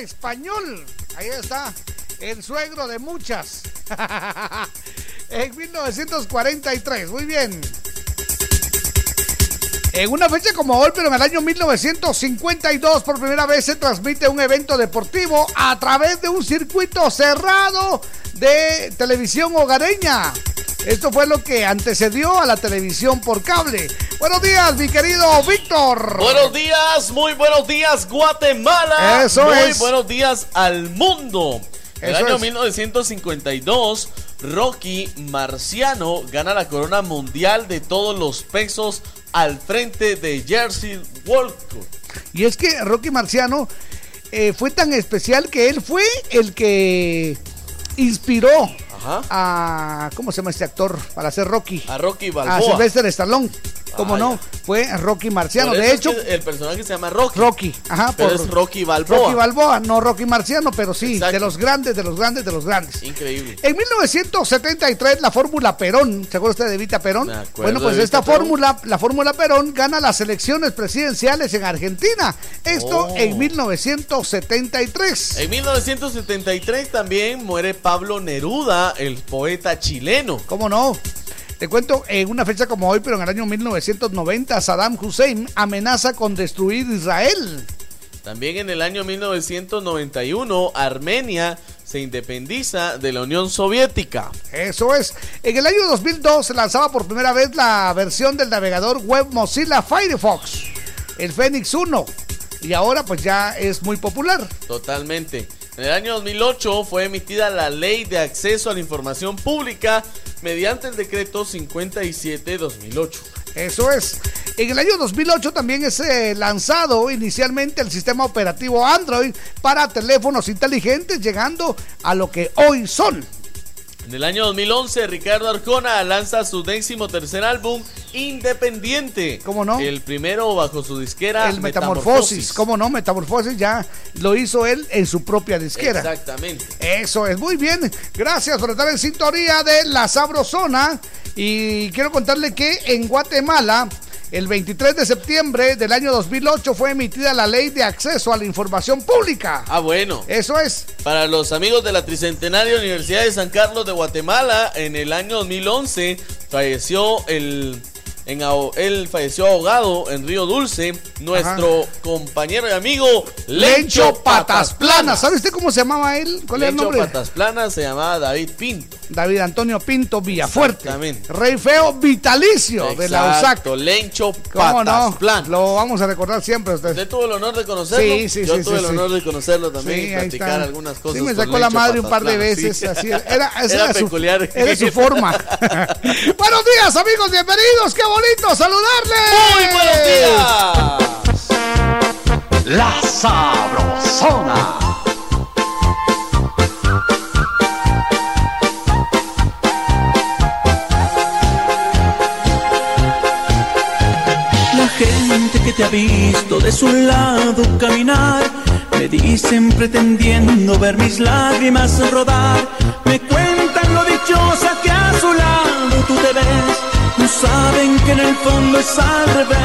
español. Ahí está, el suegro de muchas. en 1943, muy bien. En una fecha como hoy, pero en el año 1952, por primera vez se transmite un evento deportivo a través de un circuito cerrado de televisión hogareña. Esto fue lo que antecedió a la televisión por cable. Buenos días, mi querido Víctor. Buenos días, muy buenos días, Guatemala. Eso muy es. buenos días al mundo. En el Eso año es. 1952, Rocky Marciano gana la corona mundial de todos los pesos al frente de Jersey Walcott. Y es que Rocky Marciano eh, fue tan especial que él fue el que inspiró Ajá. a. ¿Cómo se llama este actor? Para ser Rocky. A Rocky A Balboa. Sylvester Stallone. ¿Cómo Ah, no? ya. Fue Rocky Marciano. Por De es hecho, que el personaje se llama Rocky. Rocky. Ajá, Pero por es Rocky Balboa. Rocky Balboa, no Rocky Marciano, pero sí, Exacto. de los grandes, de los grandes, de los grandes. Increíble. En 1973 la Fórmula Perón, ¿se acuerda usted de Vita Perón? Bueno, pues esta Perón. fórmula, la Fórmula Perón gana las elecciones presidenciales en Argentina. Esto Oh. en 1973. En 1973 también muere Pablo Neruda, el poeta chileno. ¿Cómo no? Te cuento, en una fecha como hoy, pero en el año 1990, Saddam Hussein amenaza con destruir Israel. También en el año 1991, Armenia se independiza de la Unión Soviética. Eso es. En el año 2002 se lanzaba por primera vez la versión del navegador web Mozilla Firefox, el Phoenix 1. Y ahora pues ya es muy popular. Totalmente. En el año 2008 fue emitida la Ley de Acceso a la Información Pública mediante el decreto 57-2008. Eso es. En el año 2008 también es eh, lanzado inicialmente el sistema operativo Android para teléfonos inteligentes, llegando a lo que hoy son. En el año 2011, Ricardo Arjona lanza su décimo tercer álbum, Independiente. ¿Cómo no? El primero bajo su disquera el Metamorfosis. ¿Cómo no? Metamorfosis ya lo hizo él en su propia disquera. Exactamente. Eso es muy bien. Gracias por estar en sintonía de La Sabrosona. Y quiero contarle que en Guatemala, el 23 de septiembre del año 2008, fue emitida la ley de acceso a la información pública. Ah, bueno. Eso es. Para los amigos de la Tricentenaria Universidad de San Carlos de Guatemala, en el año 2011 falleció el en él falleció ahogado en Río Dulce, nuestro compañero y amigo Lencho Patas Planas. ¿Sabe usted cómo se llamaba él? ¿Cuál es el Lencho nombre? Patas Planas se llamaba David Pinto. David Antonio Pinto Villafuerte. Exactamente. Rey feo vitalicio de la USAC. Exacto, Lencho ¿Cómo Patas no? Planas. Lo vamos a recordar siempre a usted. ¿Usted tuvo el honor de conocerlo? Sí, sí, Yo sí, tuve sí, el sí. honor de conocerlo también Sí, y platicar algunas cosas. Sí, me sacó la Lencho madre un par de veces. Así, era, Era era su- peculiar. era su forma. Buenos días, amigos, bienvenidos. Qué bonito saludarles. Muy buenos días. La Sabrosona. La gente que te ha visto de su lado caminar me dicen pretendiendo ver mis lágrimas rodar. Me cuentan lo dichosa que a su lado tú te ves. No saben que en el fondo es al revés.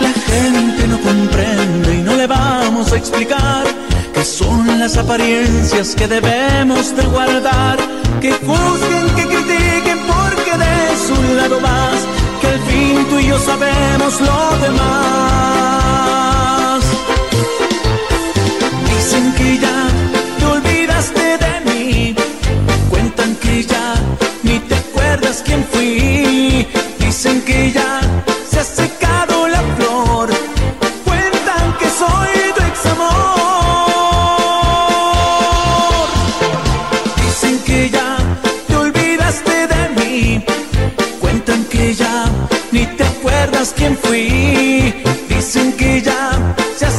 La gente no comprende y no le vamos a explicar que son las apariencias que debemos de guardar. Que juzguen, que critiquen porque de su lado vas. Que al fin tú y yo sabemos lo demás. Ya ni te acuerdas quién fui. Dicen que ya se ha secado la flor. Cuentan que soy tu ex amor. Dicen que ya te olvidaste de mí. Cuentan que ya ni te acuerdas quién fui. Dicen que ya se ha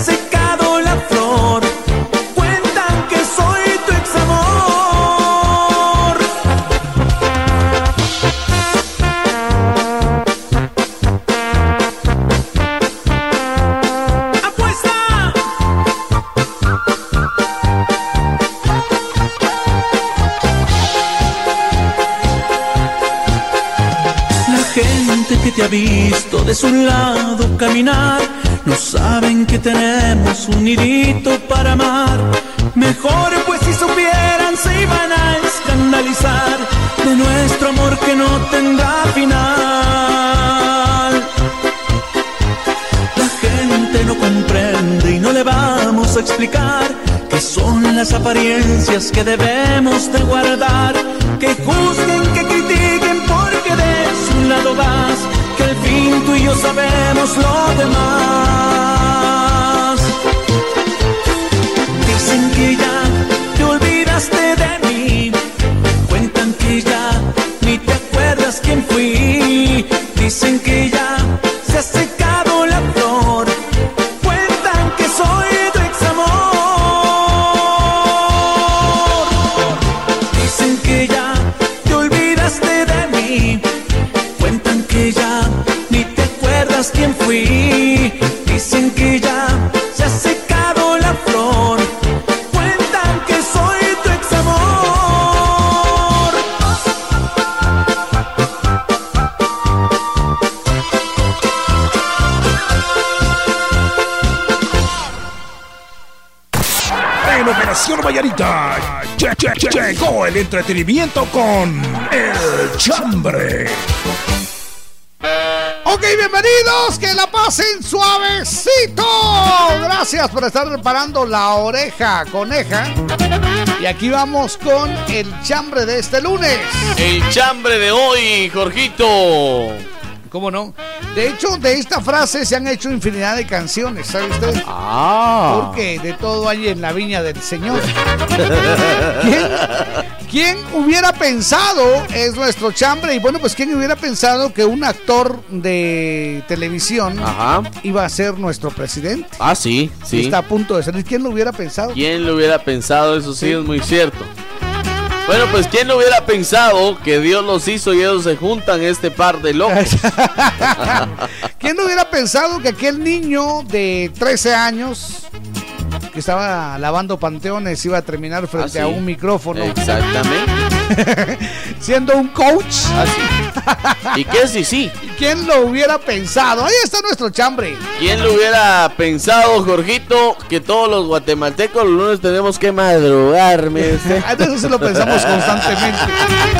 de su lado caminar no saben que tenemos un nidito para amar. Mejor pues si supieran se iban a escandalizar de nuestro amor que no tendrá final. La gente no comprende y no le vamos a explicar que son las apariencias que debemos de guardar, que juzguen, que critiquen porque de su lado vas, que al fin tú y yo sabemos lo demás. Dicen que ya te olvidaste de mí, cuentan que ya ni te acuerdas quién fui, dicen que entretenimiento con El Chambre. Ok, bienvenidos, que la pasen suavecito. Gracias por estar reparando la oreja coneja. Y aquí vamos con el chambre de este lunes. El chambre de hoy, Jorgito. ¿Cómo no? De hecho, de esta frase se han hecho infinidad de canciones, ¿sabe usted? Ah. Porque de todo hay en la viña del Señor. ¿Quién, quién hubiera pensado, es nuestro chambre, y bueno, pues quién hubiera pensado que un actor de televisión Ajá. iba a ser nuestro presidente? Ah, sí, sí. Está a punto de salir. ¿Quién lo hubiera pensado? ¿Quién lo hubiera pensado? Eso sí, es muy cierto. Bueno, pues ¿quién lo hubiera pensado que Dios los hizo y ellos se juntan este par de locos? ¿Quién no hubiera pensado que aquel niño de 13 años que estaba lavando panteones iba a terminar frente Ah, a un micrófono Exactamente. siendo un coach? Así. ¿Y qué si sí? ¿Quién lo hubiera pensado? Ahí está nuestro chambre. ¿Quién lo hubiera pensado, Jorgito, que todos los guatemaltecos los lunes tenemos que madrugar, me dice? A eso se lo pensamos constantemente.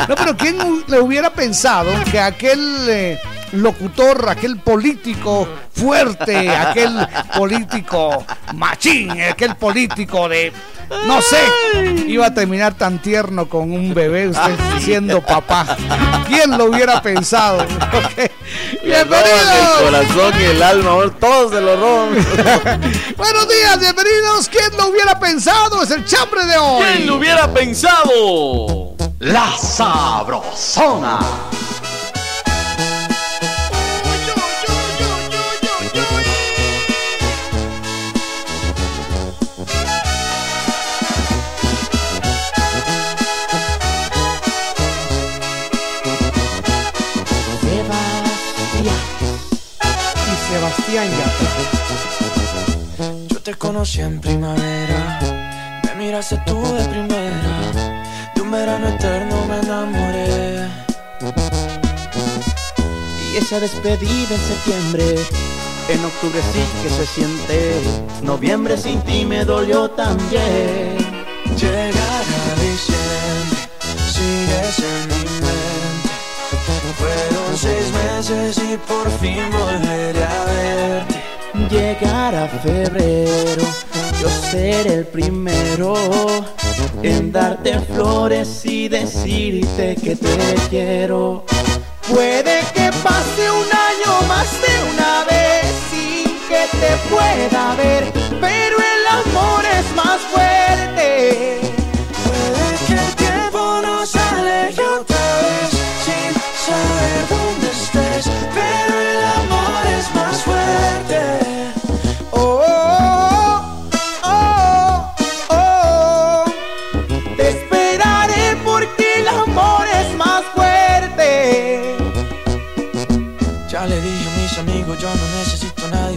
No, pero ¿quién le hubiera pensado que aquel eh, locutor, aquel político fuerte, aquel político machín, aquel político de, no sé, iba a terminar tan tierno con un bebé, usted siendo papá? ¿Quién lo hubiera pensado? Ok. Le roban el Bienvenidos. corazón y el alma, todos se lo roban. Buenos días, bienvenidos. ¿Quién lo hubiera pensado? Es el chambre de hoy. ¿Quién lo hubiera pensado? La Sabrosona. Sebastián Yatra. Yo te conocí en primavera, me miraste tú de primera, de un verano eterno me enamoré. Y esa despedida en septiembre, en octubre sí que se siente, noviembre sin ti me dolió también. Llegará diciembre, sigues en. Fueron seis meses y por fin volveré a verte. Llegará febrero, yo seré el primero en darte flores y decirte que te quiero. Puede que pase un año más de una vez sin que te pueda ver, pero el amor es más fuerte.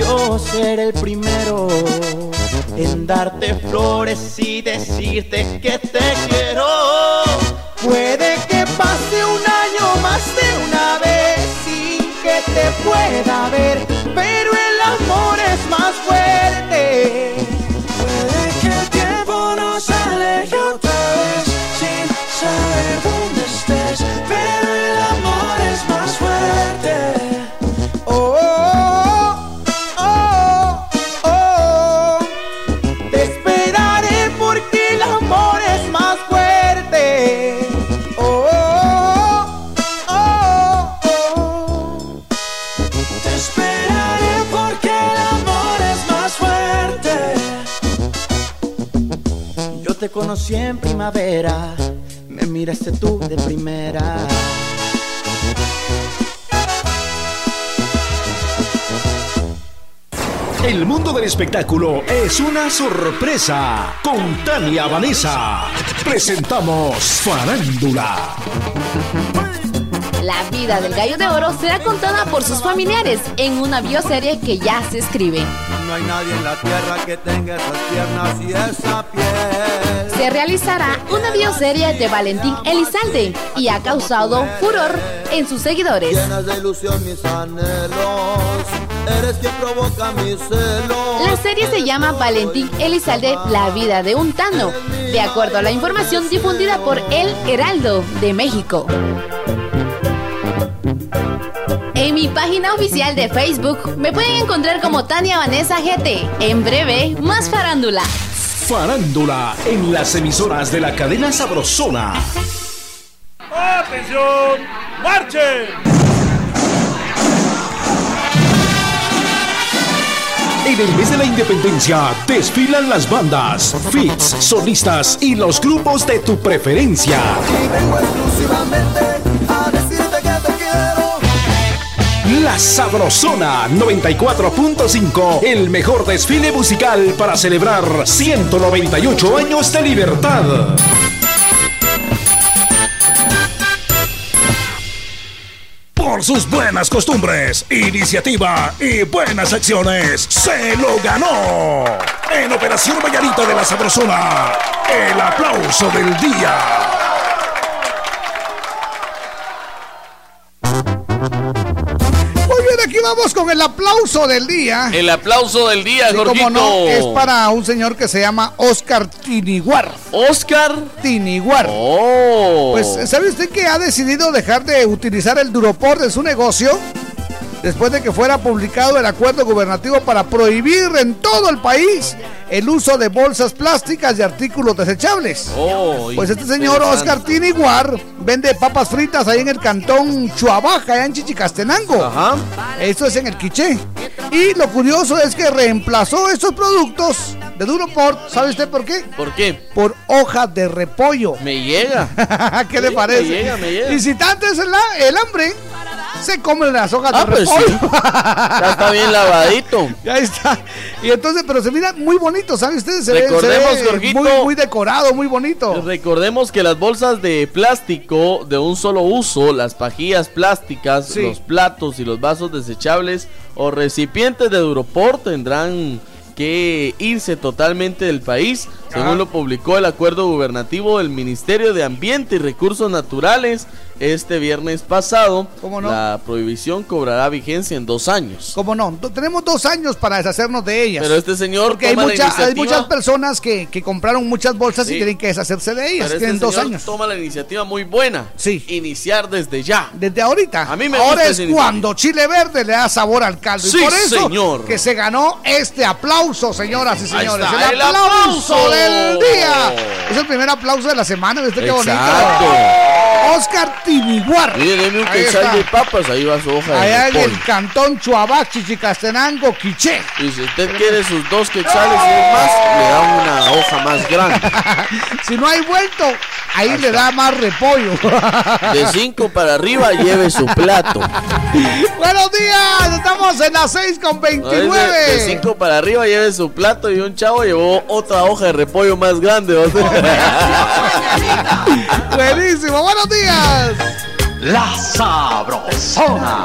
yo seré el primero en darte flores y decirte que te quiero. Puede que pase un año más de una vez sin que te pueda ver, pero el amor es más fuerte. Espectáculo es una sorpresa. Con Tania Vanessa presentamos Farándula. La vida del gallo de oro será contada por sus familiares en una bioserie que ya se escribe. No hay nadie en la tierra que tenga esas piernas y esa piel. Se realizará una bioserie de Valentín Elizalde y ha causado furor en sus seguidores. Llenas de ilusión mis anhelos, eres quien provoca mis celos. La serie se llama Valentín Elizalde, la vida de un tano, de acuerdo a la información difundida por El Heraldo de México. En mi página oficial de Facebook me pueden encontrar como Tania Vanessa GT. En breve, más farándula. Farándula en las emisoras de la cadena Sabrosona. ¡Atención! ¡Marchen! En el mes de la independencia desfilan las bandas, fits, solistas y los grupos de tu preferencia. La Sabrosona 94.5, el mejor desfile musical para celebrar 198 años de libertad. Sus buenas costumbres, iniciativa y buenas acciones, se lo ganó. En Operación Vallarita de la Sabrosona, el aplauso del día. Vamos con el aplauso del día. El aplauso del día, Sí, Jorgito. como no, es para un señor que se llama Oscar Tiniguar. Oscar. Tiniguar. Oh. Pues, ¿sabe usted que ha decidido dejar de utilizar el Duropor de su negocio? Después de que fuera publicado el acuerdo gubernativo para prohibir en todo el país el uso de bolsas plásticas y artículos desechables. Oh, Pues este señor. Oscar Tiniguar vende papas fritas ahí en el cantón Chuabaja, allá en Chichicastenango. Ajá. Esto es en el Quiché. Y lo curioso es que reemplazó estos productos de Duroport, ¿sabe usted por qué? ¿Por qué? Por hojas de repollo. Me llega. ¿Qué le parece? me llega, me llega. Y si tanto es el, el hambre, se comen las hojas Ah, de pues repollo. sí. Ya está bien lavadito. Ya está. Y entonces, pero se mira muy bonito, ¿sabe usted? Se ve- se Recordemos, ve, Jorgito. muy, muy decorado, muy bonito. Recordemos que las bolsas de plástico de un solo uso, las pajillas plásticas, Sí. los platos y los vasos desechables o recipientes de Duropor tendrán que irse totalmente del país, según lo publicó el acuerdo gubernativo del Ministerio de Ambiente y Recursos Naturales este viernes pasado. ¿Cómo no? La prohibición cobrará vigencia en dos años. ¿Cómo no? Tenemos dos años para deshacernos de ellas. Pero este señor Porque hay, toma la mucha- hay muchas personas que, que compraron muchas bolsas y tienen que deshacerse de ellas. Pero este Tienen dos señor años. toma la iniciativa muy buena. Sí. Iniciar desde ya. Desde ahorita. A mí me Ahora es cuando Chile Verde le da sabor al caldo. Sí, y por eso señor. que se ganó este aplauso, señoras y señores. está, el, el aplauso, aplauso del oh. día. Es el primer aplauso de la semana, ¿viste qué bonito? Oscar Tibiguar. Mire, denme un quetzal de papas, ahí va su hoja. Allá en el cantón Chuabac, Chichicastenango, Quiche. Y si usted quiere sus dos quetzales y más, le da una hoja más grande. si no hay vuelto, ahí le da más repollo. de cinco para arriba, lleve su plato. Buenos días, estamos en las seis con 29. No, de, de cinco para arriba, lleve su plato y un chavo llevó otra hoja de repollo pollo más grande. O. Buenísimo, buenos días. La sabrosona.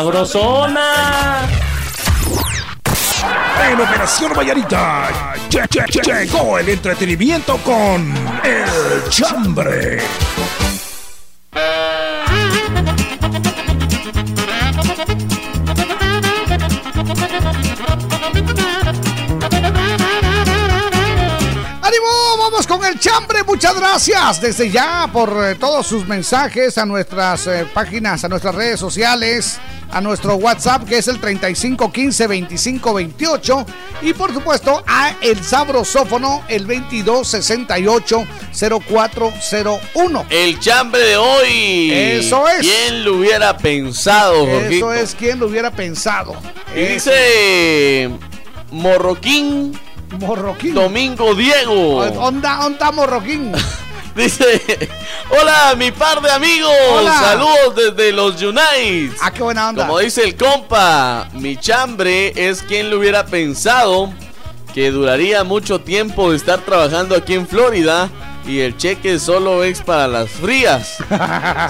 sabrosona. En Operación Vallarita llegó el entretenimiento con El Chambre. Vamos con el chambre. Muchas gracias desde ya por eh, todos sus mensajes a nuestras eh, páginas, a nuestras redes sociales a nuestro WhatsApp que es el 3515 2528 y por supuesto a el sabrosófono el 2268 0401. El chambre de hoy. Eso es. ¿Quién lo hubiera pensado, Jorgito? Eso es quien lo hubiera pensado. Y dice Morroquín Morroquín. Domingo Diego. Onda, onda Morroquín. Dice, hola mi par de amigos, Hola. saludos desde los United. Ah, qué buena onda. Como dice el compa, mi chambre es quien lo hubiera pensado que duraría mucho tiempo de estar trabajando aquí en Florida y el cheque solo es para las frías.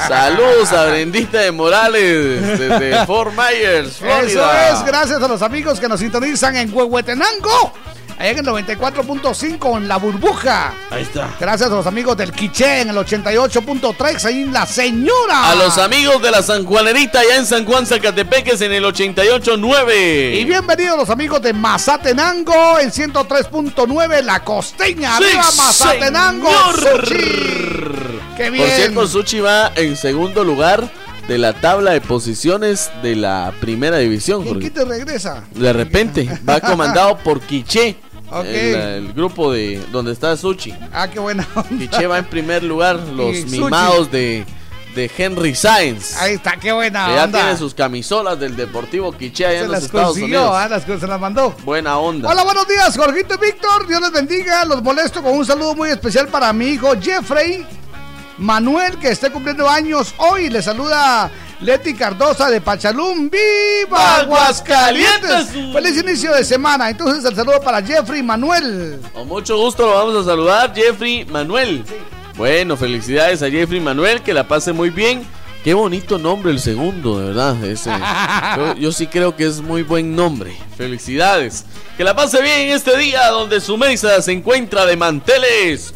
Saludos a Brendita de Morales desde Fort Myers, Florida. Eso es, gracias a los amigos que nos sintonizan en Huehuetenango. Allá en el 94.5 en La Burbuja. Ahí está. Gracias a los amigos del Quiché en el 88.3 ahí en La Señora. A los amigos de la San Juanerita allá en San Juan Zacatepeques en el 88.9. Y bienvenidos los amigos de Mazatenango en 103.9 La Costeña. Sí, ¡Arriba Mazatenango! Por cierto, Suchi va en segundo lugar de la tabla de posiciones de la primera división. ¿Y Jorge. qué te regresa? De repente va comandado por Quiché. El, el grupo de donde está Suchi. Ah, qué buena onda. Quiché va en primer lugar, los Y Suchi. mimados de, de Henry Sainz. Ahí está, qué buena que ya onda. tiene sus camisolas del Deportivo Quiché allá Se en los las Estados consiguió, Unidos. ah, las, se las mandó. Buena onda. Hola, buenos días, Jorgito y Víctor. Dios les bendiga. Los molesto con un saludo muy especial para mi hijo Jeffrey Manuel, que esté cumpliendo años hoy. Le saluda Leti Cardosa de Pachalún. ¡Viva Aguascalientes! Feliz inicio de semana. Entonces, el saludo para Jeffrey Manuel. Con mucho gusto lo vamos a saludar, Jeffrey Manuel. Bueno, felicidades a Jeffrey Manuel, que la pase muy bien. Qué bonito nombre el segundo, de verdad. Ese, yo, yo sí creo que es muy buen nombre. Felicidades. Que la pase bien en este día donde su mesa se encuentra de manteles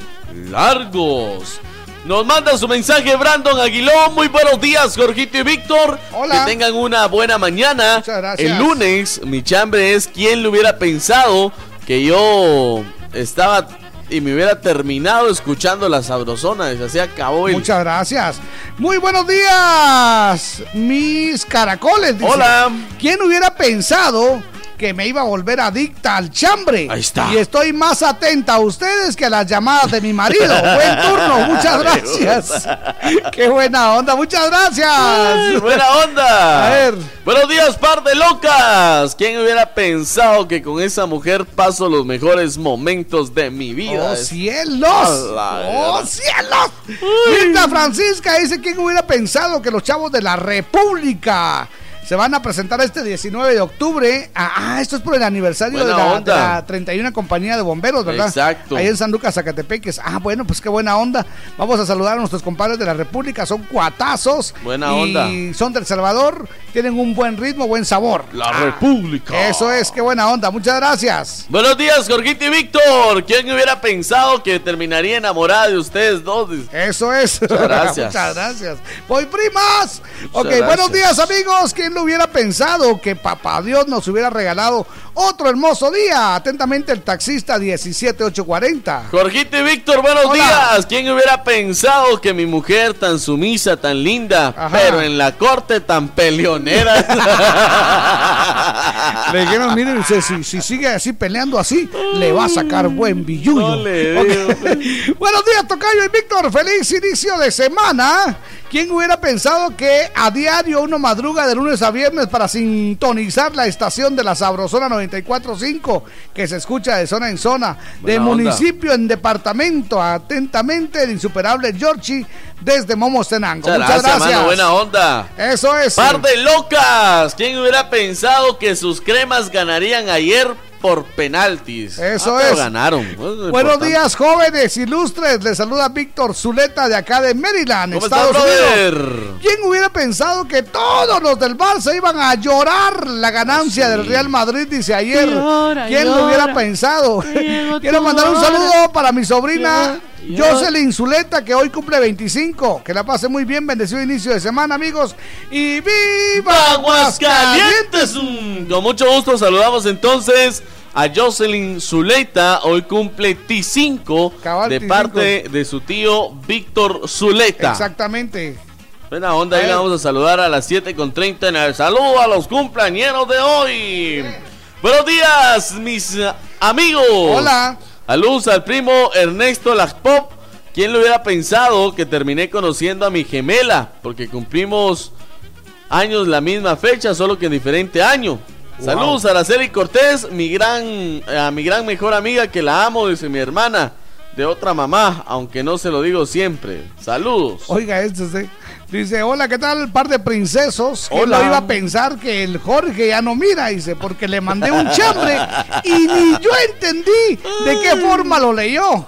largos. Nos manda su mensaje Brandon Aguilón. Muy buenos días, Jorgito y Víctor. Hola. Que tengan una buena mañana. Muchas gracias. El lunes, mi chambre es quien le hubiera pensado que yo estaba y me hubiera terminado escuchando la sabrosona. Dice, Así acabó el. Muchas gracias. Muy buenos días, mis caracoles. dice. Hola. ¿Quién hubiera pensado que me iba a volver adicta al chambre? Ahí está. Y estoy más atenta a ustedes que a las llamadas de mi marido. Buen turno, muchas gracias. Qué buena onda, muchas gracias. Buena onda. A ver. Buenos días, par de locas. ¿Quién hubiera pensado que con esa mujer paso los mejores momentos de mi vida? ¡Oh, cielos! ¡Oh, cielos! Linda Francisca dice: ¿Quién hubiera pensado que los chavos de la República se van a presentar este 19 de octubre? Ah, esto es por el aniversario de la, de la 31 compañía de bomberos, ¿verdad? Exacto. Ahí en San Lucas, Zacatepeques. Ah, bueno, pues qué buena onda. Vamos a saludar a nuestros compadres de la República. Son cuatazos. Buena y onda. son del Salvador. Tienen un buen ritmo, buen sabor. La Ah, República. Eso es, qué buena onda. Muchas gracias. Buenos días, Jorgito y Víctor. ¿Quién hubiera pensado que terminaría enamorada de ustedes dos? Eso es. Muchas gracias. Muchas gracias. Voy primas. ok, gracias. buenos días amigos. ¿Quién lo hubiera pensado que papá Dios nos hubiera regalado otro hermoso día? Atentamente el taxista 17840. Jorgito y Víctor, buenos Hola. días. ¿Quién hubiera pensado que mi mujer tan sumisa, tan linda, Ajá. pero en la corte tan peleonera? Le dijeron, miren, si, si sigue así peleando así, le va a sacar buen billuyo. No. Buenos días, Tocayo y Víctor. Feliz inicio de semana. ¿Quién hubiera pensado que a diario uno madruga de lunes a viernes para sintonizar la estación de la Sabrosona 94.5 que se escucha de zona en zona, de onda. municipio en departamento? Atentamente, el insuperable Giorgi desde Momostenango. Muchas Muchas gracias, gracias. mano. Buena onda. Eso es. Par de locas. ¿Quién hubiera pensado que sus cremas ganarían ayer por penaltis? Eso Ah, pero es. ganaron. Eso es Buenos importante. días, jóvenes ilustres. Les saluda Víctor Zuleta de acá de Maryland, ¿Cómo Estados estás, Unidos. brother? ¿Quién hubiera pensado que todos los del Barça iban a llorar la ganancia del Real Madrid? Dice ayer. Llora, ¿Quién lo hubiera pensado? Quiero mandar un hora. saludo para mi sobrina Llora, llora. Jocelyn Zuleta, que hoy cumple 25. Que la pase muy bien. Bendecido inicio de semana, amigos. Y ¡Viva Aguascalientes. Mm, Con mucho gusto saludamos entonces A Jocelyn Zuleta, hoy cumple T5 Cabal, de T5. parte de su tío Víctor Zuleta. Exactamente. Buena onda, ahí la ver. vamos a saludar a las 7 con 30 en el saludo a los cumpleañeros de hoy. Buenos días, mis eh, amigos. Hola. Saludos al primo Ernesto Lagpop. ¿Quién lo hubiera pensado que terminé conociendo a mi gemela? Porque cumplimos años la misma fecha, solo que en diferente año. Saludos a Araceli Cortés, mi gran, a mi gran mejor amiga que la amo, dice mi hermana, de otra mamá, aunque no se lo digo siempre. Saludos. Oiga, esto sí. Dice, hola, ¿qué tal? Par de princesos. ¿Quién Hola. lo iba a pensar que el Jorge ya no mira? Dice, porque le mandé un chambre y ni yo entendí de qué forma lo leyó.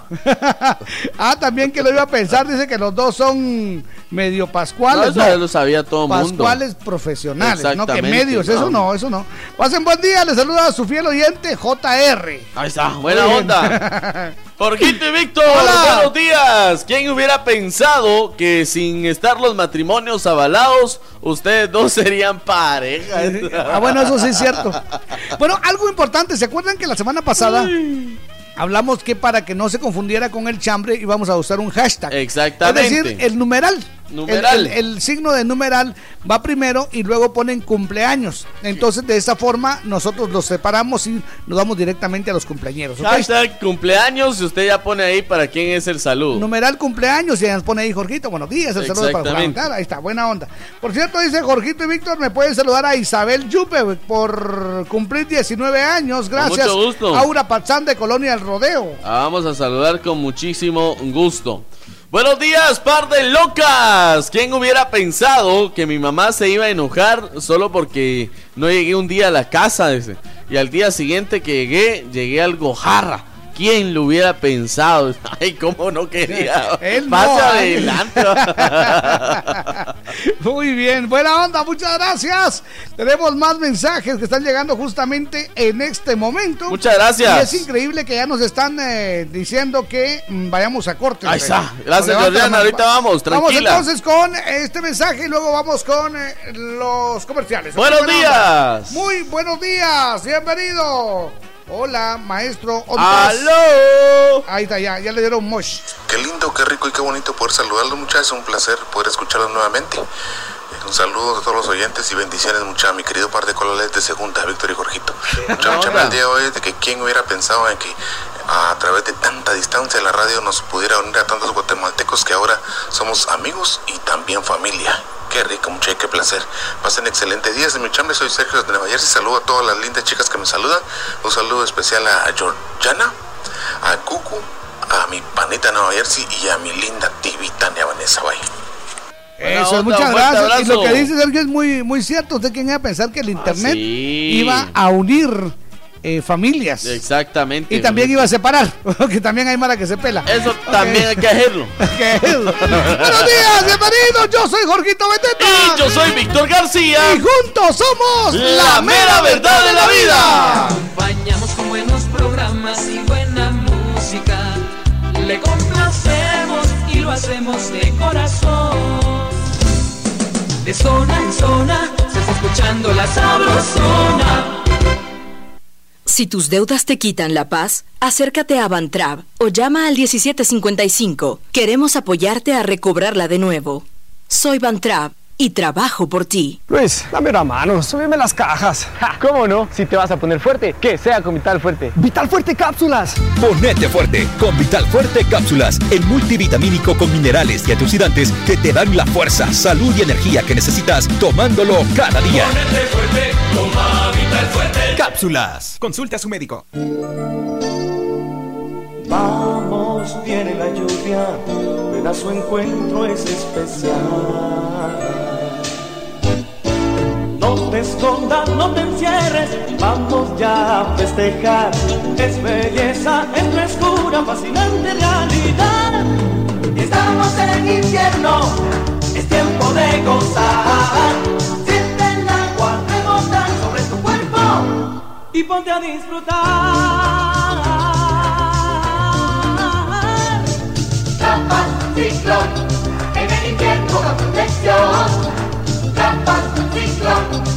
ah, también que lo iba a pensar, dice que los dos son medio No, pascuales. eso no, ya lo sabía todo el mundo. Pascuales profesionales, no que medios, eso no. eso no. Pasen buen día, les saluda a su fiel oyente JR. Ahí está, buena bien. onda. Jorgito y Víctor, buenos días. ¿Quién hubiera pensado que sin estar los matrimonios avalados, ustedes dos serían pareja? Ah, bueno, eso sí es cierto. Bueno, algo importante, ¿se acuerdan que la semana pasada hablamos que para que no se confundiera con el chambre íbamos a usar un hashtag? Exactamente. Es decir, el numeral. Numeral. El, el- el signo de numeral va primero y luego ponen cumpleaños. Entonces, de esa forma, nosotros los separamos y nos vamos directamente a los cumpleaños. ¿ok? Hashtag cumpleaños y usted ya pone ahí para quién es el saludo. Numeral cumpleaños y nos pone ahí Jorgito, buenos días, el saludo para. Juan. Ahí está, buena onda. Por cierto, dice Jorgito y Víctor, me pueden saludar a Isabel Yupe por cumplir 19 años. Gracias. mucho gusto. Aura Pachán de Colonia El Rodeo. Ah, Vamos a saludar con muchísimo gusto. Buenos días, par de locas. ¿Quién hubiera pensado que mi mamá se iba a enojar solo porque no llegué un día a la casa? Y al día siguiente que llegué, llegué al Gojarra. ¿Quién lo hubiera pensado? Ay, cómo no quería. Él no, Pase ay. adelante. Muy bien, buena onda, muchas gracias. Tenemos más mensajes que están llegando justamente en este momento. Muchas gracias. Y es increíble que ya nos están eh, diciendo que mm, vayamos a corte. Ahí está. Gracias, mano. Ahorita vamos, tranquila. Vamos entonces con este mensaje y luego vamos con eh, los comerciales. Buenos onda. días. Muy buenos días, bienvenido. Hola, maestro. ¡Aló! Ahí está, ya, ya le dieron mosh. Qué lindo, qué rico y qué bonito poder saludarlos, muchachos. Un placer poder escucharlos nuevamente. Un saludo a todos los oyentes y bendiciones, mucha mi querido par de colores de segunda, Víctor y Jorgito. Mucha, mucha el día de hoy de que quién hubiera pensado en que a través de tanta distancia la radio nos pudiera unir a tantos guatemaltecos que ahora somos amigos y también familia. Qué rico, mucha qué placer. Pasen excelentes días de mi chambre. Soy Sergio de Nueva Jersey. Saludo a todas las lindas chicas que me saludan. Un saludo especial a Georgiana, a Cucu, a mi panita Nueva Jersey y a mi linda TV Tania Vanessa Bay. Eso, onda, muchas gracias. Y lo que dice Sergio es muy, muy cierto. ¿Usted iba a pensar que el internet sí. iba a unir eh, familias? Exactamente. Y también iba a separar, porque también hay mara que se pela. Eso también hay que hacerlo. Buenos días, bienvenidos. Yo soy Jorgito Beteta. Y yo soy Víctor García. Y juntos somos La mera verdad de la vida. acompañamos con buenos programas y buena música. Le complacemos y lo hacemos de corazón. De zona en zona se está escuchando la sabrosona. Si tus deudas te quitan la paz, acércate a Bantrab o llama al 1755. Queremos apoyarte a recobrarla de nuevo. Soy Bantrab y trabajo por ti. Luis, dame una mano, súbeme las cajas. ¿Cómo no? Si te vas a poner fuerte, que sea con Vital Fuerte. ¡Vital Fuerte Cápsulas! Ponete fuerte con Vital Fuerte Cápsulas, el multivitamínico con minerales y antioxidantes que te dan la fuerza, salud y energía que necesitas tomándolo cada día. fuerte, toma Vital Fuerte. Cápsulas. Consulte a su médico. Vamos, viene la lluvia, ven a su encuentro, es especial. Te escondas, no te encierres, vamos ya a festejar. Es belleza, es frescura, fascinante realidad. Estamos en invierno, es tiempo de gozar. Siente el agua rebotar sobre tu cuerpo y ponte a disfrutar. Tapas ciclón, en el invierno da protección. Tapas ciclón,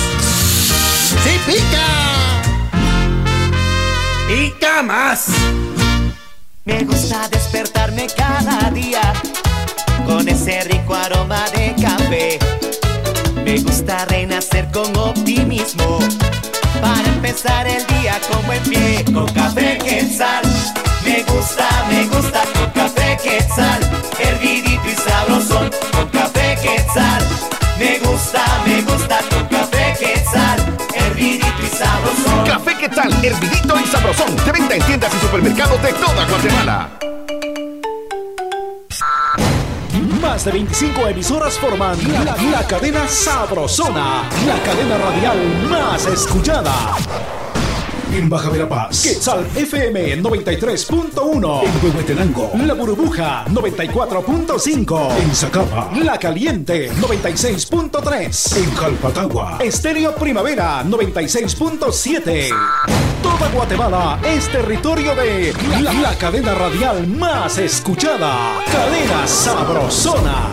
¡Sí pica! ¡Pica más! Me gusta despertarme cada día con ese rico aroma de café. Me gusta renacer con optimismo para empezar el día como en pie con café quetzal. Me gusta, me gusta con café quetzal, hervidito y sabrosón con café quetzal. Me gusta, me gusta Quetzal, hervidito y sabrosón. De venta en tiendas y supermercados de toda Guatemala. Más de 25 emisoras forman la cadena Sabrosona, la cadena radial más escuchada. En Baja Verapaz, Quetzal FM 93.1. En Huehuetenango, La Burbuja 94.5. En Zacapa, La Caliente 96.3. En Calpatagua, Estéreo Primavera 96.7. Toda Guatemala es territorio de la, la cadena radial más escuchada. Cadena Sabrosona.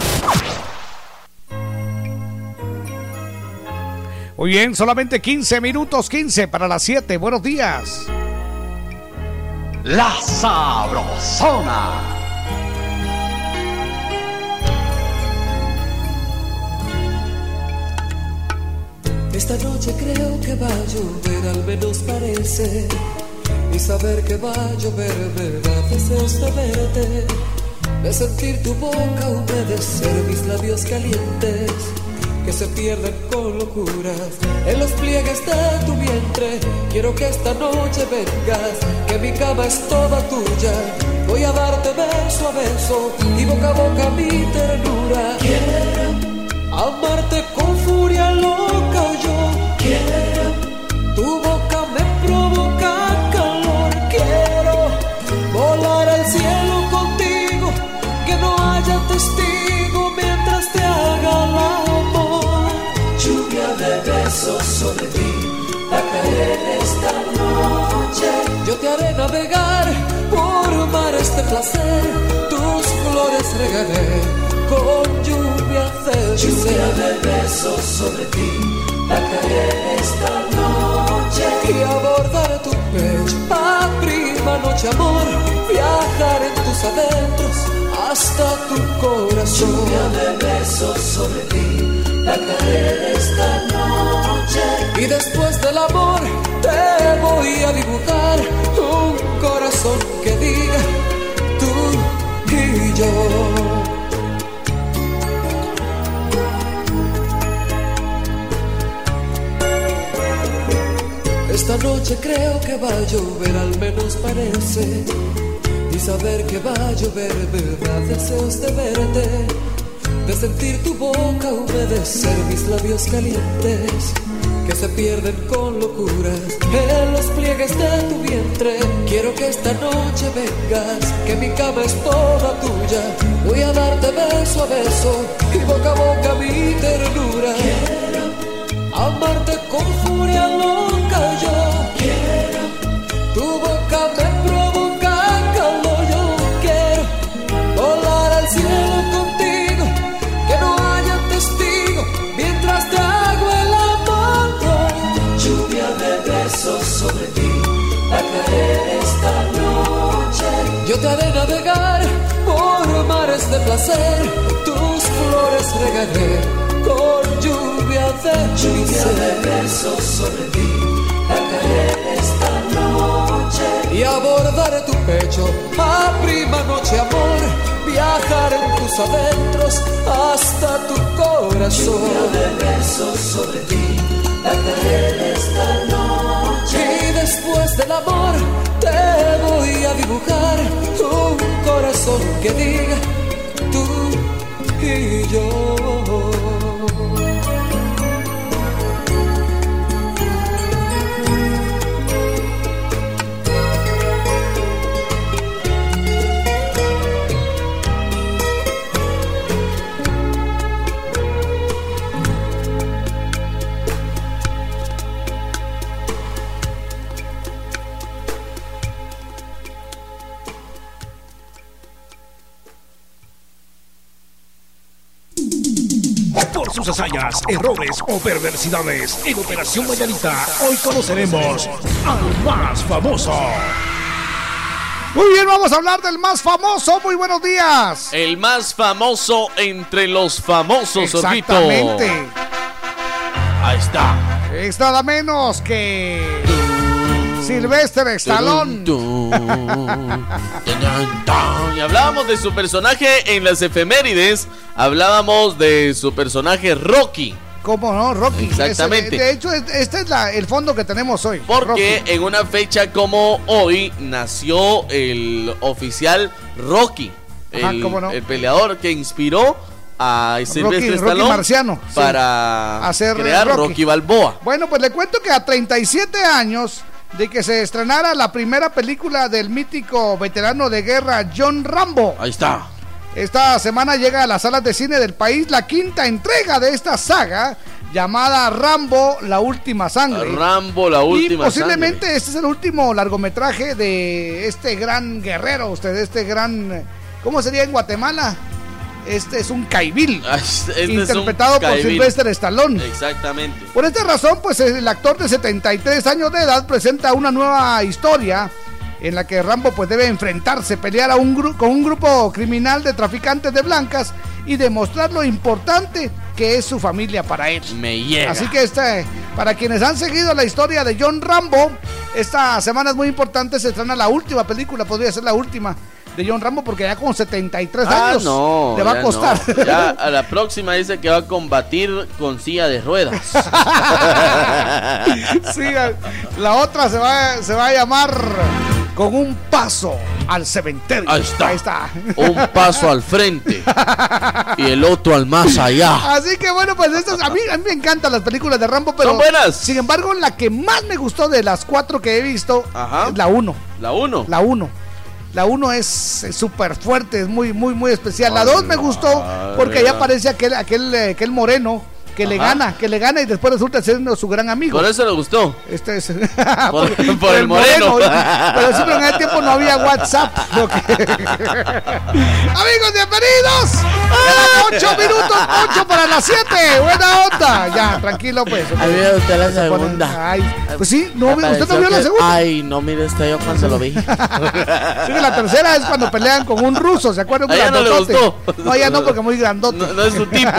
Muy bien, solamente 15 minutos, 15 para las 7. Buenos días. La Sabrosona. Esta noche creo que va a llover, al menos parece. Y saber que va a llover, verdad, deseos de verte. De sentir tu boca humedecer mis labios calientes que se pierden con locuras en los pliegues de tu vientre. Quiero que esta noche vengas, que mi cama es toda tuya. Voy a darte beso a beso y boca a boca mi ternura. Quiero amarte con furia loca caer esta noche. Yo te haré navegar por mares de placer, tus flores regaré con lluvia de Lluvia de besos sobre ti va a caer esta noche. Y abordaré tu pecho, a prima noche amor, viajar en tus adentros hasta tu corazón. Lluvia de besos sobre ti va a caer esta noche. Y después del amor te voy a dibujar un corazón que diga tú y yo. Esta noche creo que va a llover, al menos parece. Y saber que va a llover, verdad, deseos de verte de sentir tu boca humedecer mis labios calientes que se pierden con locuras en los pliegues de tu vientre. Quiero que esta noche vengas, que mi cama es toda tuya. Voy a darte beso a beso y boca a boca mi ternura. Quiero amarte con furia loca yo. De placer, tus flores regaré con lluvia de Lluvia de besos sobre ti a caer esta noche. y abordaré tu pecho a prima noche amor, viajar en tus adentros hasta tu corazón. Lluvia de besos sobre ti a caer esta noche. Y después del amor te voy a dibujar un corazón que diga y yo. Errores o perversidades. En Operación Mañanita, hoy conoceremos al más famoso. Muy bien, vamos a hablar del más famoso. Muy buenos días. El más famoso entre los famosos. Exactamente. Ahí está. Es nada menos que. Sylvester Stallone. Y hablábamos de su personaje en las efemérides. Hablábamos de su personaje Rocky. ¿Cómo no? Rocky. Exactamente. De hecho, es- este es la- el fondo que tenemos hoy. Porque Rocky. en una fecha como hoy nació el oficial Rocky. Ajá, el, cómo no. el peleador que inspiró a Sylvester Rocky Stallone Marciano, sí. para Hacer crear Rocky. Rocky. Balboa. Bueno, pues le cuento que a 37 años de que se estrenara la primera película del mítico veterano de guerra John Rambo. Ahí está. Esta semana llega a las salas de cine del país la quinta entrega de esta saga llamada Rambo, la última sangre. Rambo, la última Y posiblemente este es el último largometraje de este gran guerrero, usted, este gran... ¿Cómo sería en Guatemala? Este es un caibil. Este es un interpretado por caibil. Sylvester Stallone. Exactamente. Por esta razón, pues el actor de 73 años de edad presenta una nueva historia en la que Rambo pues debe enfrentarse, pelear a un con un grupo criminal de traficantes de blancas y demostrar lo importante que es su familia para él. Me llega. Así que este, para quienes han seguido la historia de John Rambo, esta semana es muy importante, se estrena la última película, podría ser la última de John Rambo porque ya con 73 Ah, años no. le va a costar. no. Ya a la próxima dice que va a combatir con silla de ruedas. Sí, la otra se va, se va a llamar con un paso al cementerio. Ahí está. Ahí está. Un paso al frente y el otro al más allá. Así que bueno, pues estas, a, mí, a mí me encantan las películas de Rambo, pero Son buenas. Sin embargo, la que más me gustó de las cuatro que he visto Ajá. es la 1. La 1. La 1. La 1 es súper fuerte, es muy, muy, muy especial. La 2 me gustó porque ahí aparece aquel, aquel, eh, aquel moreno que le gana, que le gana y después resulta ser su gran amigo. Por eso le gustó. Este es Por, por el moreno. Pero siempre en ese tiempo no había WhatsApp. que- Amigos, bienvenidos. Quedan 8 minutos, 8 para las 7. Buena onda. Ya, tranquilo, pues. Ahí vio usted la segunda. Ay, pues sí, no, ¿usted no vio la segunda? Ay, no, mire usted, yo cuando se lo vi. Sí, la tercera es cuando pelean con un ruso, ¿se acuerdan? A ella no le gustó. No, ya no, porque muy grandote. No, no es su tipo.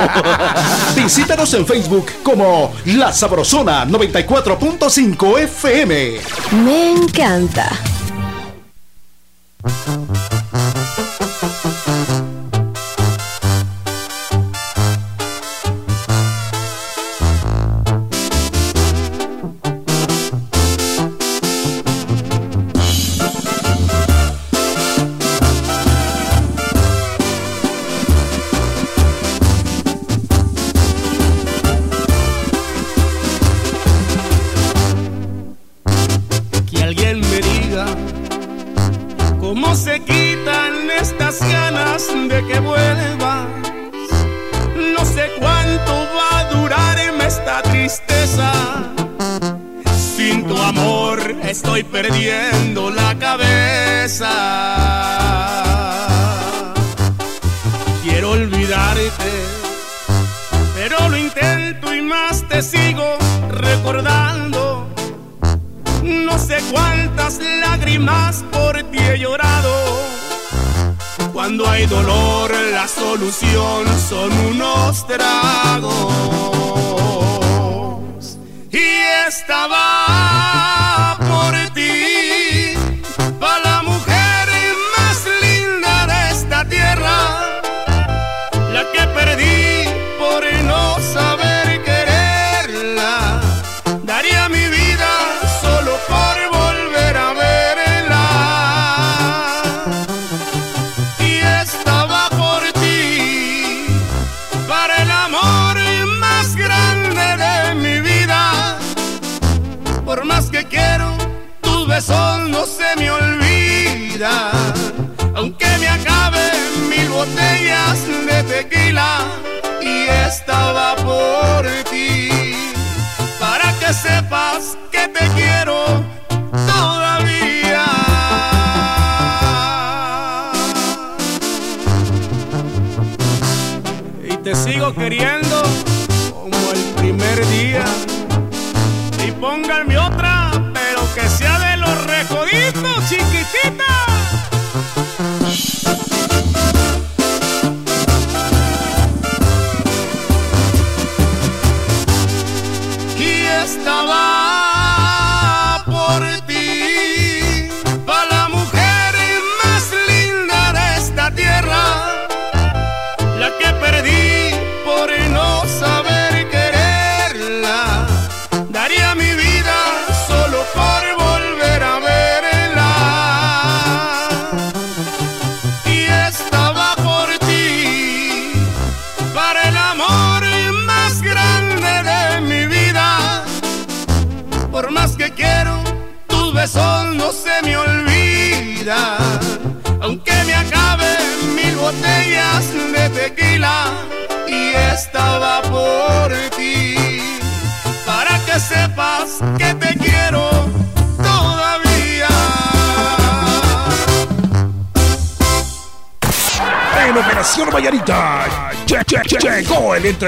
Visítanos en Facebook como La Sabrosona 94.5 FM. Me encanta.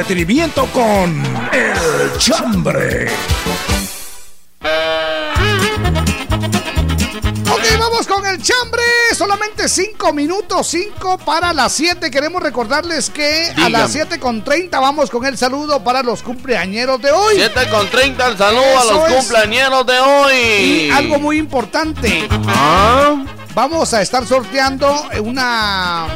Entretenimiento con El Chambre. Ok, vamos con el chambre. Solamente 5 minutos, 5 para las 7. Queremos recordarles que a Dígame. las 7 con 30 vamos con el saludo para los cumpleañeros de hoy. 7 con 30, el saludo a Eso los es. cumpleañeros de hoy. Y algo muy importante. Ah. Vamos a estar sorteando una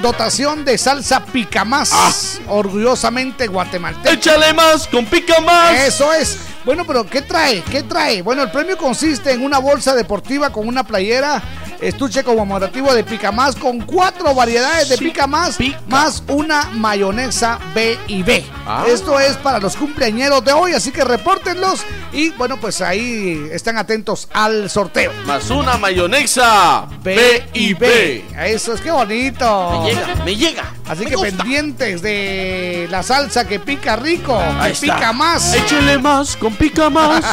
dotación de salsa pica más. Orgullosamente guatemalteca. Échale más, con pica más. Eso es. Bueno, pero ¿qué trae? ¿Qué trae? Bueno, el premio consiste en una bolsa deportiva con una playera, estuche conmemorativo de pica más con cuatro variedades de pica más, más una mayonesa B y B. Ah. Esto es para los cumpleañeros de hoy, así que repórtenlos y bueno, pues ahí están atentos al sorteo. Más una mayonesa B y B. Eso es que bonito. Me llega, me llega. Así Me que gusta. pendientes de la salsa que pica rico, Ahí que está. pica más. Échele más, con pica más.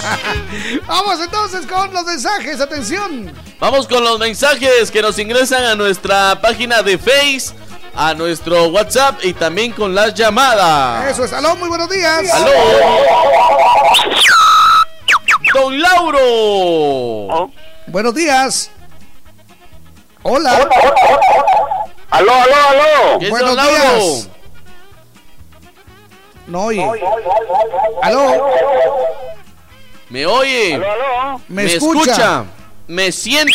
Vamos entonces con los mensajes, atención. Vamos con los mensajes que nos ingresan a nuestra página de Face, a nuestro WhatsApp y también con las llamadas. Eso es, aló, muy buenos días. Aló. Don Lauro. Buenos días. Hola. Aló, aló, aló. ¿Qué es Buenos don Lauro? días. No oye. Aló. ¿Me oye? Aló, aló. Me escucha. ¿Me siente?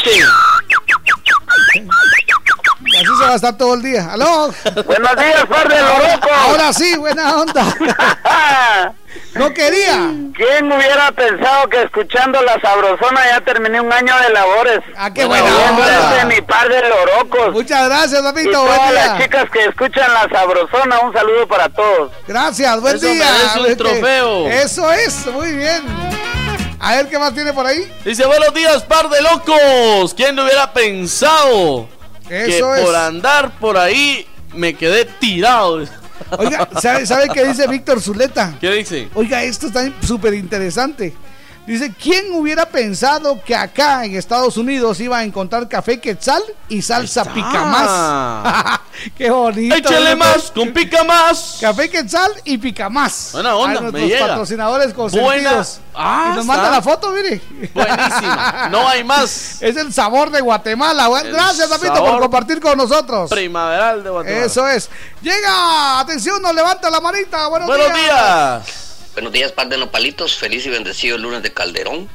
Así se va a estar todo el día. Aló. Buenos días, par de lorocos. Ahora sí, buena onda. No quería. ¿Quién hubiera pensado que escuchando la sabrosona ya terminé un año de labores? Ah, qué buena onda. mi par de lorocos. Muchas gracias, Y papito. todas Buen las día. chicas que escuchan la sabrosona, un saludo para todos. Gracias, buen Eso día. un Este, trofeo. Eso es, muy bien. A ver qué más tiene por ahí. Dice, buenos días, par de locos. ¿Quién lo hubiera pensado? que Eso es. por andar por ahí me quedé tirado. Oiga, ¿sabe, sabe qué dice Víctor Zuleta? ¿Qué dice? Oiga, esto está súper interesante. Dice, ¿quién hubiera pensado que acá en Estados Unidos iba a encontrar café quetzal y salsa pica más? ¡Qué bonito! Échale más, con pica más. Café quetzal y pica más. Buena onda, A me nuestros llega. patrocinadores consentidos. Ah, y nos manda la foto, mire. Buenísima. No hay más. Es el sabor de Guatemala. El Gracias, sabor por compartir con nosotros. Primaveral de Guatemala. Eso es. Llega, atención, nos levanta la manita. Buenos, Buenos días. Buenos días, par de nopalitos. Feliz y bendecido el lunes de Calderón.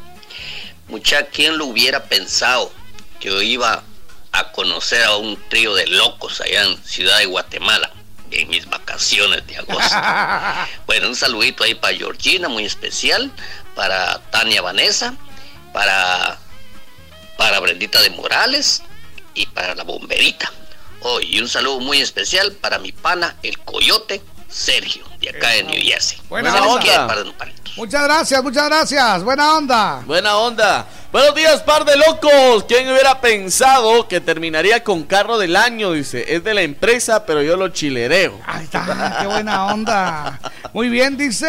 Mucha, ¿quién lo hubiera pensado que yo iba a conocer a un trío de locos allá en Ciudad de Guatemala en mis vacaciones de agosto? bueno, un saludito ahí para Georgina, muy especial, para Tania Vanessa, para, para Brendita de Morales y para la bomberita. Oh, y un saludo muy especial para mi pana, el coyote Sergio, de acá de New Jersey. Buena Se les onda. quiere, par de nopalitos. Muchas gracias, muchas gracias. Buena onda. Buena onda. Buenos días, par de locos. ¿Quién hubiera pensado que terminaría con carro del año? Dice, es de la empresa, pero yo lo chilereo. Ahí está, qué buena onda. Muy bien, dice,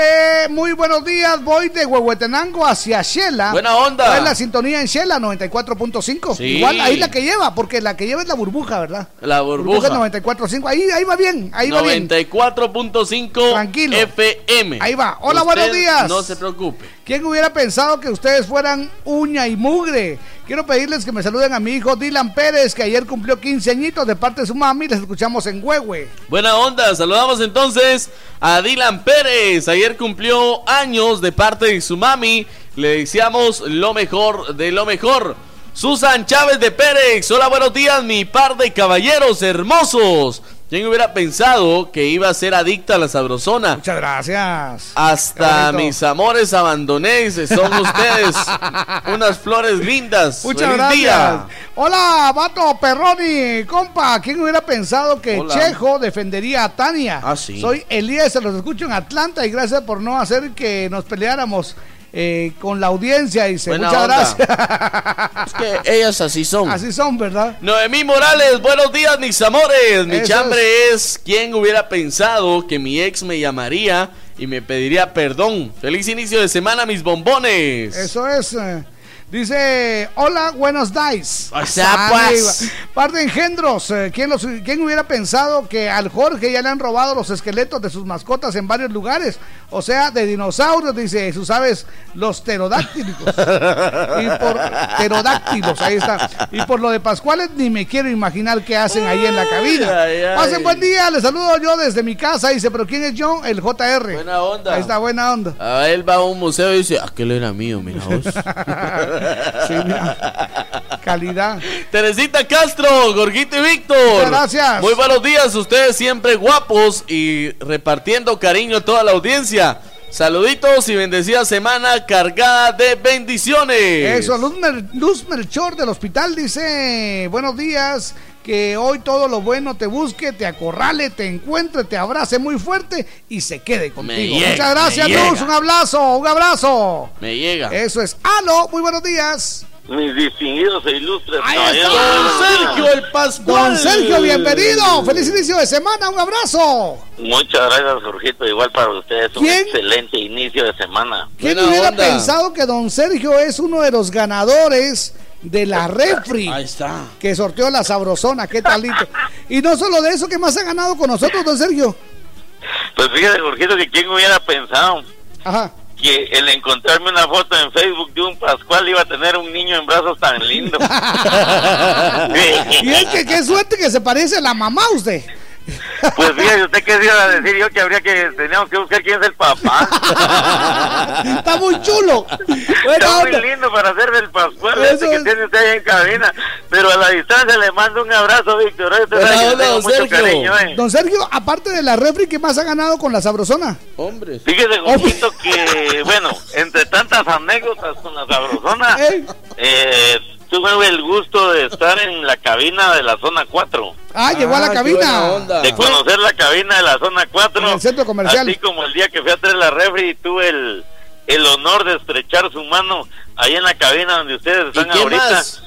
muy buenos días, voy de Huehuetenango hacia Shela. Buena onda. Es la sintonía en Shela 94.5. Sí. Igual ahí la que lleva, porque la que lleva es la burbuja, ¿verdad? La burbuja. 94.5. Ahí, ahí va bien, ahí va bien. 94.5 Tranquilo. FM. Ahí va. Hola, Usted buenos días. No se preocupe. ¿Quién hubiera pensado que ustedes fueran uña y mugre? Quiero pedirles que me saluden a mi hijo Dylan Pérez, que ayer cumplió 15 añitos de parte de su mami. Les escuchamos en Huehue. Buena onda, saludamos entonces a Dylan Pérez. Ayer cumplió años de parte de su mami. Le deseamos lo mejor de lo mejor. Susan Chávez de Pérez. Hola, buenos días, mi par de caballeros hermosos. ¿Quién hubiera pensado que iba a ser adicta a la sabrosona? Muchas gracias. Hasta mis amores abandoné. Son ustedes unas flores lindas. Muchas Feliz gracias. día. Hola, Vato Perroni, compa. ¿Quién hubiera pensado que Hola. Chejo defendería a Tania? Ah, sí. Soy Elías, se los escucho en Atlanta y gracias por no hacer que nos peleáramos eh, con la audiencia. Dice, Buena muchas onda. gracias. Es que ellas así son. Así son, ¿verdad? Noemí Morales, buenos días, mis amores. Mi Eso chambre es. ¿Quién hubiera pensado que mi ex me llamaría y me pediría perdón? Feliz inicio de semana, mis bombones. Eso es. eh, Dice, hola, buenos días. O sea, pues. Par de engendros. eh, ¿quién, los- ¿Quién hubiera pensado que al Jorge ya le han robado los esqueletos de sus mascotas en varios lugares? O sea, de dinosaurios, dice, sus aves, los pterodáctilos. y por pterodáctilos, ahí está. Y por lo de Pascuales, ni me quiero imaginar qué hacen ahí en la cabina. Ay, ay. Pasen buen día, les saludo yo desde mi casa. Dice, pero ¿quién es yo? El JR. Buena onda. Ahí está, buena onda. A él va a un museo y dice, aquel era mío, mira vos. Sí, mira. Calidad. Teresita Castro, Gorgito y Víctor. Gracias. Muy buenos días, ustedes siempre guapos y repartiendo cariño a toda la audiencia. Saluditos y bendecida semana cargada de bendiciones. Eso, Luz, Mer- Luz Melchor del hospital dice, buenos días, que hoy todo lo bueno te busque, te acorrale, te encuentre, te abrace muy fuerte y se quede contigo. llega, Muchas gracias, Luz, un abrazo, un abrazo. Me llega. Eso es. Aló, muy buenos días. Mis distinguidos e ilustres Ahí está. días. Sergio el Pascual. Don Sergio, bienvenido. Feliz inicio de semana, un abrazo. Muchas gracias, Jorgito. Igual para ustedes, un ¿Quién? excelente inicio de semana. ¿Quién Buena hubiera onda. pensado que Don Sergio es uno de los ganadores de la refri? Ahí está. que sorteó la sabrosona, qué talito. Y no solo de eso, ¿qué más ha ganado con nosotros, don Sergio? Pues fíjate, Jorgito, que quién hubiera pensado Ajá. que el encontrarme una foto en Facebook de un Pascual iba a tener un niño en brazos tan lindo. Y es que qué suerte que se parece a la mamá usted. Pues fíjate, usted qué iba a decir yo que habría que teníamos que buscar quién es el papá. Está muy chulo. Está muy lindo para hacer el Pascual Eso este que es. tiene usted ahí en cabina. Pero a la distancia le mando un abrazo, Víctor. Que tengo don Sergio. cariño, ¿eh? Don Sergio, aparte de la refri, ¿qué más ha ganado con la sabrosona? Hombre. Fíjese, Jorgito, que, bueno, entre tantas anécdotas con la sabrosona, Ey. eh, tuve el gusto de estar en la cabina de la zona 4. Ah, llegó a la qué cabina. De conocer la cabina de la zona 4. En el centro comercial. Así como el día que fui a traer la refri y tuve el, el honor de estrechar su mano ahí en la cabina donde ustedes ¿Y están qué ahorita. más?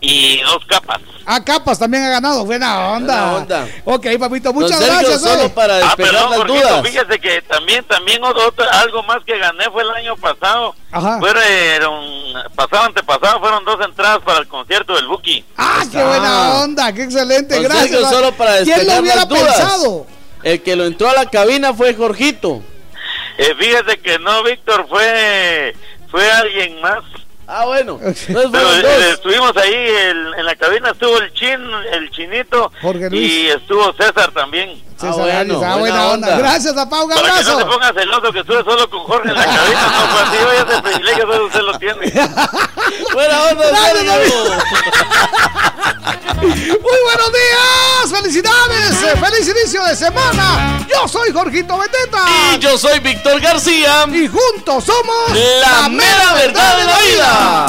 Y dos capas. Ah, Capas también ha ganado. Buena onda. Buena onda. Ok, papito, muchas Sergio, gracias. solo para Ah, perdón, las Jorgito, dudas. fíjese que también, también otro, algo más que gané fue el año pasado. Ajá. Fueron, pasado antepasado, fueron dos entradas para el concierto del Buki. Ah, qué buena onda, qué excelente. Don Gracias. Sergio, solo para ¿Quién lo hubiera las dudas. pensado? El que lo entró a la cabina fue Jorgito. Eh, fíjese que no, Víctor, fue, fue alguien más. Ah, bueno. Entonces eh, estuvimos ahí el- en la cabina, estuvo el chin, el chinito Jorge Luis. y estuvo César también. César bueno, ah, buena buena onda. onda. Gracias, papá, un Para que no se abrazo. ponga celoso que estuve solo con Jorge en la cabina, no fue así, oye, ese privilegio solo usted lo tiene. Buena onda. Muy buenos días, felicidades, eh, feliz inicio de semana. Yo soy Jorgito Beteta. Y yo soy Víctor García. Y juntos somos La mera verdad de la vida. Ah.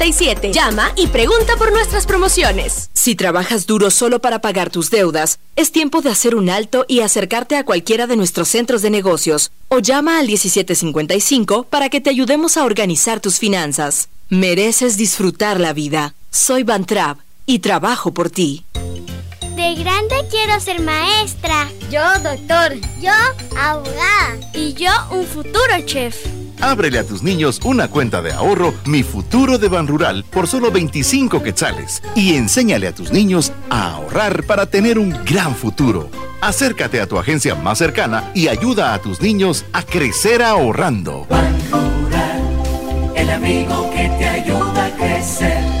Llama y pregunta por nuestras promociones. Si trabajas duro solo para pagar tus deudas, es tiempo de hacer un alto y acercarte a cualquiera de nuestros centros de negocios o llama al 1755 para que te ayudemos a organizar tus finanzas. Mereces disfrutar la vida. Soy Van Trapp y trabajo por ti. De grande quiero ser maestra. Yo doctor. Yo abogada. Y yo un futuro chef. Ábrele a tus niños una cuenta de ahorro Mi Futuro de Ban Rural por solo 25 quetzales y enséñale a tus niños a ahorrar para tener un gran futuro. Acércate a tu agencia más cercana y ayuda a tus niños a crecer ahorrando. El amigo que te ayuda a crecer.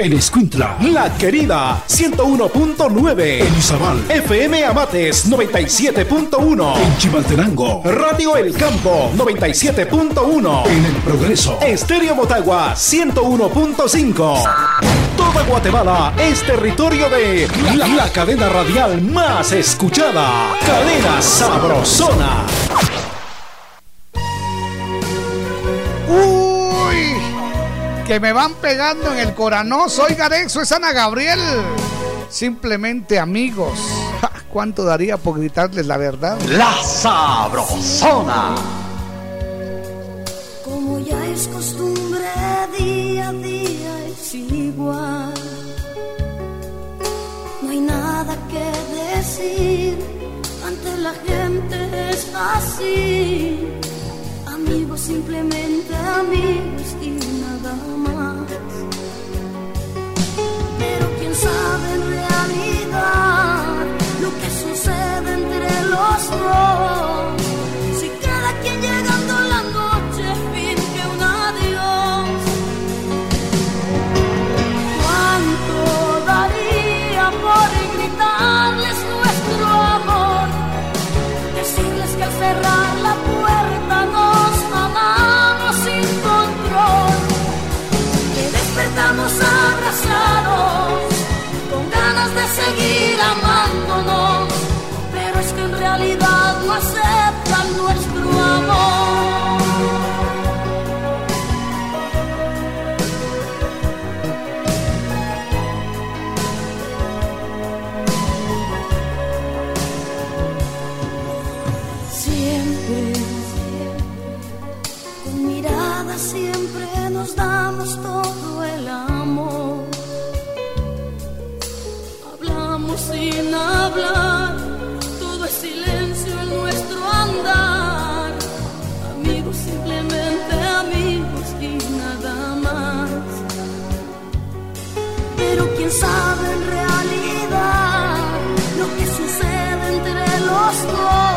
En Escuintla, La Querida, 101.9. En Izabal, FM Amates, 97.1. En Chimaltenango, Radio El Campo, 97.1. En El Progreso, Estéreo Motagua, 101.5. Toda Guatemala es territorio de la, la cadena radial más escuchada. Cadena Sabrosona. Uy, que me van pegando en el corano. Soy Garexo, es Ana Gabriel. Simplemente amigos. Ja, ¿Cuánto daría por gritarles la verdad? La Sabrosona. Como ya es costumbre, día a día es igual. No hay nada que decir, ante la gente es así. Amigos, simplemente amigos y nada más. Pero quién sabe en realidad lo que sucede entre los dos. Seguir amándonos. Pero es que en realidad no aceptan nuestro amor. Siempre, con mirada siempre nos damos todo entre los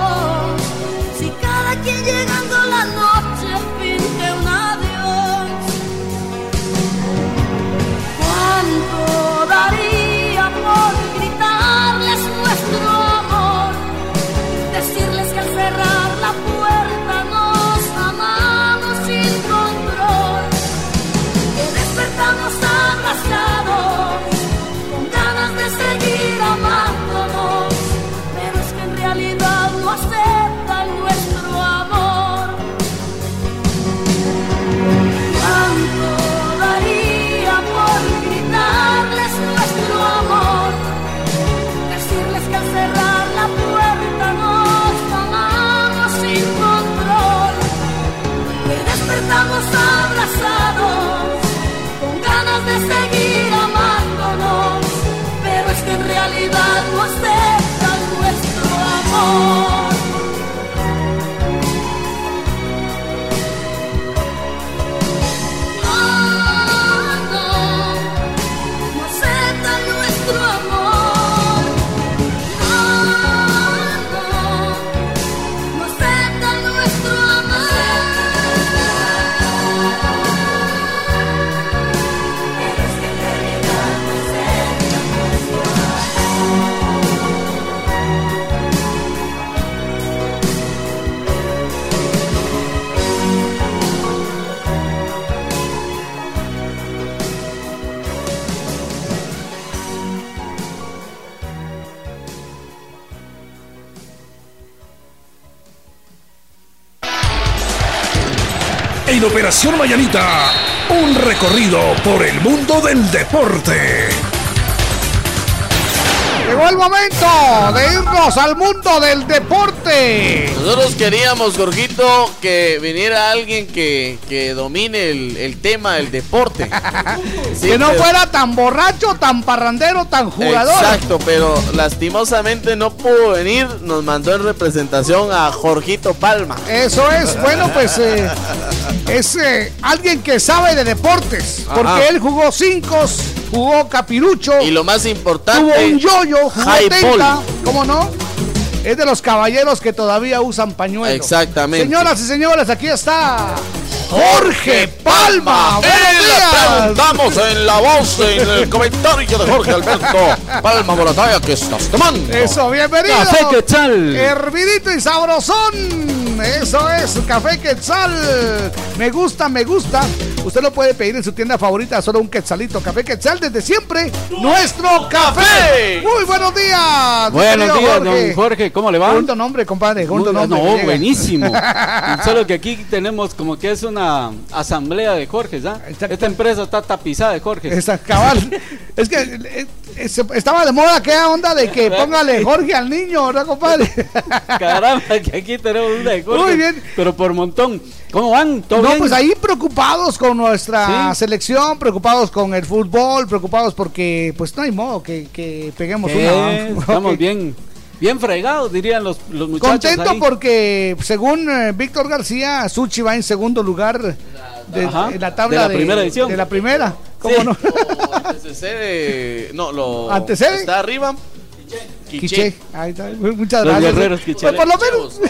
Operación Mayanita, un recorrido por el mundo del deporte. El momento de irnos al mundo del deporte. Nosotros queríamos, Jorgito, que viniera alguien que, que domine el, el tema del deporte. Sí, que no pero- fuera tan borracho, tan parrandero, tan jugador. Exacto, pero lastimosamente no pudo venir. Nos mandó en representación a Jorgito Palma. Eso es, bueno, pues eh, es eh, alguien que sabe de deportes. Porque Ajá. él jugó cinco, jugó capirucho. Y lo más importante, Tuvo un yoyo, jugó tenta, ¿cómo no? Es de los caballeros que todavía usan pañuelo. Exactamente. Señoras y señores, aquí está Jorge Palma. Preguntamos en la voz, en el comentario de Jorge Alberto Palma Morataya, que estás tomando? Eso, bienvenido. Café Quetzal. Hervidito y sabrosón. Eso es, café Quetzal. Me gusta, me gusta. Usted lo puede pedir en su tienda favorita, solo un quetzalito. Café Quetzal desde siempre. Nuestro café. Muy buenos días. Buenos días, don Jorge, ¿cómo le va? Junto nombre, compadre. Muy- nombre. no, buenísimo. Solo que aquí tenemos como que es una asamblea de Jorge, ¿ya? Esta empresa está tapizada de Jorge. Esa cabal. es que eh, estaba de moda aquella onda de que póngale Jorge al niño, ¿verdad, compadre? Caramba, que aquí tenemos una de Jorge. Muy bien. Pero por montón. ¿Cómo van? ¿Todo no, bien? pues ahí preocupados con nuestra Sí. selección, preocupados con el fútbol, preocupados porque pues no hay modo que, que peguemos ¿Qué? una. Estamos bien, bien fregados, dirían los, los muchachos. Contento ahí. porque según eh, Víctor García, Suchi va en segundo lugar de, Ajá, en la tabla de la primera edición. De la primera. ¿Cómo Sí. no? Antecede, no, lo ¿Antecede? está arriba. Quiche. Ahí está. Muchas Los gracias. guerreros Pues quicheles. por lo menos.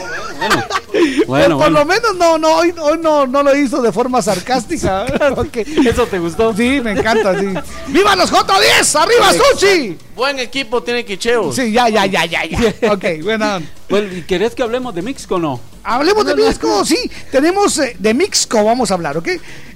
Bueno, Pues por bueno. lo menos no, no, hoy, hoy no, no lo hizo de forma sarcástica. ¿Eso te gustó? Sí, me encanta, sí. ¡Viva los J10! ¡Arriba, Suchi! Buen equipo tiene quicheos. Sí, ya, ya, ya, ya, ya. Ok, bueno. ¿y querés que hablemos de Mixco o no? Hablemos de Mixco, sí. Tenemos eh, de Mixco, vamos a hablar, ¿ok?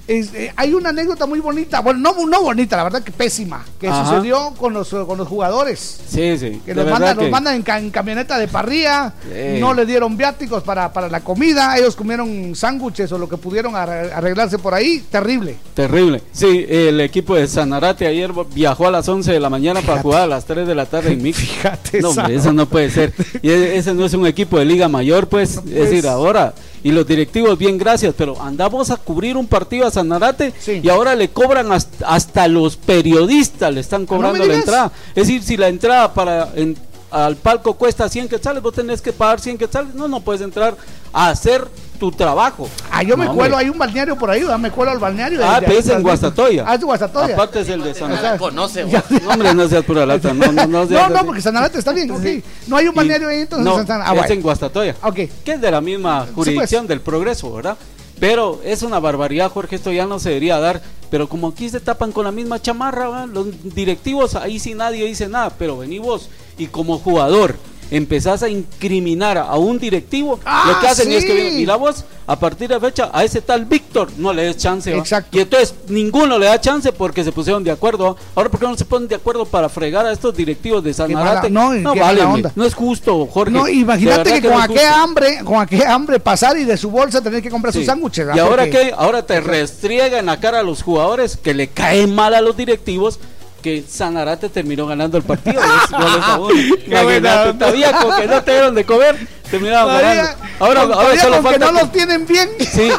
Es, eh, hay una anécdota muy bonita, bueno, no, no bonita, la verdad que pésima, que Ajá. sucedió con los, con los jugadores. Sí, sí. Que los mandan, los mandan en, ca- en camioneta de parrilla, Sí. no le dieron viáticos para, para la comida, ellos comieron sándwiches o lo que pudieron arre- arreglarse por ahí, terrible. Terrible. Sí, el equipo de Sanarate ayer viajó a las 11 de la mañana para jugar a las 3 de la tarde en Mix. Fíjate, No, hombre, eso no puede ser. Y e- ese no es un equipo de Liga Mayor, pues. es decir, ahora. Y los directivos, bien, gracias, pero andamos a cubrir un partido a Sanarate y ahora le cobran hasta, hasta los periodistas, le están cobrando la entrada. Es decir, si la entrada para en- al palco cuesta 100 quetzales, vos tenés que pagar 100 quetzales. No, no puedes entrar a hacer tu trabajo. Ah, yo me No, cuelo, hombre. hay un balneario por ahí, ¿verdad? me cuelo al balneario. Ah, pero ahí es en. Guastatoya. Ah, es de Guastatoya. Aparte es el de Sanarate. conoce, No, hombre, no seas pura lata. No, no, no, No, seas no, así. porque Sanarate está bien, ok. No hay un balneario ahí, entonces No, están- ah, es en Guastatoya. Ok. Que es de la misma jurisdicción pues. del progreso, ¿verdad? Pero es una barbaridad, Jorge, esto ya no se debería dar. Pero como aquí se tapan con la misma chamarra, ¿va? los directivos, ahí sí nadie dice nada. Pero vení vos y como jugador empezás a incriminar a un directivo, Ah, lo que hacen es que, vienen, mira vos, a partir de fecha, a ese tal Víctor no le des chance. ¿va? Exacto. Y entonces ninguno le da chance porque se pusieron de acuerdo. ¿va? Ahora, ¿por qué no se ponen de acuerdo para fregar a estos directivos de Sanarate? mala- no, y qué vale, onda. no es justo, Jorge. No, imagínate que, con no aquel hambre, con aquel hambre pasar y de su bolsa tener que comprar Sí. sus sándwiches. ¿Y ahora Porque- qué? Ahora te restriega en la cara a los jugadores que le caen mal a los directivos que Sanarate terminó ganando el partido. Imagínate, todavía con que no te dieron de comer, terminaron ganando. Ahora, ahora solo con que falta no los tienen bien. Sí,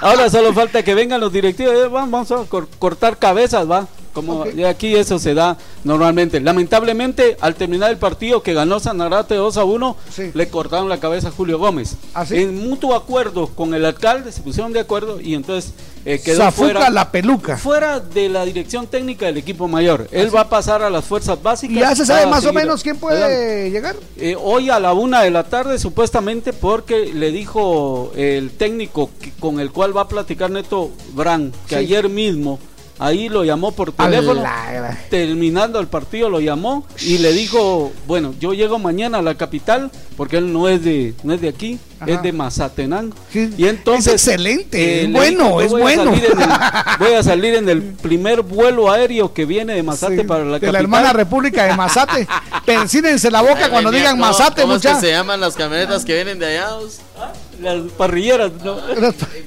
ahora solo falta que vengan los directivos. eh, vamos vamos a cor- cortar cabezas, va. Como de aquí eso se da normalmente. Lamentablemente, al terminar el partido que ganó Sanarate 2 a 1, le cortaron la cabeza a Julio Gómez. ¿Ah, sí? En mutuo acuerdo con el alcalde, se pusieron de acuerdo y entonces eh, quedó Zafuca fuera, la peluca. fuera de la dirección técnica del equipo mayor. Él va a pasar a las fuerzas básicas. ¿Y ya se sabe más o menos quién puede llegar? Eh, hoy a la una de la tarde, supuestamente, porque le dijo el técnico que- con el cual va a platicar Neto Brand, que Sí. ayer mismo ahí lo llamó por teléfono. Terminando el partido lo llamó y le dijo, bueno, yo llego mañana a la capital, porque él no es de, no es de aquí, Ajá. es de Mazatenango. Y entonces... Es excelente, es le bueno, es voy a bueno. salir en el- voy a salir en el primer vuelo aéreo que viene de Mazate Sí, para la de capital. la hermana República de Mazate. Pensínense la boca cuando Venía, digan ¿cómo- Mazate, ¿Cómo es que se llaman las camionetas que vienen de allá? vos? las parrilleras, ¿no?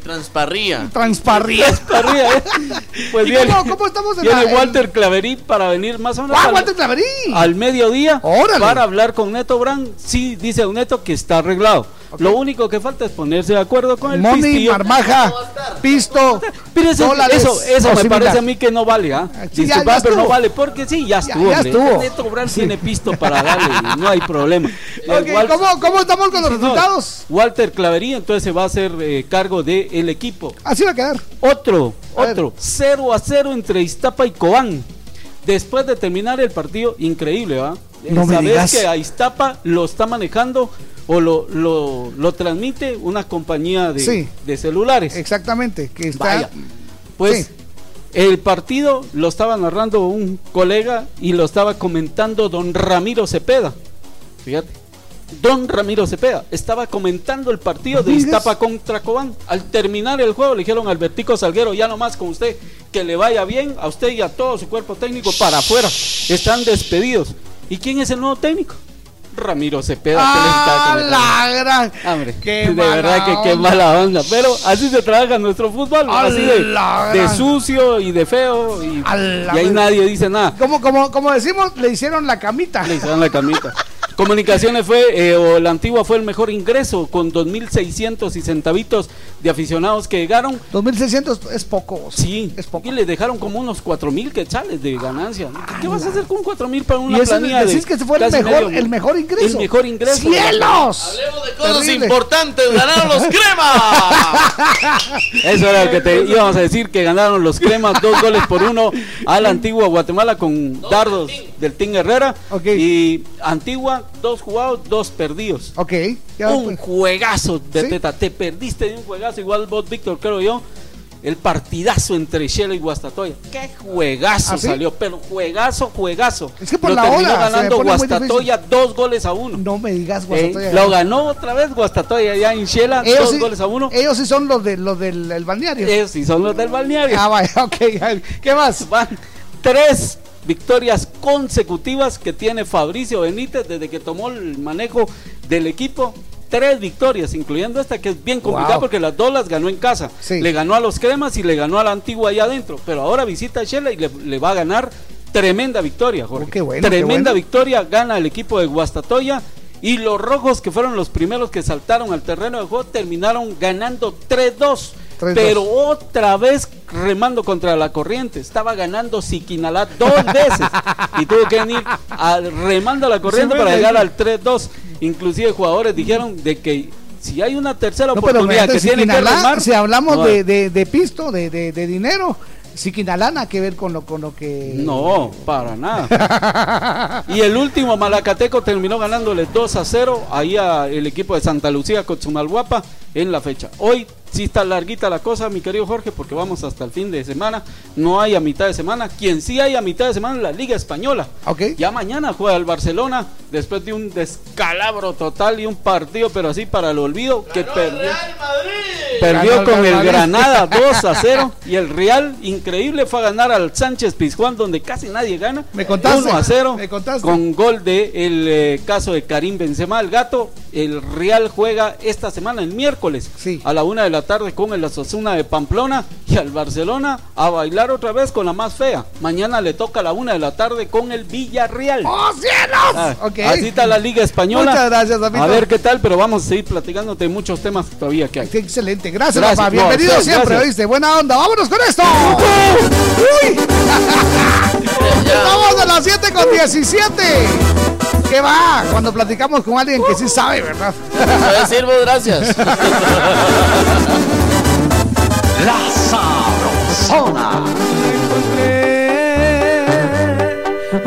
Transparría. Transparría. Transparría, ¿eh? Pues ¿Y bien. cómo- cómo estamos en Viene la- Walter Claverí para venir más o menos. ¡Ah, al- Walter Claverí! Al mediodía. Órale. Para hablar con Neto Brand. Sí, dice Neto que está arreglado. Lo único que falta es ponerse de acuerdo con el Money, pistillo. marmaja, pisto, Pero eso, dólares eso, eso me similar. parece a mí que no vale, ¿ah? sí, ya- Disculpa, ya pero no vale, porque sí, ya estuvo. ya hombre. estuvo. Neto Brand tiene pisto para darle, no hay problema. Ok, Igual- ¿cómo, ¿Cómo estamos con los Sí, no, resultados? Walter Clavería entonces se va a hacer eh, cargo del equipo. Así va a quedar. Otro, A otro, 0 a 0 entre Iztapa y Cobán. Después de terminar el partido, increíble, ¿va? No me Sabes que a Iztapa lo está manejando o lo, lo, lo transmite una compañía de, Sí. de celulares. Exactamente, que está... Vaya. Pues Sí. el partido lo estaba narrando un colega y lo estaba comentando don Ramiro Cepeda. Fíjate. Don Ramiro Cepeda estaba comentando el partido de. Iztapa contra Cobán. Al terminar el juego le dijeron a Albertico Salguero, ya nomás con usted, que le vaya bien a usted y a todo su cuerpo técnico para afuera. Están despedidos. ¿Y quién es el nuevo técnico? Ramiro Cepeda. ¡Ah, la gran! Hombre, ¡Qué de verdad que qué mala onda. Pero así se trabaja nuestro fútbol. ¡A Así de, de sucio y de feo. Y, ¡A la y ahí nadie dice nada. Como, como, como decimos, le hicieron la camita. Le hicieron la camita. Comunicaciones fue, eh, o la antigua fue el mejor ingreso, con 2.600 y centavitos de aficionados que llegaron. 2.600 es poco. Sí, es poco. y le dejaron como unos 4.000 quetzales de ganancia. ¿Qué, qué vas a hacer con 4.000 para una Y ese planilla de decís que ese fue el mejor, medio- el mejor ingreso. El mejor ingreso. ¡Cielos! Hablemos de cosas Terrible. importantes. Ganaron los cremas. Eso era lo que te íbamos a decir, que ganaron los cremas dos goles por uno al Antigua Guatemala con dardos del Team Herrera. Y Antigua, dos jugados, dos perdidos. Ok. ya un pues. juegazo de Sí. teta. Te perdiste de un juegazo, igual vos, Víctor, creo yo. El partidazo entre Shela y Guastatoya. Qué juegazo ¿Ah, sí? salió, pero juegazo, juegazo. Es que por Lo la terminó hora ganando Guastatoya dos goles a uno. No me digas, Eh, Guastatoya. lo ganó otra vez Guastatoya ya en Shela, dos sí, goles a uno. Ellos sí son los, de, los del el balneario. Ellos sí son los del balneario. Ah, vaya, ok. ¿Qué más? Van tres victorias consecutivas que tiene Fabricio Benítez desde que tomó el manejo del equipo. Tres victorias, incluyendo esta que es bien complicada Wow. porque las dos las ganó en casa. Sí. Le ganó a los cremas y le ganó a la antigua allá adentro. Pero ahora visita a Shela y le, le va a ganar tremenda victoria, Jorge. Oh, bueno, tremenda bueno. victoria gana el equipo de Guastatoya. Y los rojos, que fueron los primeros que saltaron al terreno de juego, terminaron ganando 3-2. 3-2. Pero otra vez remando contra la corriente. Estaba ganando Siquinalá dos veces. y tuvo que venir a- remando a la corriente Sí, para llegar al 3-2. Inclusive jugadores dijeron de que si hay una tercera No, oportunidad que tiene que remar. si hablamos no, de, de, de pisto, de, de, de dinero, Siquinalá nada que ver con lo, con lo que... No, para nada. y el último Malacateco terminó ganándole 2 a 0 ahí al equipo de Santa Lucía con Chumalguapa en la fecha. Hoy sí está larguita la cosa, mi querido Jorge, porque vamos hasta el fin de semana. No hay a mitad de semana. Quien sí hay a mitad de semana es la Liga Española. Ok. Ya mañana juega el Barcelona después de un descalabro total y un partido, pero así para el olvido, que perdió. Perdió Ganó el con el Real Madrid. Granada 2 a 0 y el Real increíble fue a ganar al Sánchez Pizjuán donde casi nadie gana. Me contaste, 1 a 0 me contaste. con gol de el eh, caso de Karim Benzema el gato. El Real juega esta semana el miércoles a la una de la tarde con el Asosuna de Pamplona y al Barcelona a bailar otra vez con la más fea. Mañana le toca a la una de la tarde con el Villarreal. ¡Oh, cielos! Ah, Ok. Así está la Liga Española. Muchas gracias, David. A ver qué tal, pero vamos a seguir platicándote de muchos temas todavía que hay. Qué excelente. Gracias, Gracias, papá. Bienvenido gracias, siempre, gracias. ¿oíste? Buena onda. Vámonos con esto. ¡Uy! Vamos a las 7 con 17. ¿Qué va? Cuando platicamos con alguien que sí sabe, ¿verdad? A decir vos gracias. La Sabrosona.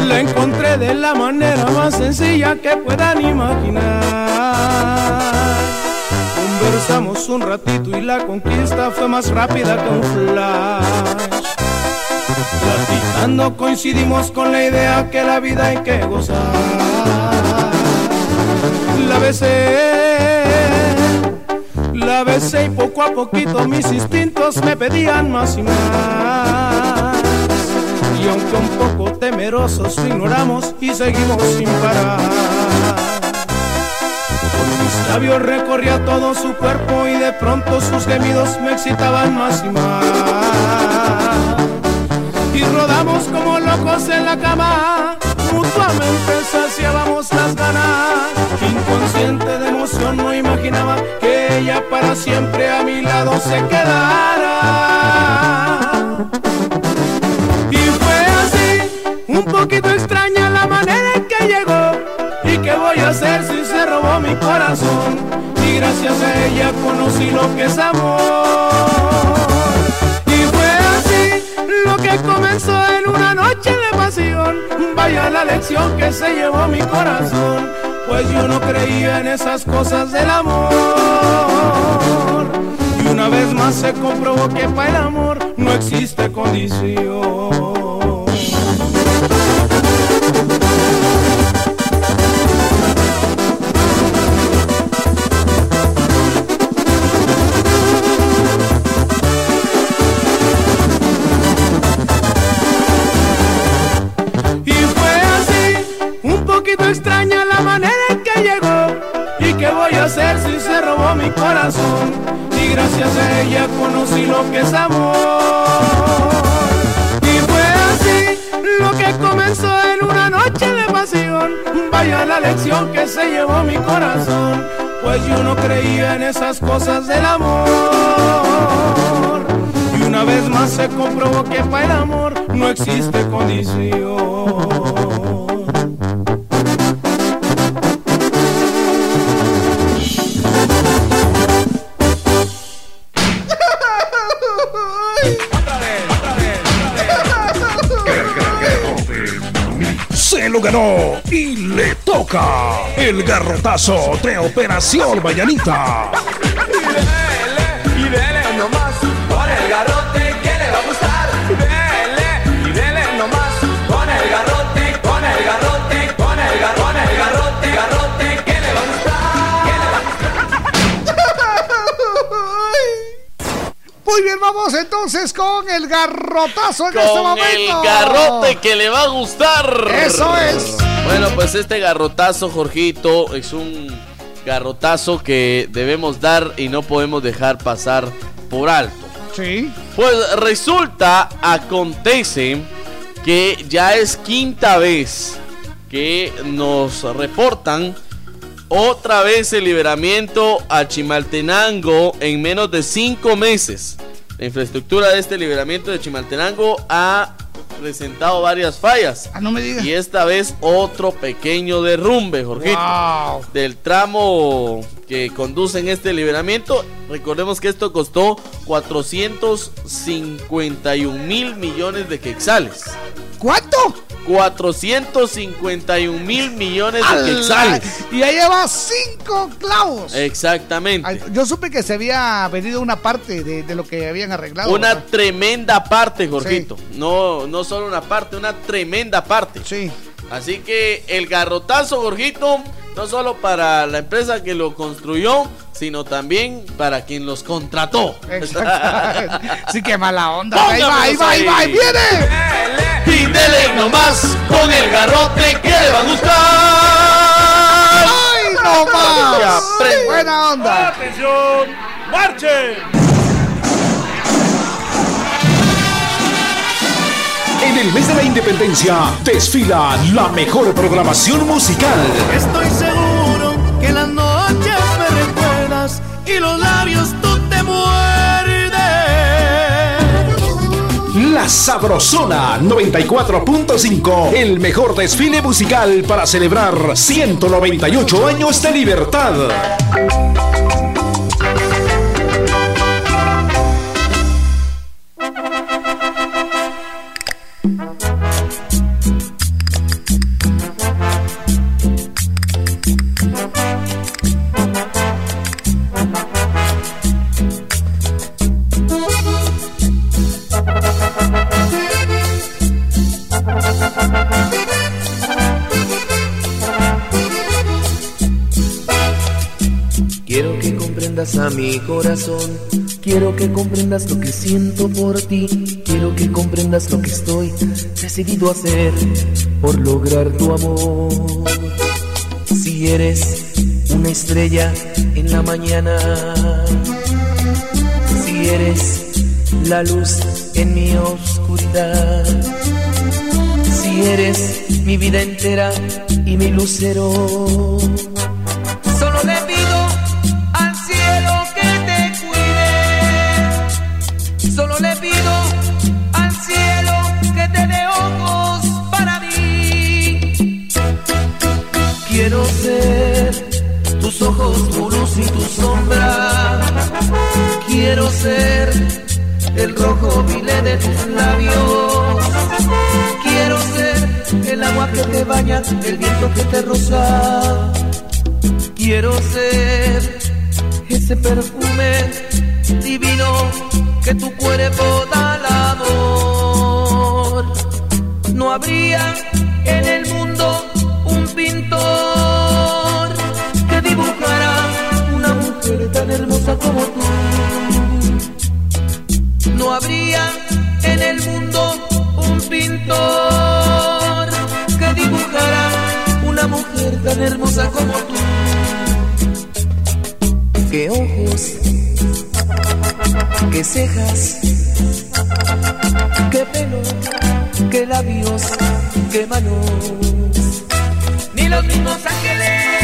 La encontré de la manera más sencilla que puedan imaginar. Conversamos un ratito y la conquista fue más rápida que un flash. Platicando coincidimos con la idea que la vida hay que gozar. La besé, la besé y poco a poquito mis instintos me pedían más y más. Y aunque un poco temerosos ignoramos y seguimos sin parar. Por mis labio recorría todo su cuerpo y de pronto sus gemidos me excitaban más y más. Y rodamos como locos en la cama, mutuamente saciábamos las ganas. Inconsciente de emoción no imaginaba que ella para siempre a mi lado se quedara. Y fue así, un poquito extraña la manera en que llegó. ¿Y qué voy a hacer si se robó mi corazón? Y gracias a ella conocí lo que es amor. En una noche de pasión. Vaya la lección que se llevó mi corazón. Pues yo no creía en esas cosas del amor. Y una vez más se comprobó que para el amor no existe condición. Corazón? Y gracias a ella conocí lo que es amor. Y fue así, lo que comenzó en una noche de pasión. Vaya la lección que se llevó mi corazón. Pues yo no creía en esas cosas del amor. Y una vez más se comprobó que para el amor no existe condición. Y le toca el garrotazo de Operación Mañanita. Vamos entonces con el garrotazo en este Con momento. el garrote que le va a gustar. Eso es. Bueno, pues este garrotazo, Jorgito, es un garrotazo que debemos dar y no podemos dejar pasar por alto. Sí. Pues resulta, acontece que ya es quinta vez que nos reportan otra vez el liberamiento a Chimaltenango en menos de cinco meses. La infraestructura de este liberamiento de Chimaltenango ha presentado varias fallas. Ah, no me digas. Y esta vez otro pequeño derrumbe, Jorgito. Wow. Del tramo que conduce en este liberamiento. Recordemos que esto costó 451 mil millones de quetzales. ¿Cuánto? 451 mil millones de ¡Ala! quetzales. Y ya lleva cinco clavos. Exactamente. Ay, Yo supe que se había venido una parte de, de lo que habían arreglado. Una ¿verdad? tremenda parte, Jorgito. No, no solo una parte, una tremenda parte. Sí. Así que el garrotazo, Jorgito, no solo para la empresa que lo construyó, sino también para quien los contrató. Exactamente. Sí, qué mala onda. Ahí va, ahí va, ahí va, ahí viene. Y dele nomás con el garrote que le va a gustar. ¡Ay, no más! Ya, prende. Buena onda. ¡Atención! ¡Marchen! En el mes de la independencia desfila la mejor programación musical. Estoy seguro que las noches me recuerdas y los labios tú te muerdes. La Sabrosona 94.5, el mejor desfile musical para celebrar 198 años de libertad. Lo que siento por ti. Quiero que comprendas lo que estoy decidido a hacer por lograr tu amor. Si eres una estrella en la mañana. Si eres la luz en mi oscuridad. Si eres mi vida entera y mi lucero. El viento que te roza. Quiero ser ese perfume divino que tu cuerpo da al amor. No habría tan hermosa como tú. Qué ojos, qué cejas, qué pelo, qué labios, qué manos. Ni los mismos ángeles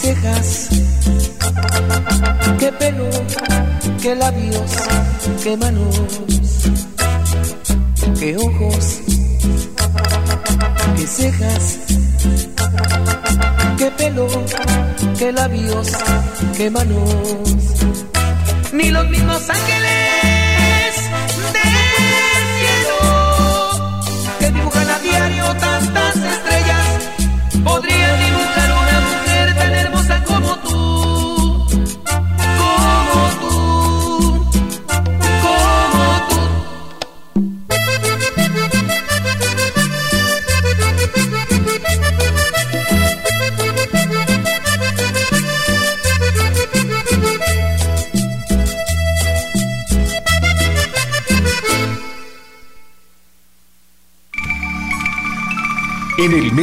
cejas, qué pelo, qué labios, qué manos. Qué ojos, qué cejas, qué pelo, qué labios, qué manos. Ni los mismos ángeles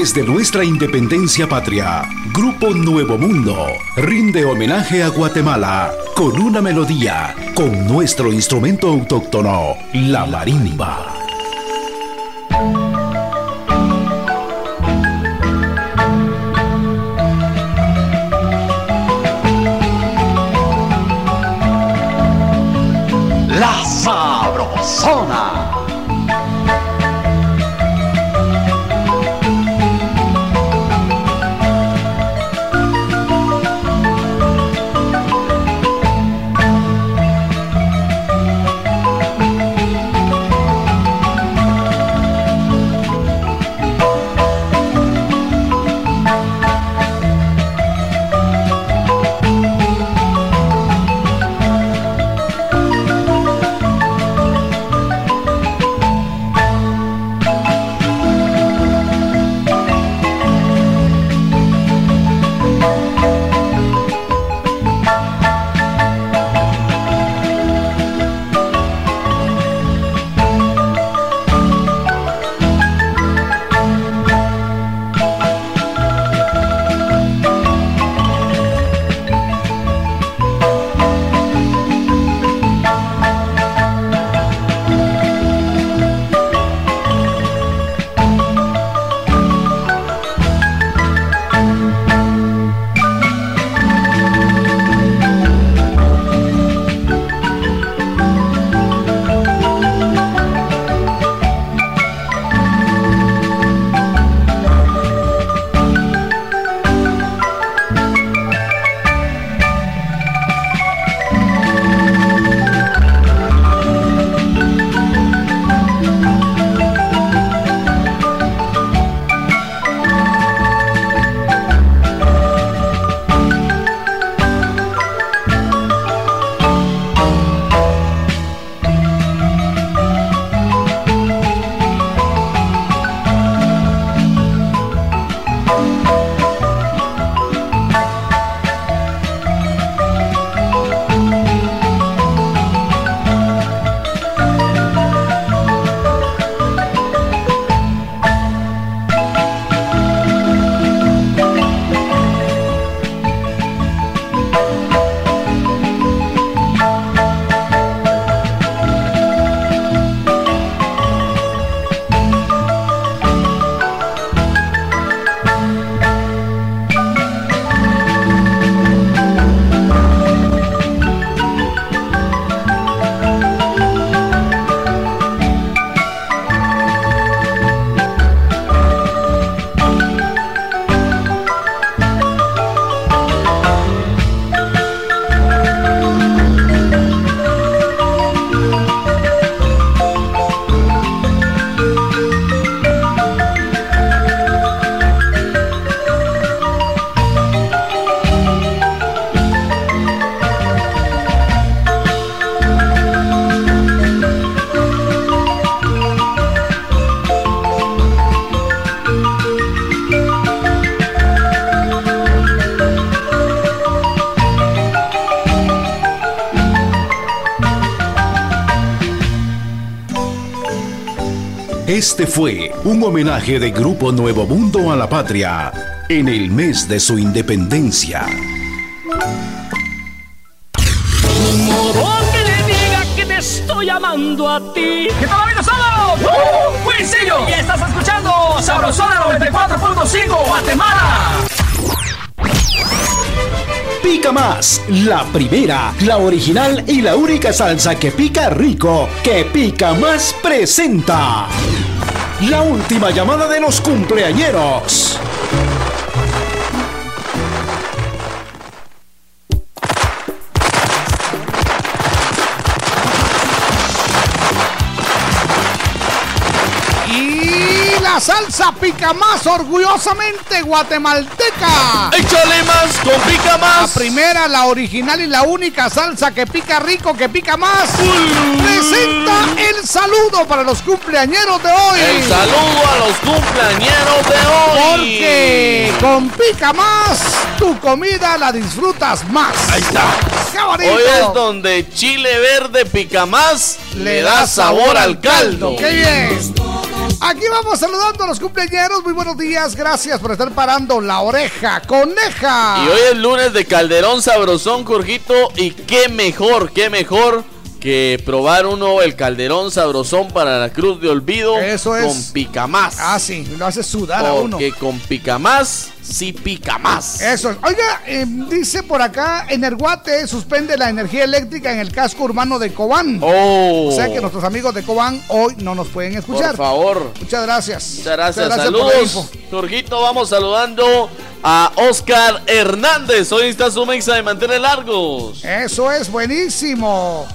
En el mes de nuestra independencia patria, Grupo Nuevo Mundo rinde homenaje a Guatemala con una melodía, con nuestro instrumento autóctono, la marimba. Este fue un homenaje de Grupo Nuevo Mundo a la patria en el mes de su independencia. que le diga que te estoy amando a ti. ¿Qué tal amigos todos? ¡Uh! ¡Wisillo! Y estás escuchando Sabrosona 94.5 Guatemala. Pica más, la primera, la original y la única salsa que pica rico, que pica más presenta. La última llamada de los cumpleañeros. La pica más orgullosamente guatemalteca. Échale más con pica más. La primera, la original y la única salsa que pica rico, que pica más. Presenta el saludo para los cumpleañeros de hoy. El saludo a los cumpleañeros de hoy. Porque con pica más, tu comida la disfrutas más. Ahí está. Hoy es donde chile verde pica más le da sabor al caldo. ¡Qué bien! Aquí vamos saludando a los cumpleañeros. Muy buenos días. Gracias por estar parando la oreja, coneja. Y hoy es lunes de Calderón Sabrosón, Jorgito. Y qué mejor, qué mejor que probar uno el Calderón Sabrosón para la Cruz de Olvido Eso es. con pica más. Ah, sí, lo hace sudar a uno. Porque con pica más, sí pica más. Eso es. Oiga, eh, dice por acá, en el Guate suspende la energía eléctrica en el casco urbano de Cobán. Oh. O sea que nuestros amigos de Cobán hoy no nos pueden escuchar. Por favor. Muchas gracias. Muchas gracias. Saludos. Jorgito, vamos saludando a Oscar Hernández. Hoy está su mexa de mantener largos. Eso es buenísimo.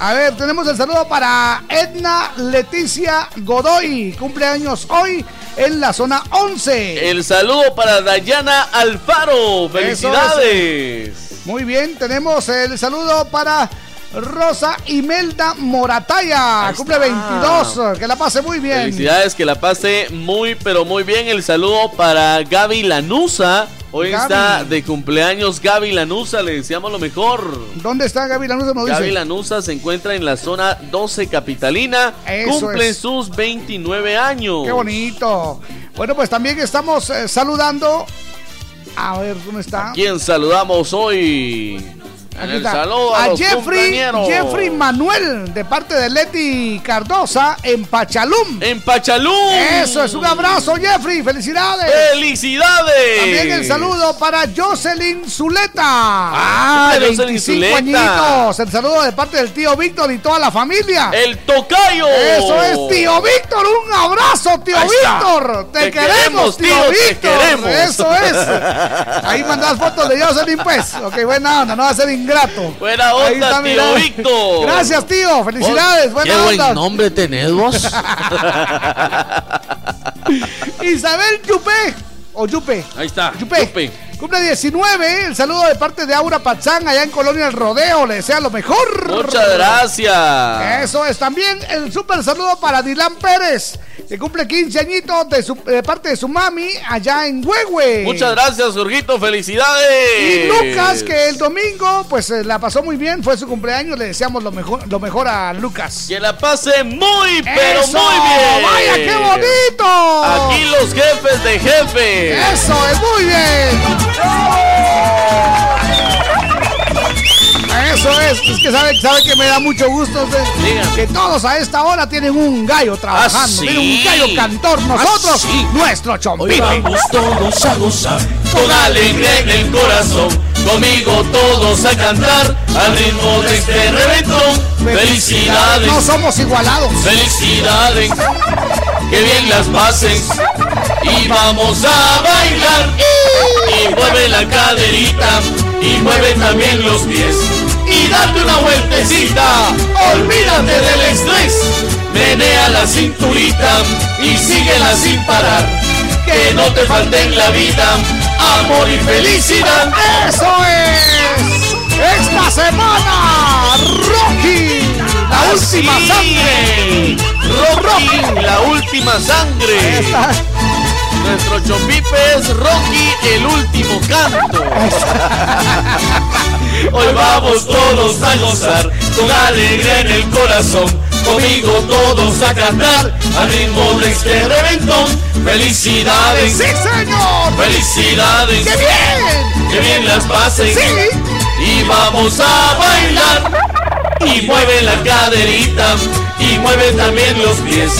A ver, tenemos el saludo para Edna Leticia Godoy. Cumpleaños hoy en la zona 11. El saludo para Dayana Alfaro. Felicidades. Muy bien, tenemos el saludo para Rosa Imelda Morataya. Cumple 22. Que la pase muy bien. Felicidades, que la pase muy, pero muy bien. El saludo para Gaby Lanusa. Hoy Gaby. está de cumpleaños Gaby Lanusa, le deseamos lo mejor. ¿Dónde está Gaby Lanusa? Nos dice. Gaby Lanusa se encuentra en la zona 12 capitalina. Eso Cumple es. sus 29 años. Qué bonito. Bueno, pues también estamos eh, saludando. A ver, ¿dónde está? ¿Quién saludamos hoy? Aquí el está. saludo a, Jeffrey. Jeffrey Manuel, de parte de Leti Cardosa, en Pachalum. En Pachalum. Eso es un abrazo, Jeffrey. Felicidades. ¡Felicidades! También el saludo para Jocelyn Zuleta. Ah, de Jocelyn 25 Zuleta. añitos. El saludo de parte del tío Víctor y toda la familia. El tocayo. Eso es, tío Víctor. Un abrazo, tío. Víctor. Te, Te queremos, queremos, tío, te Víctor. queremos. Eso es. Ahí mandas fotos de Jocelyn, pues. Ok, buena onda, no va a ser ingrato. Buena Ahí onda, está, tío. Víctor. Gracias, tío. Felicidades. Vos, Buena Qué buen onda. nombre tenés vos. Isabel Yupe. O Yupe. Ahí está. Yupe. Yupe. Cumple 19. El saludo de parte de Aura Pazán allá en Colonia El Rodeo. Le desea lo mejor. Muchas gracias. Eso es. También el súper saludo para Dylan Pérez, que cumple 15 añitos de, su- de parte de su mami allá en Huehue. Muchas gracias, Jorgito. Felicidades. Y Lucas, que el domingo, pues eh, la pasó muy bien, fue su cumpleaños, le deseamos lo mejor, lo mejor a Lucas. Que la pase muy, pero ¡Eso! muy bien. ¡Vaya, qué bonito! Aquí los jefes de jefes. Eso es muy bien. Eso es, es que sabe, sabe que me da mucho gusto usted, que todos a esta hora tienen un gallo trabajando, ¿Ah, sí? tienen un gallo cantor, nosotros, ¿Ah, sí? nuestro Hoy chompito. vamos todos a gozar con alegría en el corazón. Conmigo todos a cantar al ritmo de este reventón. Felicidades. No somos igualados. Felicidades. Que bien las pases. Y vamos a bailar. Y mueve la caderita. Y mueve también los pies. Y date una vueltecita. Olvídate del estrés. Menea la cinturita. Y síguela sin parar. Que no te falte en la vida amor y felicidad. ¡Eso es! Esta semana, Rocky, la última sangre. Rocky, la última sangre. Nuestro Chompipe es Rocky, el último canto. Hoy vamos todos a gozar con alegría en el corazón. conmigo todos a cantar al ritmo de este reventón. Felicidades. ¡Sí, señor! Felicidades. ¡Qué bien! Que bien las pasen. Sí. Y vamos a bailar. Y mueve la caderita. Y mueve también los pies.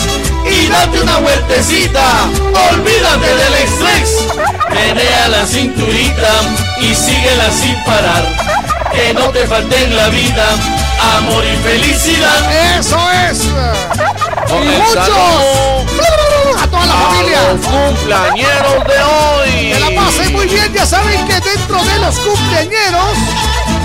Y date una vueltecita. Olvídate del estrés. Menea la cinturita. Y síguela sin parar. Que no te falte en la vida. Amor y felicidad. ¡Eso es! Con ¡Y muchos! ¡A toda la a familia! los cumpleañeros de hoy. Que la pasen muy bien, ya saben que dentro de los cumpleañeros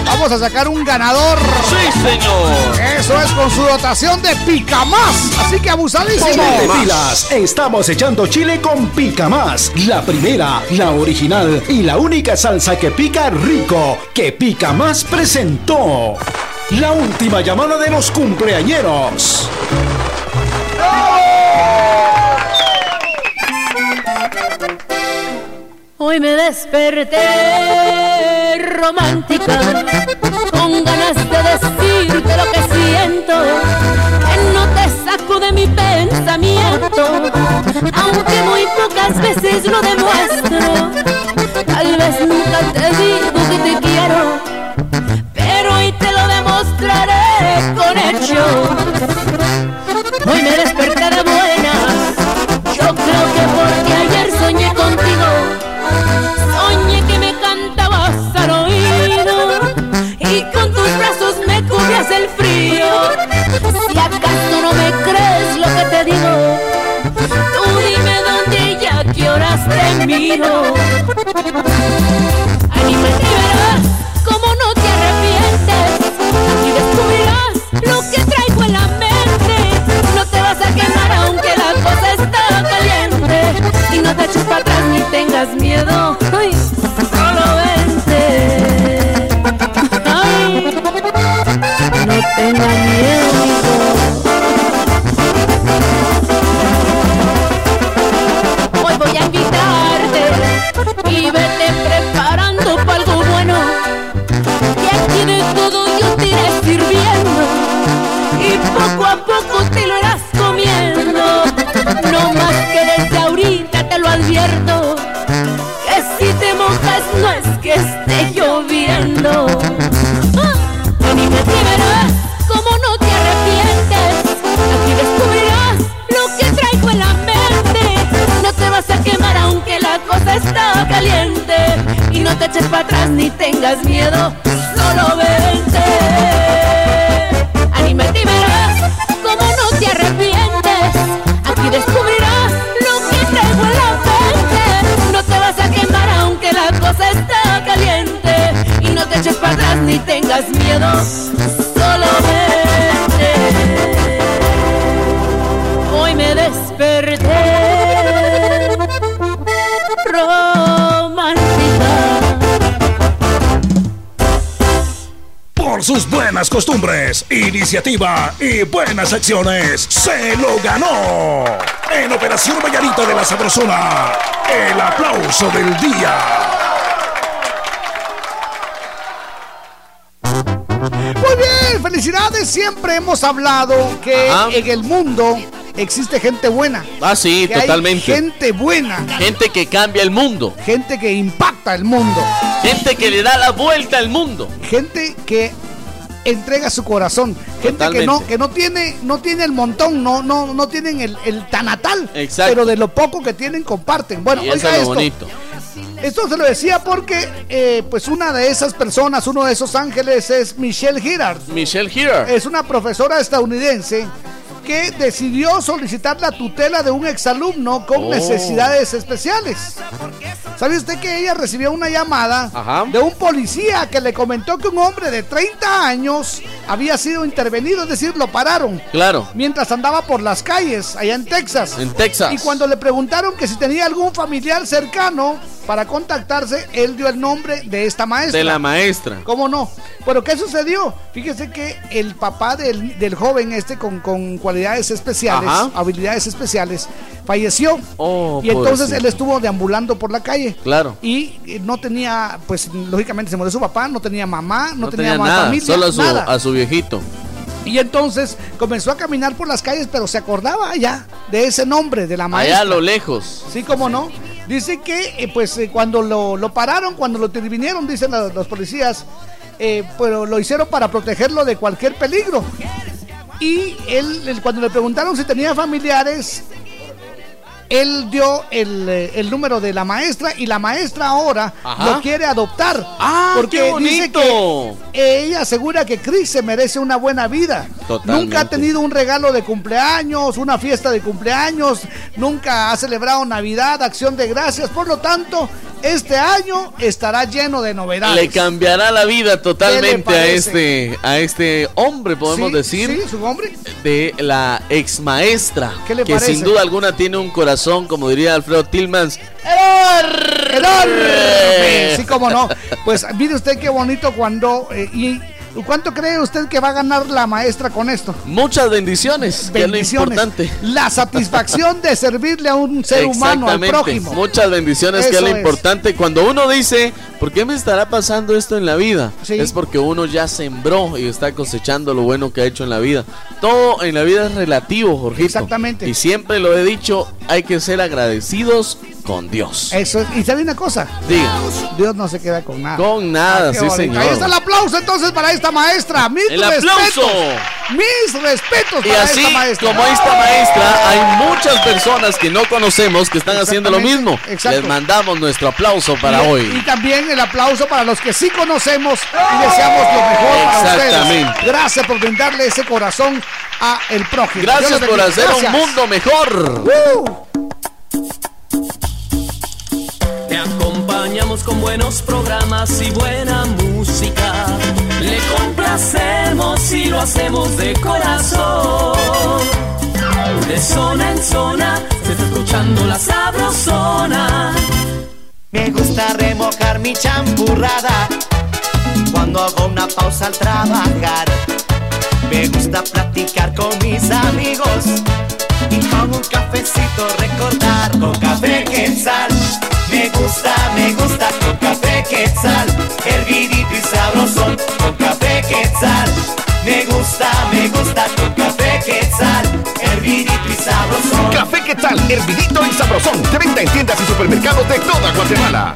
vamos a sacar un ganador. Sí, señor. Eso es con su dotación de pica más. Así que abusadísimo. Pilas, estamos echando chile con Pica Más, la primera, la original y la única salsa que pica rico, que Pica Más presentó. La última llamada de los cumpleañeros. Hoy me desperté romántica, con ganas de decirte lo que siento, que no te saco de mi pensamiento, aunque muy pocas veces lo demuestro. Tal vez nunca te digo te miro. Anímate y verás cómo no te arrepientes y descubrirás lo que traigo en la mente. No te vas a quemar aunque la cosa está caliente y no te eches para atrás ni tengas miedo. Ay, solo vente. No tengas miedo. Y vete preparando para algo bueno. Y aquí de todo yo te iré sirviendo y poco a poco te lo irás comiendo. No más que desde ahorita te lo advierto, que si te mojas no es que esté lloviendo. No te eches para atrás ni tengas miedo, solo vente. Anímate y verás cómo no te arrepientes. Aquí descubrirás lo que traigo en la mente. No te vas a quemar aunque la cosa está caliente. Y no te eches para atrás ni tengas miedo, buenas costumbres, iniciativa y buenas acciones, se lo ganó. En Operación Vallarita de la Sabrosona, el aplauso del día. Muy bien, felicidades. Siempre hemos hablado que Ajá. en el mundo existe gente buena. Ah, sí, que hay totalmente. gente buena. Gente que cambia el mundo. Gente que impacta el mundo. Gente que le da la vuelta al mundo. Gente que entrega su corazón. Gente que no, que no tiene, no tiene el montón, no, no, no tienen el, el tanatal. Exacto. Pero de lo poco que tienen, comparten. Bueno, y eso oiga es lo esto. bonito. Esto se lo decía porque, eh, pues, una de esas personas, uno de esos ángeles es Michelle Girard. Michelle Here. Es una profesora estadounidense que decidió solicitar la tutela de un exalumno con Oh. necesidades especiales. ¿Sabe usted que ella recibió una llamada Ajá. de un policía que le comentó que un hombre de 30 años había sido intervenido, es decir, lo pararon Claro. mientras andaba por las calles allá en Texas? En Texas. Y cuando le preguntaron que si tenía algún familiar cercano para contactarse, él dio el nombre de esta maestra. De la maestra. ¿Cómo no? Pero ¿qué sucedió? Fíjese que el papá del, del joven este con, con cualidades especiales, Ajá. habilidades especiales, falleció. Oh, y entonces pobrecito. él estuvo deambulando por la calle. Claro. Y eh, no tenía, pues lógicamente se murió su papá, no tenía mamá, no, No tenía, tenía más nada. familia, Solo a su, nada. a su viejito. Y entonces comenzó a caminar por las calles, pero se acordaba ya de ese nombre de la maestra. Allá a lo lejos. Sí, cómo no. Dice que, eh, pues, eh, cuando lo, lo pararon, cuando lo intervinieron, dicen los, los policías, eh, pero lo hicieron para protegerlo de cualquier peligro. Y él, cuando le preguntaron si tenía familiares, él dio el, eh, el número de la maestra y la maestra ahora Ajá. lo quiere adoptar. ¡Ah, porque qué dice bonito! que ella asegura que Chris se merece una buena vida. Totalmente. Nunca ha tenido un regalo de cumpleaños, una fiesta de cumpleaños, nunca ha celebrado Navidad, acción de gracias. Por lo tanto, este año estará lleno de novedades. Le cambiará la vida totalmente a este, a este hombre, podemos Sí, decir. sí, su hombre. De la ex maestra. ¿Qué le que parece? sin duda alguna tiene un corazón, como diría Alfredo Tillmans. ¡Enorme! Sí, cómo no. Pues mire usted qué bonito cuando... eh, y, ¿Cuánto cree usted que va a ganar la maestra con esto? Muchas bendiciones, que es lo Bendiciones. importante. La satisfacción de servirle a un ser humano, al prójimo. Muchas bendiciones, que es lo es. importante. Cuando uno dice, ¿por qué me estará pasando esto en la vida? Es porque uno ya sembró y está cosechando lo bueno que ha hecho en la vida. Todo en la vida es relativo, Jorgito. Exactamente. Y siempre lo he dicho, hay que ser agradecidos con Dios. Eso es. Y sabe una cosa. Diga. Dios no se queda con nada. Con nada, Ah, sí, bonito. señor. Ahí está el aplauso entonces para esta maestra. Mis El aplauso. respetos. Mis respetos Y para así esta maestra. como esta maestra, hay muchas personas que no conocemos que están haciendo lo mismo. exacto. Les mandamos nuestro aplauso para y, hoy. Y también el aplauso para los que sí conocemos y deseamos lo mejor para ustedes. Gracias por brindarle ese corazón a el prójimo. Gracias por hacer un mundo mejor. Acompañamos con buenos programas y buena música. Le complacemos y lo hacemos de corazón. De zona en zona se está escuchando la sabrosona. Me gusta remojar mi champurrada cuando hago una pausa al trabajar. Me gusta platicar con mis amigos y con un cafecito recordar con café quetzal. Me gusta, me gusta con café quetzal, hervidito y sabrosón con café quetzal. Me gusta, me gusta con café quetzal, hervidito y sabrosón. Café ¿qué tal? Hervidito y sabrosón. De venta en tiendas y supermercados de toda Guatemala.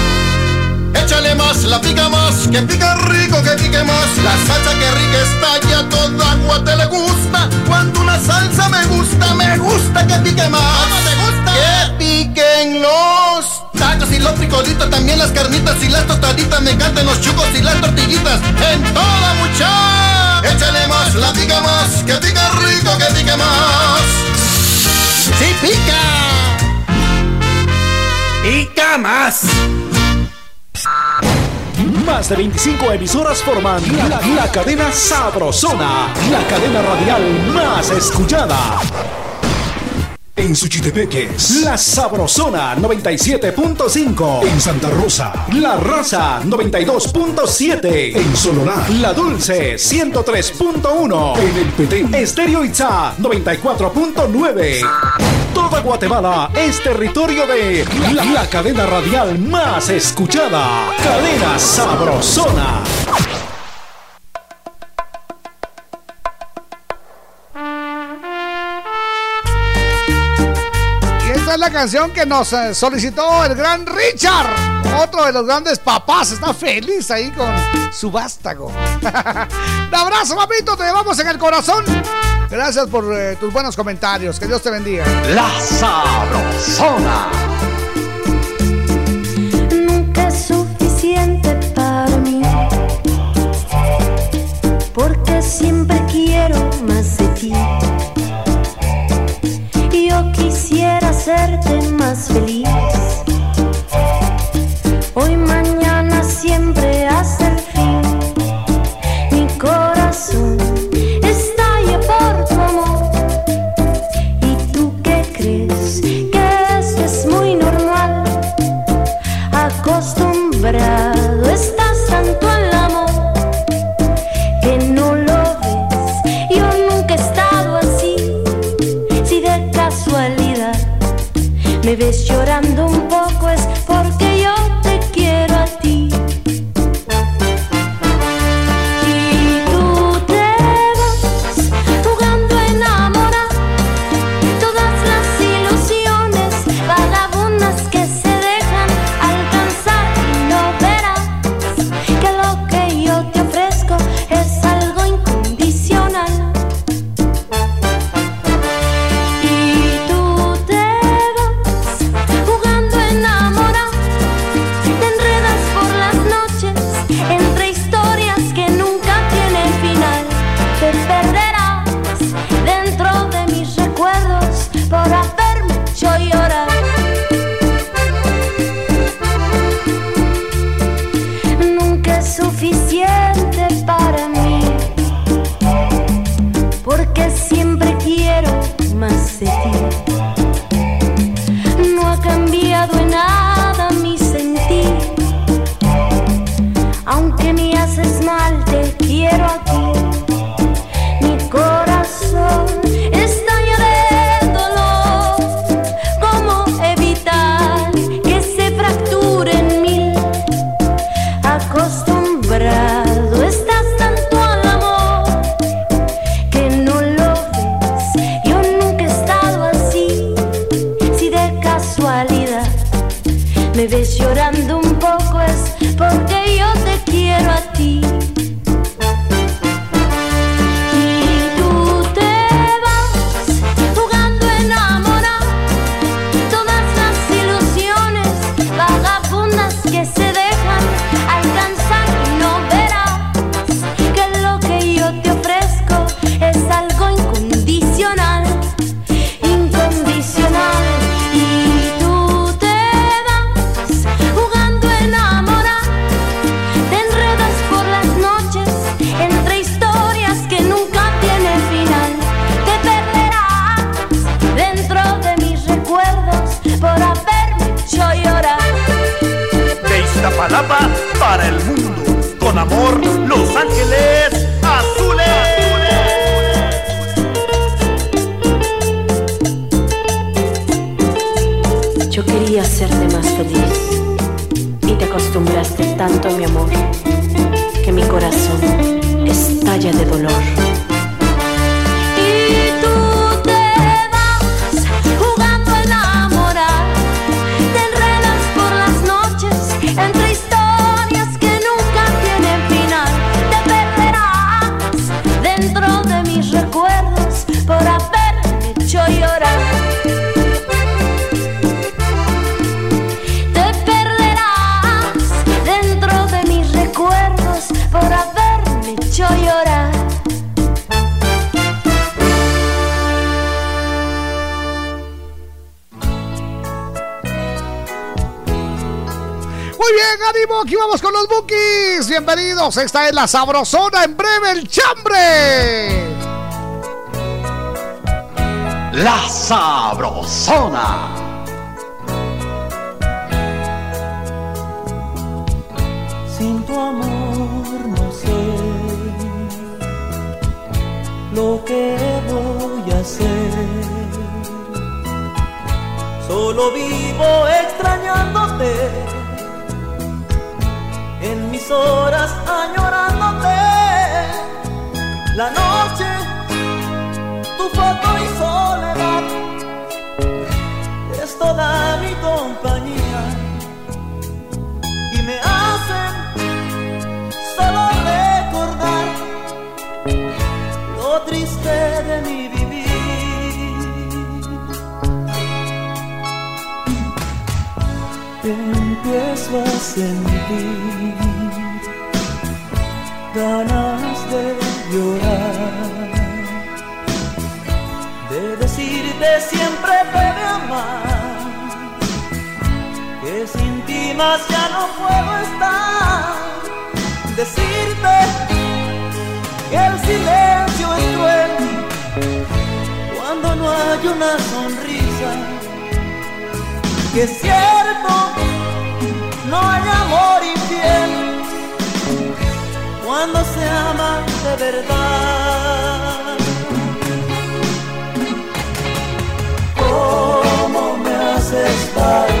Échale más, la pica más, que pica rico, que pique más. La salsa que rica está ya toda Guate le gusta. Cuando una salsa me gusta, me gusta que pique más. ¿Cómo te gusta? Que piquen los tacos y los frijolitos, también las carnitas y las tostaditas. Me encantan los chucos y las tortillitas. En toda mucha. Échale más, la pica más, que pica rico, que pique más. ¡Sí pica! Pica más. Más de 25 emisoras forman la, la cadena Sabrosona, la cadena radial más escuchada. En Suchitepeques, La Sabrosona 97.5. En Santa Rosa, La Raza 92.7. En Solorá, La Dulce 103.1. En El Petén, Estéreo Itzá 94.9. Guatemala es territorio de la cadena radial más escuchada. Cadena Sabrosona. Canción que nos eh, solicitó el gran Richard. Otro de los grandes papás. Está feliz ahí con su vástago. Un abrazo, papito. Te llevamos en el corazón. Gracias por eh, tus buenos comentarios. Que Dios te bendiga. La Sabrosona. nunca es suficiente para mí. Porque siempre quiero más de ti. Yo quisiera hacerte más feliz. me ves chorando. Esta es la sabrosona. En breve, el chambre. La sabrosona. Sin tu amor no sé lo que voy a hacer. Solo vivo extrañándote horas añorándote, la noche, tu foto y soledad, es toda mi compañía y me hacen solo recordar lo triste de mi vivir. Te empiezo a sentir ganas de llorar, de decirte siempre te de amar, que sin ti más ya no puedo estar, decirte que el silencio es cruel cuando no hay una sonrisa, que es cierto, no hay amor infiel cuando se ama de verdad. ¿Cómo me haces falta?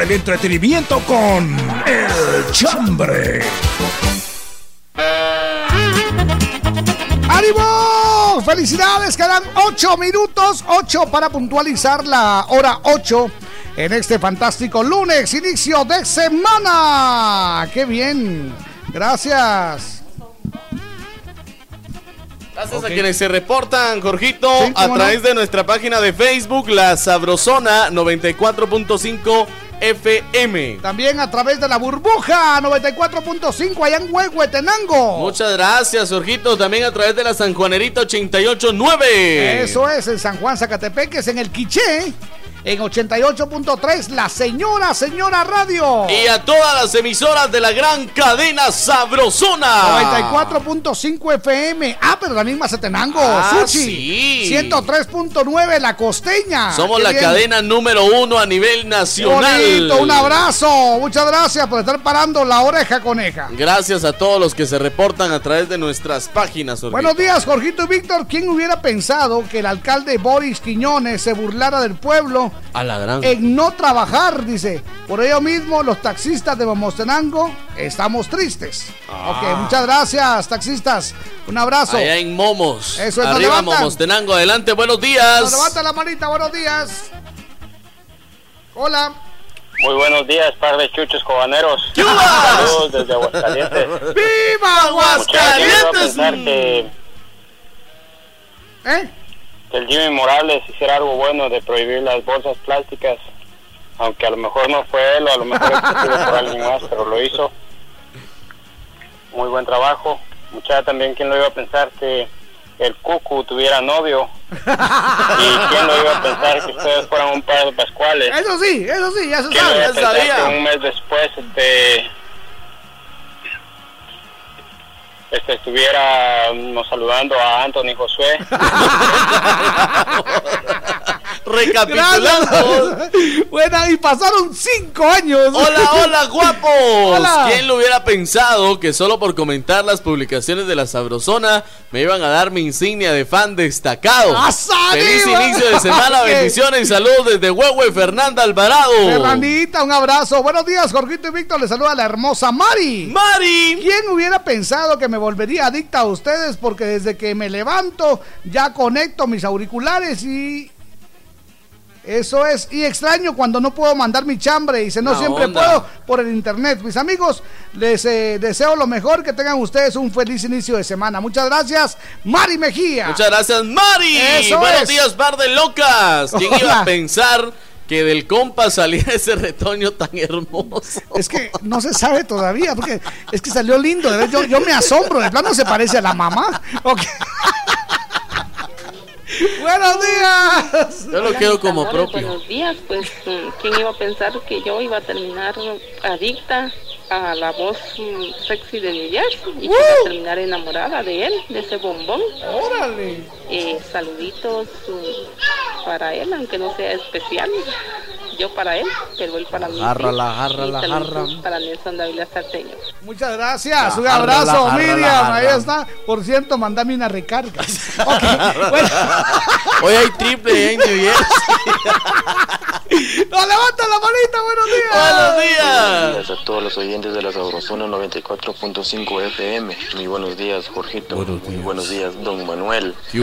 El entretenimiento con El Chambre. ¡Ánimo! ¡Felicidades! Quedan 8 minutos, 8 para puntualizar la hora 8 en este fantástico lunes, inicio de semana. ¡Qué bien! Gracias. Gracias a quienes se reportan, Jorgito, Sí, a no. través de nuestra página de Facebook, La Sabrosona 94.5 FM. También a través de la burbuja 94.5 allá en Huehuetenango. Muchas gracias, Jorgito. También a través de la San Juanerita 88.9. Eso es en San Juan Zacatepeques, en el Quiché, en 88.3, La Señora, Señora Radio. Y a todas las emisoras de la gran cadena Sabrosona. 94.5 FM. Ah, pero la misma Setenango. Ah, Suchi. sí. 103.9 La Costeña. Somos Qué la bien. cadena número uno a nivel nacional. bonito, un abrazo. Muchas gracias por estar parando la oreja coneja. Gracias a todos los que se reportan a través de nuestras páginas. Jorgito. Buenos días, Jorgito y Víctor. ¿Quién hubiera pensado que el alcalde Boris Quiñones se burlara del pueblo A la gran. en no trabajar? Dice. Por ello mismo, los taxistas de Momostenango estamos tristes. Ah. Ok, muchas gracias, taxistas. Un abrazo. Allá en Momos. Eso es, Arriba. Momostenango. Adelante, buenos días. Nos levanta la manita, buenos días. Hola. Muy buenos días, par de chuchos cobaneros. Saludos desde Aguascalientes. ¡Viva Aguascalientes! pensar que, ¿Eh? Que el Jimmy Morales hiciera algo bueno de prohibir las bolsas plásticas, aunque a lo mejor no fue él o a lo mejor por alguien más, pero lo hizo. Muy buen trabajo. Muchacha también, ¿quién lo iba a pensar que el Cucu tuviera novio? ¿Y quién lo iba a pensar que ustedes fueran un par de pascuales? Eso sí, eso sí, ya se ¿Quién lo iba a sabe. pensar que un mes después este este estuviera mm, saludando a Anthony Josué Recapitulando. Buena, y pasaron cinco años. Hola, hola, guapos. Hola. ¿Quién lo hubiera pensado que solo por comentar las publicaciones de la Sabrosona me iban a dar mi insignia de fan destacado? ¡Asa, Feliz inicio de semana, Ok. bendiciones y saludos desde Huehue, Fernanda Alvarado. Fernandita, un abrazo. Buenos días, Jorgito y Víctor. Les saluda la hermosa Mari. Mari. ¿Quién hubiera pensado que me volvería adicta a ustedes? Porque desde que me levanto ya conecto mis auriculares y... Eso es, y extraño cuando no puedo mandar mi chambre y se no La siempre onda. puedo por el internet. Mis amigos, les eh, deseo lo mejor, que tengan ustedes un feliz inicio de semana. Muchas gracias, Mari Mejía. Muchas gracias, Mari. Eso Buenos es. días, par de locas. ¿Quién iba a pensar que del compa salía ese retoño tan hermoso? Es que no se sabe todavía, porque es que salió lindo. Yo, yo me asombro, de plano se parece a la mamá. Ok. Buenos días. Yo lo quiero como Amores, propio. Buenos días, pues mm, quién iba a pensar que yo iba a terminar adicta a la voz mm, sexy de Jersey y que iba a terminar enamorada de él, de ese bombón. Órale. Eh, saluditos mm, para él, aunque no sea especial. Yo para él, pero él para mí. sí. Agárrala, agárrala, agárrala. Para Nelson Dávila Sarteño. Muchas gracias, un Agárrala, abrazo, agárrala, Miriam. Ahí agárrala. está. Por cierto, mandame una recarga. Ok, bueno. Hoy hay triple en New. No, levanta la manita, buenos días. Buenos días. días a todos los oyentes de la Sabrosona 94.5 FM. Muy buenos días, Jorgito. Muy buenos días, don Manuel. ¿Qué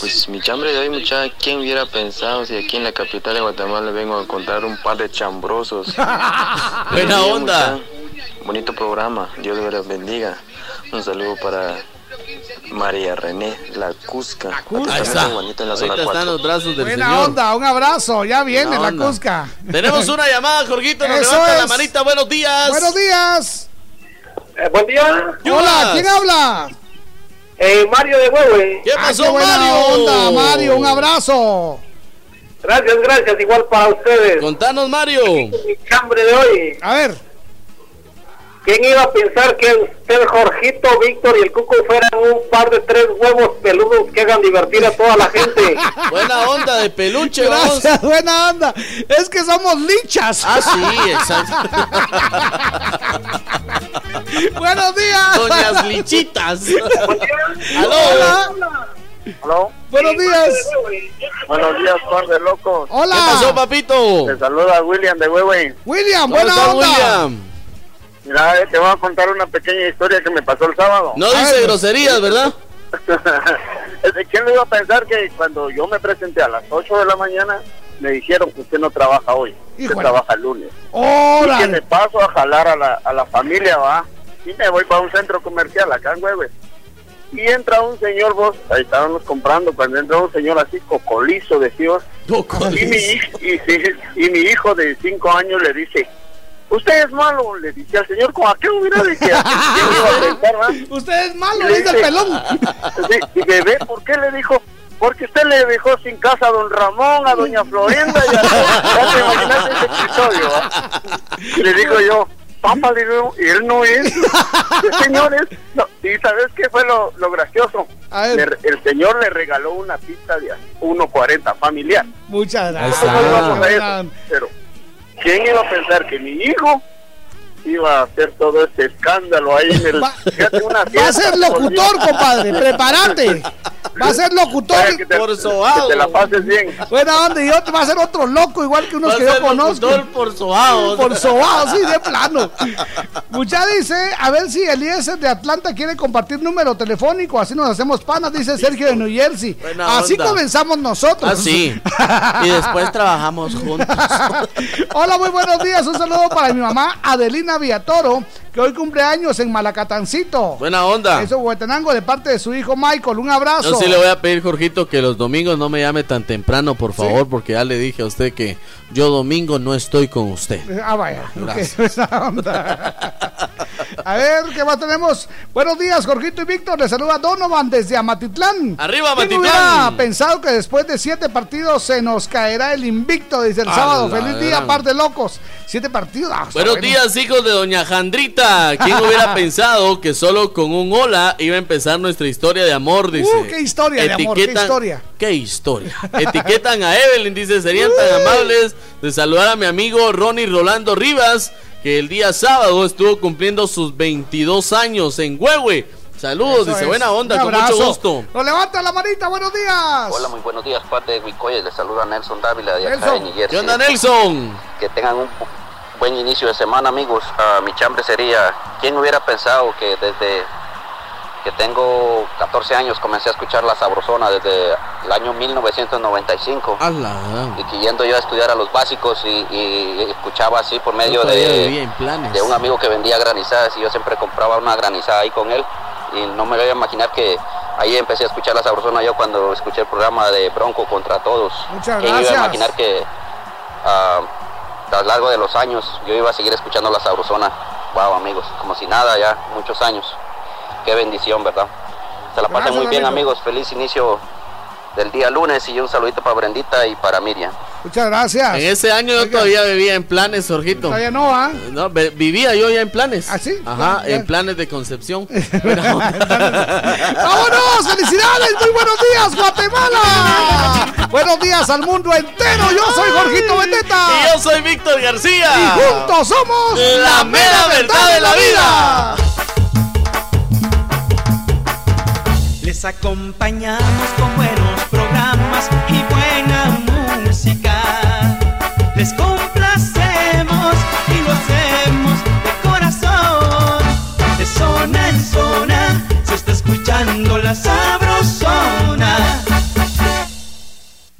Pues mi chambre de hoy, mucha, ¿quién hubiera pensado si aquí en la capital de Guatemala vengo a encontrar un par de chambrosos? Buena onda. mucha. Bonito programa. Dios los bendiga. Un saludo para María René, la Cusca. Ahí está. Bonita en la zona están 4. los brazos del Buena señor. onda, un abrazo. Ya viene Buena la onda. Cusca. Tenemos una llamada, Jorgito. Nos Eso levanta la manita. Buenos días. Buenos días. buen día. Hola, ¿quién habla? Eh, Mario de Huehue. ¿Qué Ah, pasó, qué buena Mario? onda, Mario. Un abrazo. Gracias, gracias. Igual para ustedes. Contanos, Mario. Mi chambre de hoy. A ver. ¿Quién iba a pensar que usted, Jorgito, Víctor y el Cuco fueran un par de tres huevos peludos que hagan divertir a toda la gente? Buena onda de peluche, vamos. Gracias, buena onda. Es que somos lichas. Ah, sí, exacto. Buenos días. Doñas lichitas. Aló. Hola. ¿Aló? Buenos días. Buenos días, par de locos. Hola. ¿Qué pasó, papito? Te saluda William de Huehue. William, ¿Cómo buena onda. William? Mira, eh, te voy a contar una pequeña historia que me pasó el sábado. No dice groserías, ¿verdad? ¿Quién le iba a pensar que cuando yo me presenté a las 8 de la mañana, me dijeron que usted no trabaja hoy, usted Híjole. trabaja el lunes? Y que Órale. me paso a jalar a la, a la familia, va. Y me voy para un centro comercial acá en Hueve. Y entra un señor, vos, ahí estábamos comprando, cuando entra un señor así, cocolizo, decimos. Y mi, y, sí, y mi hijo de 5 años le dice, usted es malo, le dice al señor, ¿con a qué hubiera de. Usted es malo, dice el pelón. Y bebé, ¿por qué le dijo? Porque usted le dejó sin casa a don Ramón, a doña Florinda y a ya te imaginaste ese episodio, ¿va? Y le digo yo, papá, le digo, y él no es. Señores, no. ¿y sabes qué fue lo, lo gracioso? A ver. Le- el señor le regaló una pista de 1.40 familiar. Muchas gracias. pero ¿quién iba a pensar que mi hijo iba a hacer todo este escándalo ahí en el... una Va a ser locutor, compadre. Prepárate. Va a ser locutor. Que te, Por que sobado. te la pases bien. Buena onda. Y otro va a ser otro loco, igual que unos Va que yo conozco. locutor por sobado. Por sobado, sí, de plano. Mucha dice, a ver si Eliezer de Atlanta quiere compartir número telefónico, así nos hacemos panas, dice Sergio de New Jersey. Buena así onda. comenzamos nosotros. Ah, sí. Y después trabajamos juntos. Hola, muy buenos días. Un saludo para mi mamá Adelina Villatoro, que hoy cumple años en Malacatancito. Buena onda. Eso, Huetenango, de parte de su hijo Michael. Un abrazo. Yo sí le voy a pedir, Jorgito, que los domingos no me llame tan temprano, por favor, porque ya le dije a usted que yo domingo no estoy con usted. Ah, vaya. Gracias. onda. A ver, ¿qué más tenemos? Buenos días, Jorgito y Víctor. Les saluda Donovan desde Amatitlán. Arriba, ¿Quién Amatitlán. hubiera pensado que después de siete partidos se nos caerá el invicto desde el A sábado? Feliz día, par de locos. Siete partidos. ah, Buenos bueno. días, hijos de Doña Jandrita. ¿Quién hubiera pensado que solo con un hola iba a empezar nuestra historia de amor? Dice. Uh, qué historia de amor, qué historia. ¿Qué historia? Etiquetan a Evelyn, dice, serían tan amables de saludar a mi amigo Ronnie Rolando Rivas, que el día sábado estuvo cumpliendo sus 22 años en Huehue. Saludos, Eso dice, es. buena onda, con mucho gusto. Nos levanta la manita, buenos días. Hola, muy buenos días, parte de Wicoya. Les saluda Nelson Dávila de acá de New Jersey. ¿Qué onda, Nelson? Que tengan un buen inicio de semana, amigos. Ah, mi chambre sería, ¿quién hubiera pensado que desde que tengo 14 años comencé a escuchar La Sabrosona desde el año 1995? Y que yendo yo a estudiar a los básicos y, y escuchaba así por medio de, un amigo que vendía granizadas y yo siempre compraba una granizada ahí con él y no me voy a imaginar que ahí empecé a escuchar la sabrosona yo cuando escuché el programa de Bronco contra todos. Muchas ¿Quién iba gracias. a imaginar que ah, a lo largo de los años yo iba a seguir escuchando la sabrosona? Wow, amigos, como si nada ya, muchos años. Qué bendición, ¿verdad? Se la pasen muy bien, amigo. amigos. Feliz inicio del día lunes y un saludito para Brendita y para Miriam. Muchas gracias. En ese año yo todavía vivía en planes, Jorgito. Todavía no, ¿ah? No, vivía yo ya en planes. ¿Ah, sí? Ajá, Ya. en planes de concepción. ¡Vámonos! ¡Felicidades! ¡Muy buenos días, Guatemala! buenos días al mundo entero. Yo soy Jorgito Beteta. Y yo soy Víctor García. Y juntos somos la mera verdad de la vida. Acompañamos con buenos programas y buena música. Les complacemos y lo hacemos de corazón. De zona en zona se está escuchando la sabrosona.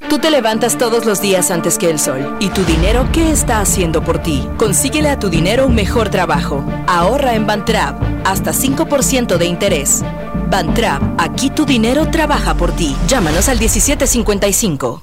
Tú te levantas todos los días antes que el sol. ¿Y tu dinero qué está haciendo por ti? Consíguele a tu dinero un mejor trabajo. Ahorra en Bantrap. Hasta 5% de interés. Bantrap, aquí tu dinero trabaja por ti. Llámanos al 1755.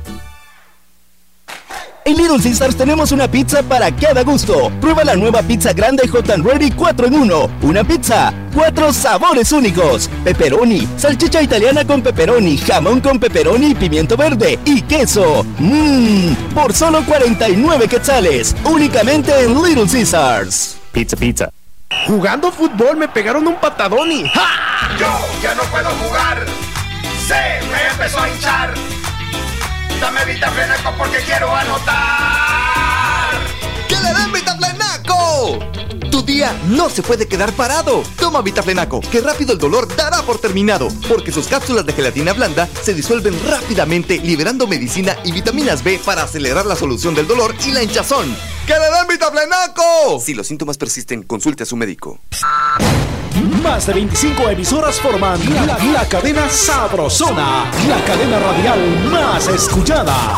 En Little Caesars tenemos una pizza para cada gusto. Prueba la nueva pizza grande Hot and Ready 4 en 1. Una pizza, cuatro sabores únicos. Pepperoni, salchicha italiana con pepperoni, jamón con pepperoni y pimiento verde y queso. Mmm, por solo 49 quetzales. Únicamente en Little Caesars. Pizza, pizza. Jugando fútbol me pegaron un patadón y ¡ja! Yo ya no puedo jugar, se me empezó a hinchar. Dame vitaflenaco porque quiero anotar. No se puede quedar parado. Toma Vitaflenaco, que rápido el dolor dará por terminado, porque sus cápsulas de gelatina blanda se disuelven rápidamente, liberando medicina y vitaminas B para acelerar la solución del dolor y la hinchazón. ¡Que le den Vitaflenaco! Si los síntomas persisten, consulte a su médico. Más de 25 emisoras forman la, la cadena Sabrosona, la cadena radial más escuchada.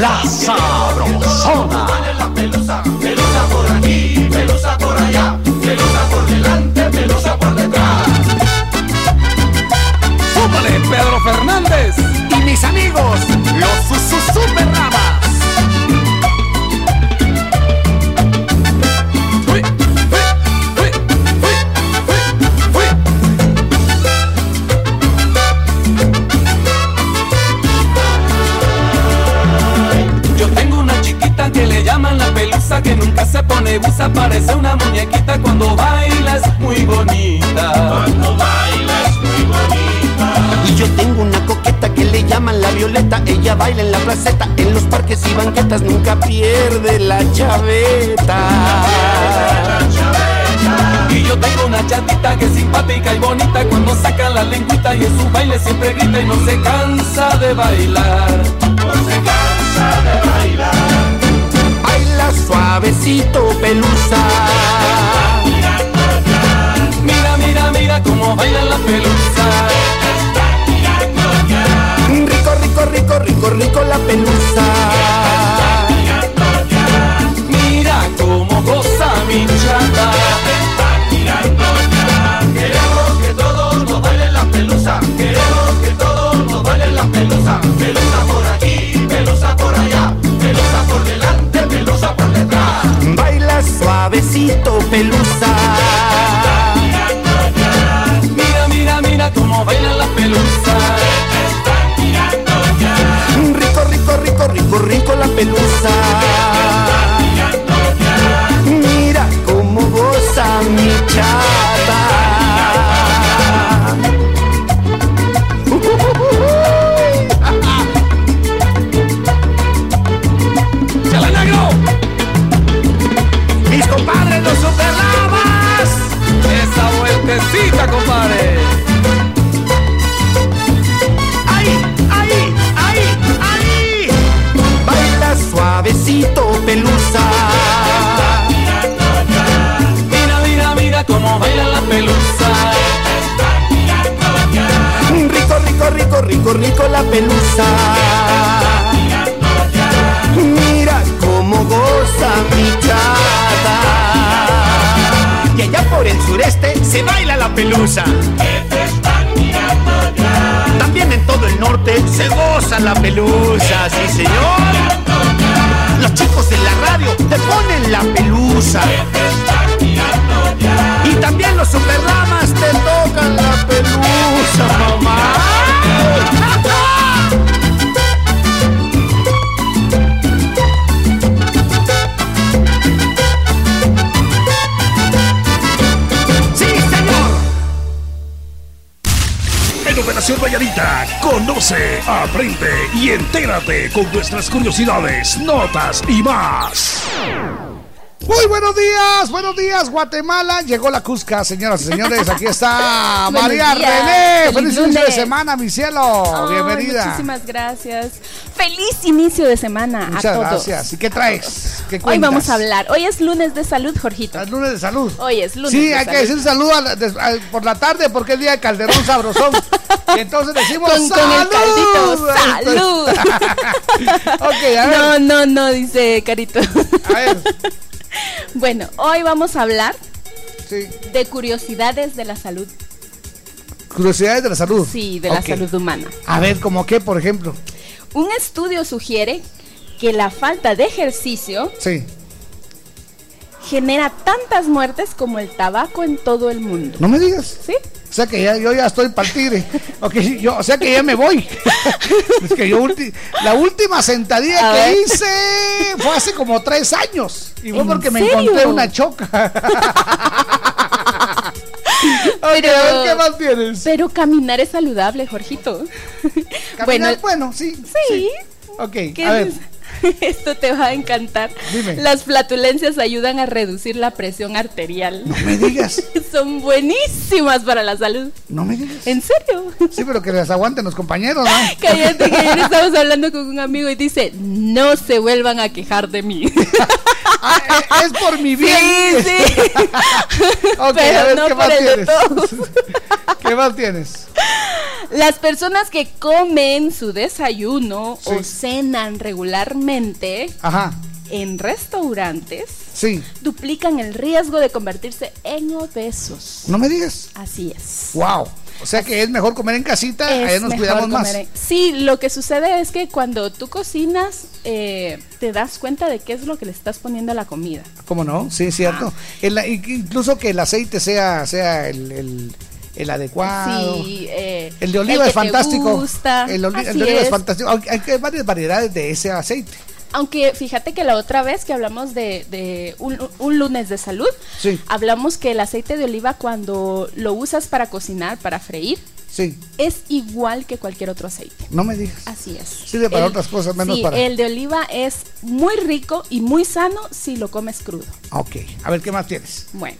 La Sabrosona. pelusa. Pelusa por aquí, pelusa por allá. Pelusa por delante, pelusa por detrás. ¡Súbale, Pedro Fernández! Y mis amigos, los Susu Super Ramas. Se pone busa, parece una muñequita cuando baila es muy bonita. Cuando baila es muy bonita. Y yo tengo una coqueta que le llaman la violeta. Ella baila en la placeta, en los parques y banquetas, nunca pierde la chaveta. Y yo tengo una chatita que es simpática y bonita cuando saca la lengüita y en su baile siempre grita y no se cansa de bailar. Pelusa. Mira, mira, mira cómo baila la pelusa. Rico, rico, rico, rico, rico la pelusa. Rico rico, rico, la pelusa. Mira cómo goza mi chata. Y allá por el sureste se baila la pelusa. También en todo el norte se goza la pelusa, sí señor. Los chicos de la radio te ponen la pelusa. Y también los superlamas te tocan la pelusa, mamá. Conoce, aprende y entérate con nuestras curiosidades, notas y más. Muy buenos días, buenos días, Guatemala. Llegó la Cusca, señoras y señores. Aquí está María días, René. feliz Feliz inicio de semana, mi cielo. Bienvenida. Muchísimas gracias. Feliz inicio de semana Muchas a todos. gracias. ¿Y qué traes? ¿Qué Hoy vamos a hablar. Hoy es lunes de salud, Jorgito. Es lunes de salud. Hoy es lunes Sí, de hay que decir salud a la- des- a- por la tarde porque es día de Calderón Sabrosón. y entonces decimos Con, con salud. el caldito. ¡Salud! ok, a ver. No, no, no, dice Carito. A ver. Bueno, hoy vamos a hablar Sí. de curiosidades de la salud. Curiosidades de la salud. Sí, de la salud humana. A ver, ¿como qué, por ejemplo? Un estudio sugiere que la falta de ejercicio Sí. genera tantas muertes como el tabaco en todo el mundo. No me digas. ¿Sí? O sea que ya, yo ya estoy para el tigre. Ok, yo, o sea que ya me voy. es que yo ulti- la última sentadilla A que ver. hice fue hace como tres años. Y fue ¿En porque me encontré una choca. Ok, a ver, ¿qué más tienes? Pero caminar es saludable, Jorgito. Caminar, bueno, sí. Sí. Ok, ¿Qué a ver. es? Esto te va a encantar. Dime. Las flatulencias ayudan a reducir la presión arterial. No me digas. Son buenísimas para la salud. No me digas. ¿En serio? Sí, pero que les aguanten los compañeros, ¿no? Cállate, que ayer estamos hablando con un amigo y dice, no se vuelvan a quejar de mí. es por mi bien. Sí, sí. Pero a ver, no ¿qué por más el de tienes? todos. ¿Qué más tienes? Las personas que comen su desayuno Sí. o cenan regularmente Ajá, en restaurantes sí. duplican el riesgo de convertirse en obesos. No me digas. Así es. Wow. O sea que es mejor comer en casita, allá nos cuidamos más. en- Sí, lo que sucede es que cuando tú cocinas, eh, te das cuenta de qué es lo que le estás poniendo a la comida. ¿Cómo no? Sí, es cierto. El- incluso que el aceite sea, sea el, el- el adecuado. Sí, eh, El de oliva es fantástico. gusta. El, oli- el de oliva es. es. fantástico. Hay, hay varias variedades de ese aceite. Aunque fíjate que la otra vez que hablamos de, de un, un lunes de salud, Sí. hablamos que el aceite de oliva cuando lo usas para cocinar, para freír, Sí, es igual que cualquier otro aceite. no me digas. Así es. Sirve para otras cosas, menos sí, para- El de oliva es muy rico y muy sano si lo comes crudo. Ok, a ver qué más tienes. Bueno,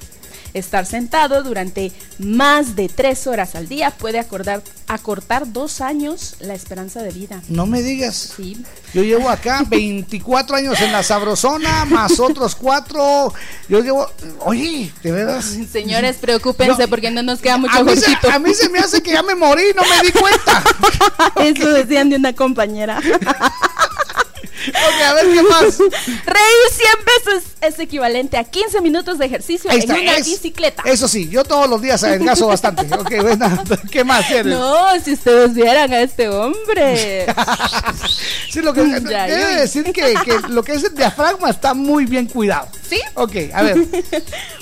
estar sentado durante más de tres horas al día puede acordar, acortar dos años la esperanza de vida. No me digas. Sí. Yo llevo acá 24 años en la sabrosona, más otros cuatro. Yo llevo. Oye, de veras. Señores, preocúpense porque no nos queda mucho A mí, se, Jorgito. a mí se me hace que ya me morí, no me di cuenta. Eso decían de una compañera. Ok, a ver qué más. Reír 100 veces es equivalente a 15 minutos de ejercicio en una es- bicicleta. Eso sí, yo todos los días adelgazo bastante. Ok, bueno, ¿qué más tienes? No, si ustedes vieran a este hombre. Sí, lo que Ya, debe ya. decir que, que lo que es el diafragma está muy bien cuidado. ¿Sí? Ok, a ver.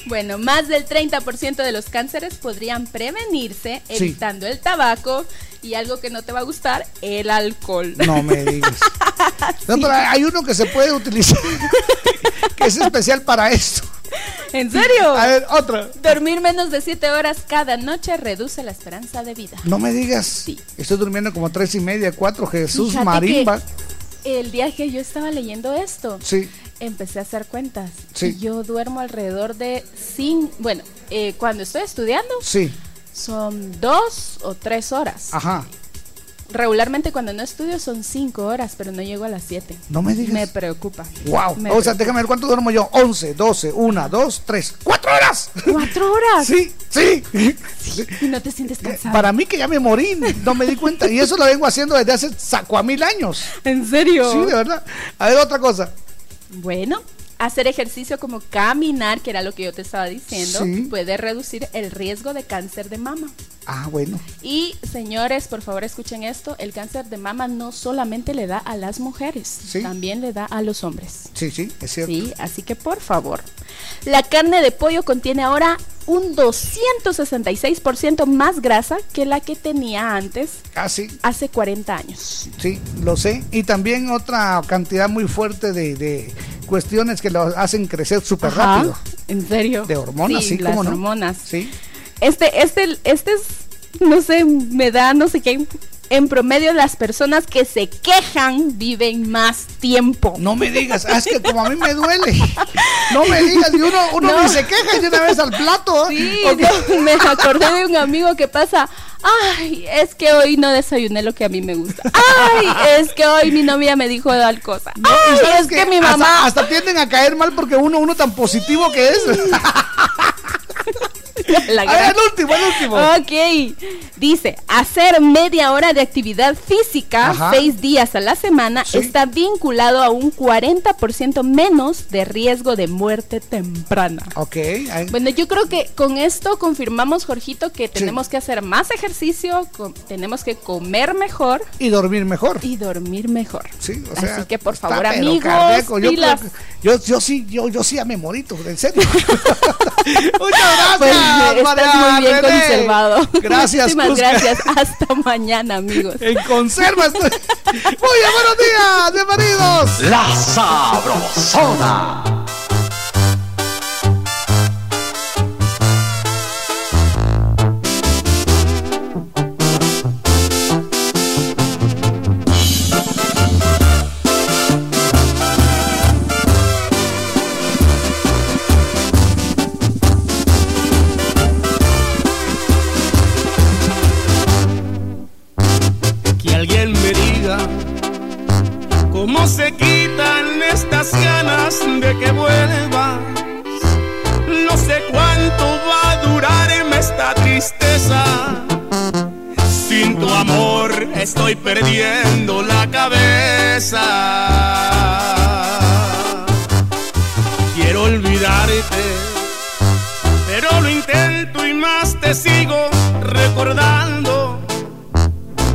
Bueno, más del 30% de los cánceres podrían prevenirse Sí. evitando el tabaco y algo que no te va a gustar, el alcohol. No me digas. No, pero hay uno que se puede utilizar que es especial para esto. ¿En serio? A ver, otro. Dormir menos de 7 horas cada noche reduce la esperanza de vida. No me digas. Estoy durmiendo como tres y media, cuatro. Jesús Fíjate Marimba. El día que yo estaba leyendo esto, Sí. empecé a hacer cuentas. Sí. Y Yo duermo alrededor de sin, bueno, eh, cuando estoy estudiando Sí. Son dos o tres horas. Ajá. Regularmente cuando no estudio son cinco horas, pero no llego a las siete. No me digas. Me preocupa. Wow. Me O sea, déjame ver cuánto duermo yo. 11, 12, 1, 2, 3, 4 horas. ¿Cuatro horas? Sí, sí. Y no te sientes cansado. Para mí que ya me morí, no me di cuenta. Y eso lo vengo haciendo desde hace saco a mil años. ¿En serio? Sí, de verdad. A ver, otra cosa. Bueno, hacer ejercicio como caminar, que era lo que yo te estaba diciendo, Sí. puede reducir el riesgo de cáncer de mama. Ah, bueno. Y señores, por favor escuchen esto, el cáncer de mama no solamente le da a las mujeres, también le da a los hombres. Sí, sí, es cierto. Sí, así que por favor. La carne de pollo contiene ahora un 266% más grasa que la que tenía antes, Casi. hace 40 años. Sí, lo sé. Y también otra cantidad muy fuerte de, de cuestiones que lo hacen crecer súper rápido. ¿En serio? De hormonas, sí, las ¿cómo no? hormonas. Sí. Este, este, este es, no sé, me da no sé qué. En promedio, las personas que se quejan viven más tiempo. No me digas, ah, es que como a mí me duele. No me digas, y uno, uno No. ni se queja y de una vez al plato. Sí, me acordé de un amigo que pasa, ay, es que hoy no desayuné lo que a mí me gusta. Ay, es que hoy mi novia me dijo tal cosa. No, Ay, es que mi Hasta- mamá... Hasta, tienden a caer mal porque uno, uno tan positivo que es. La A gran- el último, el último. Ok. Dice, hacer media hora de actividad física Ajá. seis días a la semana Sí. está vinculado a un 40% menos de riesgo de muerte temprana. Ok. Bueno, yo creo que con esto confirmamos, Jorgito, que tenemos que hacer más ejercicio, tenemos que comer mejor Y dormir mejor. y dormir mejor. Sí, o sea, Así que por favor, amigos. Yo, pilas. creo que- yo, yo sí, yo, yo sí ya me morito, en serio. Muchas Pues, gracias, estás muy bien René. conservado. Gracias, Muchísimas Cusca. gracias. Hasta mañana, amigos. En conserva estoy. Muy bien, buenos días, bienvenidos. La Sabrosona. Cómo se quitan estas ganas de que vuelvas. No sé cuánto va a durarme esta tristeza. Sin tu amor estoy perdiendo la cabeza. Quiero olvidarte, pero lo intento y más te sigo recordando.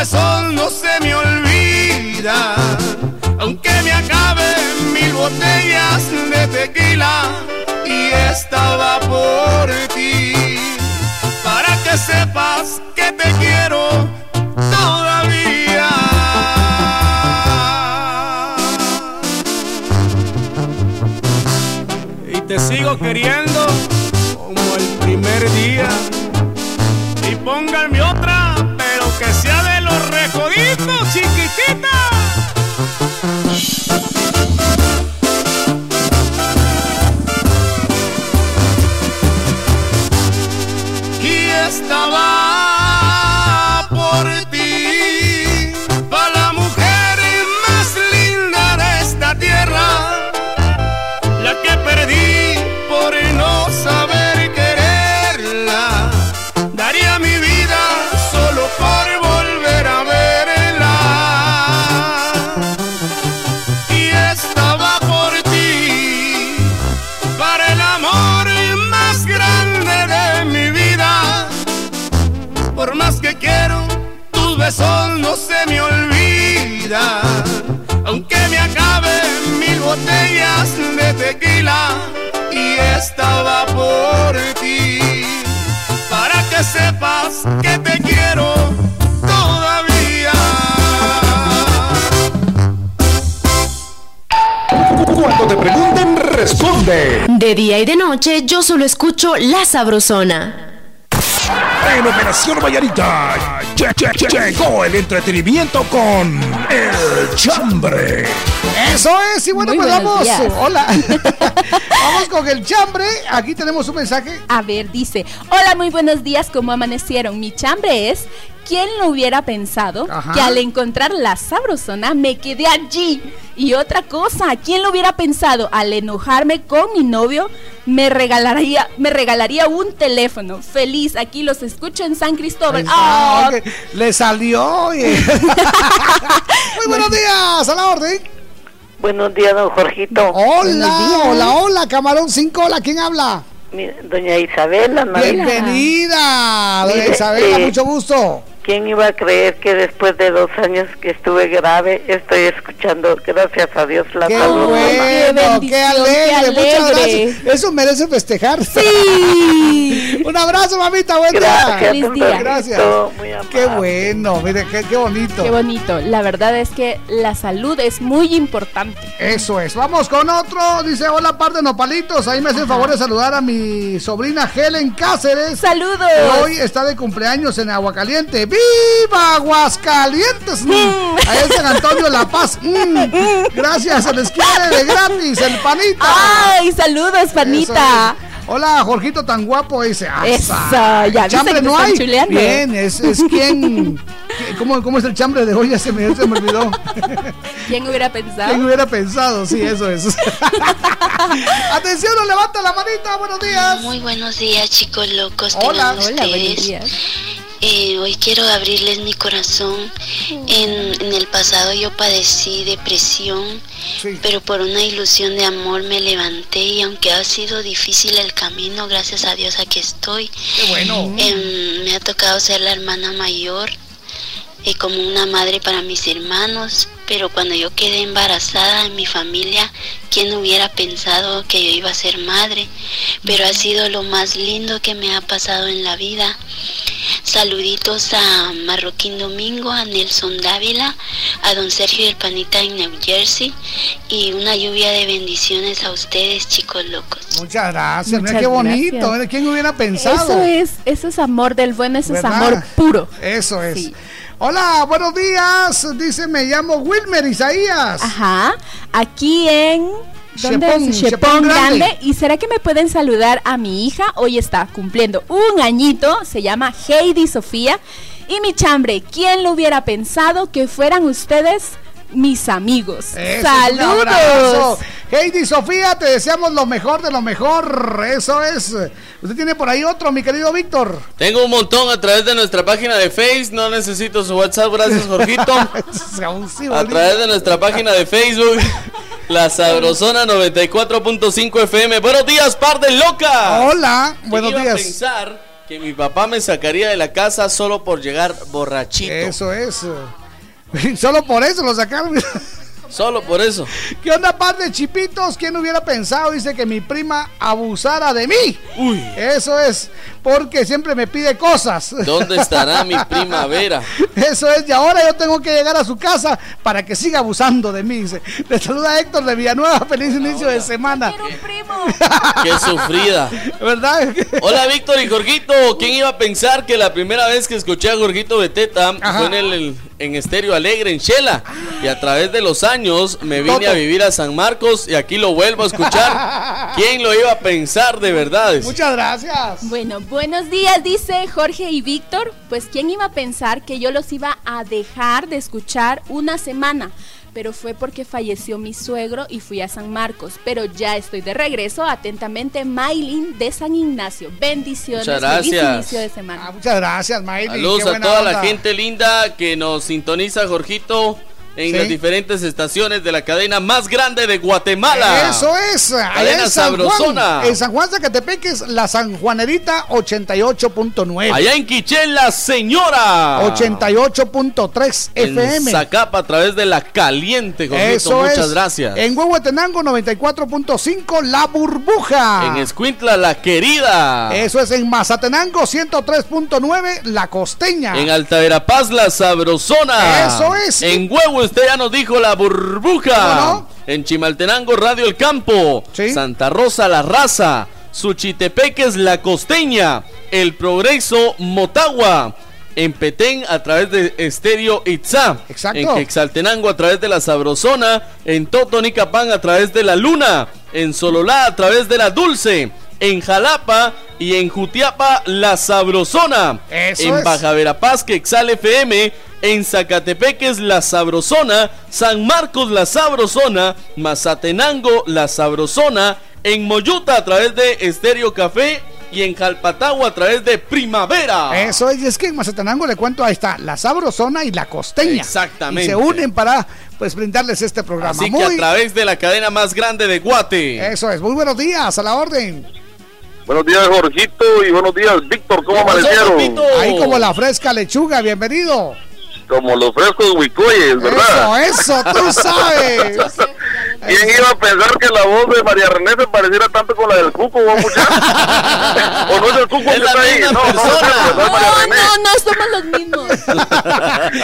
no se me olvida, aunque me acaben mil botellas de tequila y estaba por ti, para que sepas que te quiero todavía. Y te sigo queriendo como el primer día. Que te quiero todavía. Cuando te pregunten, responde. De día y de noche yo solo escucho La Sabrosona. En Operación Vallarita lle- lle- lle- llegó el entretenimiento con El Chambre. Eso es, y bueno, Muy pues vamos. días. Hola. vamos con el chambre. Aquí tenemos un mensaje. A ver, dice, hola, muy buenos días, ¿cómo amanecieron? Mi chambre es, ¿quién lo hubiera pensado Ajá. que al encontrar la sabrosona me quedé allí? Y otra cosa, ¿quién lo hubiera pensado al enojarme con mi novio me regalaría, me regalaría un teléfono? Feliz, aquí los escucho en San Cristóbal. Ok. Le salió. Muy buenos días, a la orden. Buenos días, don Jorgito. Hola, hola, hola, camarón 5, hola, ¿quién habla? Doña Isabela. ¿no? Bienvenida, doña Isabela, eh, mucho gusto. ¿Quién iba a creer que después de dos años que estuve grave, estoy escuchando, gracias a Dios, la Qué salud? bueno, qué alegre, muchas gracias. Eso merece festejar. Sí. Un abrazo, mamita, buen día. Gracias, día. Jorgito, Gracias. muy. Qué bueno, mire, qué, qué bonito. Qué bonito. La verdad es que la salud es muy importante. Eso es. Vamos con otro. Dice, hola, par de nopalitos. Ahí me hace el favor de saludar a mi sobrina Helen Cáceres. Saludos. hoy está de cumpleaños en Aguacaliente. ¡Viva Aguascalientes! Mm. Ahí es San Antonio La Paz. Mm. Gracias, se les quiere de gratis el panita. ¡Ay, saludos, panita! Hola, Jorgito tan guapo, dice. ¡Asa! Eso, ya chambre que no hay. chuleando. Bien, es, es quien. ¿qué- ¿Cómo, ¿Cómo es el chambre de hoy? Ya se me, se me olvidó. ¿Quién hubiera pensado? ¿Quién hubiera pensado? Sí, eso es. Atención, levanta la manita. Buenos días. Muy buenos días, chicos locos. Hola. Hola, buenos días. Eh, hoy quiero abrirles mi corazón. En, en el pasado yo padecí depresión, pero por una ilusión de amor me levanté y aunque ha sido difícil el camino, gracias a Dios aquí estoy. Qué bueno. Em, me ha tocado ser la hermana mayor y como una madre para mis hermanos, pero cuando yo quedé embarazada en mi familia, ¿quién hubiera pensado que yo iba a ser madre? Pero ha sido lo más lindo que me ha pasado en la vida. Saluditos a Marroquín Domingo, a Nelson Dávila, a don Sergio del Panita en New Jersey y una lluvia de bendiciones a ustedes, chicos locos. Muchas gracias. Mira Muchas qué bonito. gracias. ¿Quién hubiera pensado? Eso es, eso es amor del bueno, eso es amor puro. Eso es. Hola, buenos días. Dice, me llamo Wilmer Isaías. Ajá. Aquí en ¿Dónde Chepón, es? Chepón Chepón grande. Grande. ¿Y será que me pueden saludar a mi hija? Hoy está cumpliendo un añito. Se llama Heidi Sofía. Y mi chambre, ¿quién lo hubiera pensado que fueran ustedes mis amigos? Eso. ¡Saludos! Heidi Sofía, te deseamos lo mejor de lo mejor. Eso es. Usted tiene por ahí otro, mi querido Víctor. Tengo un montón a través de nuestra página de Face. No necesito su WhatsApp, gracias, Jorgito. a través de nuestra página de Facebook. La Sabrosona 94.5 FM. Buenos días, par de loca. Hola, ¿Quién buenos iba a días. pensar Que mi papá me sacaría de la casa solo por llegar borrachito. Eso es. Solo por eso lo sacaron. Solo por eso. ¿Qué onda, par de chipitos? ¿Quién hubiera pensado? Dice que mi prima abusara de mí. Uy. Eso es porque siempre me pide cosas. ¿Dónde estará mi primavera? Eso es, y ahora yo tengo que llegar a su casa para que siga abusando de mí. Dice. Le saluda Héctor de Villanueva. Feliz inicio de semana. Qué sufrida. ¿Verdad? Hola, Víctor y Jorgito. ¿Quién iba a pensar que la primera vez que escuché a Jorgito Beteta fue en el, el- en Estéreo Alegre, en Shela? Y a través de los años me vine a vivir a San Marcos y aquí lo vuelvo a escuchar. ¿Quién lo iba a pensar de verdad? Muchas gracias. Bueno, buenos días, dice Jorge y Víctor. Pues quién iba a pensar que yo los iba a dejar de escuchar una semana. Pero fue porque falleció mi suegro y fui a San Marcos. Pero ya estoy de regreso. Atentamente, Maylin de San Ignacio. Bendiciones. Muchas Feliz gracias. inicio de semana. Muchas gracias, Miley. Saludos Qué a toda la gente linda que nos sintoniza, Jorgito, en Sí. las diferentes estaciones de la cadena más grande de Guatemala. Eso es, allá Cadena en San sabrosona. Juan. En San Juan Zacatepec es la San Juanerita 88.9. Allá en Quichén, la señora. 88.3 En FM. Zacapa a través de la caliente, Jorgito. Eso Muchas es. gracias. En Huehuetenango 94.5 La Burbuja. En Escuintla, la querida. Eso es en Mazatenango 103.9 La Costeña. En Alta Verapaz, la sabrosona. Eso es. En Huevo, usted ya nos dijo la burbuja. En Chimaltenango, Radio El Campo. Santa Rosa, la raza. Suchitepeques, la costeña. El Progreso, Motagua. En Petén a través de Estéreo Itzá. Exacto. En Quexaltenango a través de la Sabrosona. En Totonicapán a través de la Luna. En Sololá a través de la Dulce. En Jalapa y en Jutiapa la Sabrosona. Eso en. Baja Verapaz Quexal FM. En Zacatepeques la Sabrosona. San Marcos la Sabrosona. Mazatenango la Sabrosona. En Moyuta a través de Estéreo Café. Y en Jalpatagua a través de Primavera. Eso es, y es que en Mazatenango le cuento, ahí está, la Sabrosona y la Costeña. Exactamente. Y se unen para pues brindarles este programa. Así que a través de la cadena más grande de Guate. Eso es, muy buenos días, a la orden. Buenos días, Jorgito, y buenos días, Víctor. ¿Cómo amanecieron? Ahí como la fresca lechuga, bienvenido. Como los frescos huicoyes, ¿verdad? Eso, eso, tú sabes. ¿Quién iba a pensar que la voz de María René se pareciera tanto con la del Cuco, ¿o? ¿O no es el Cuco Es que está ahí? No, no, no, persona. no, no María No, René. no, no somos los mismos.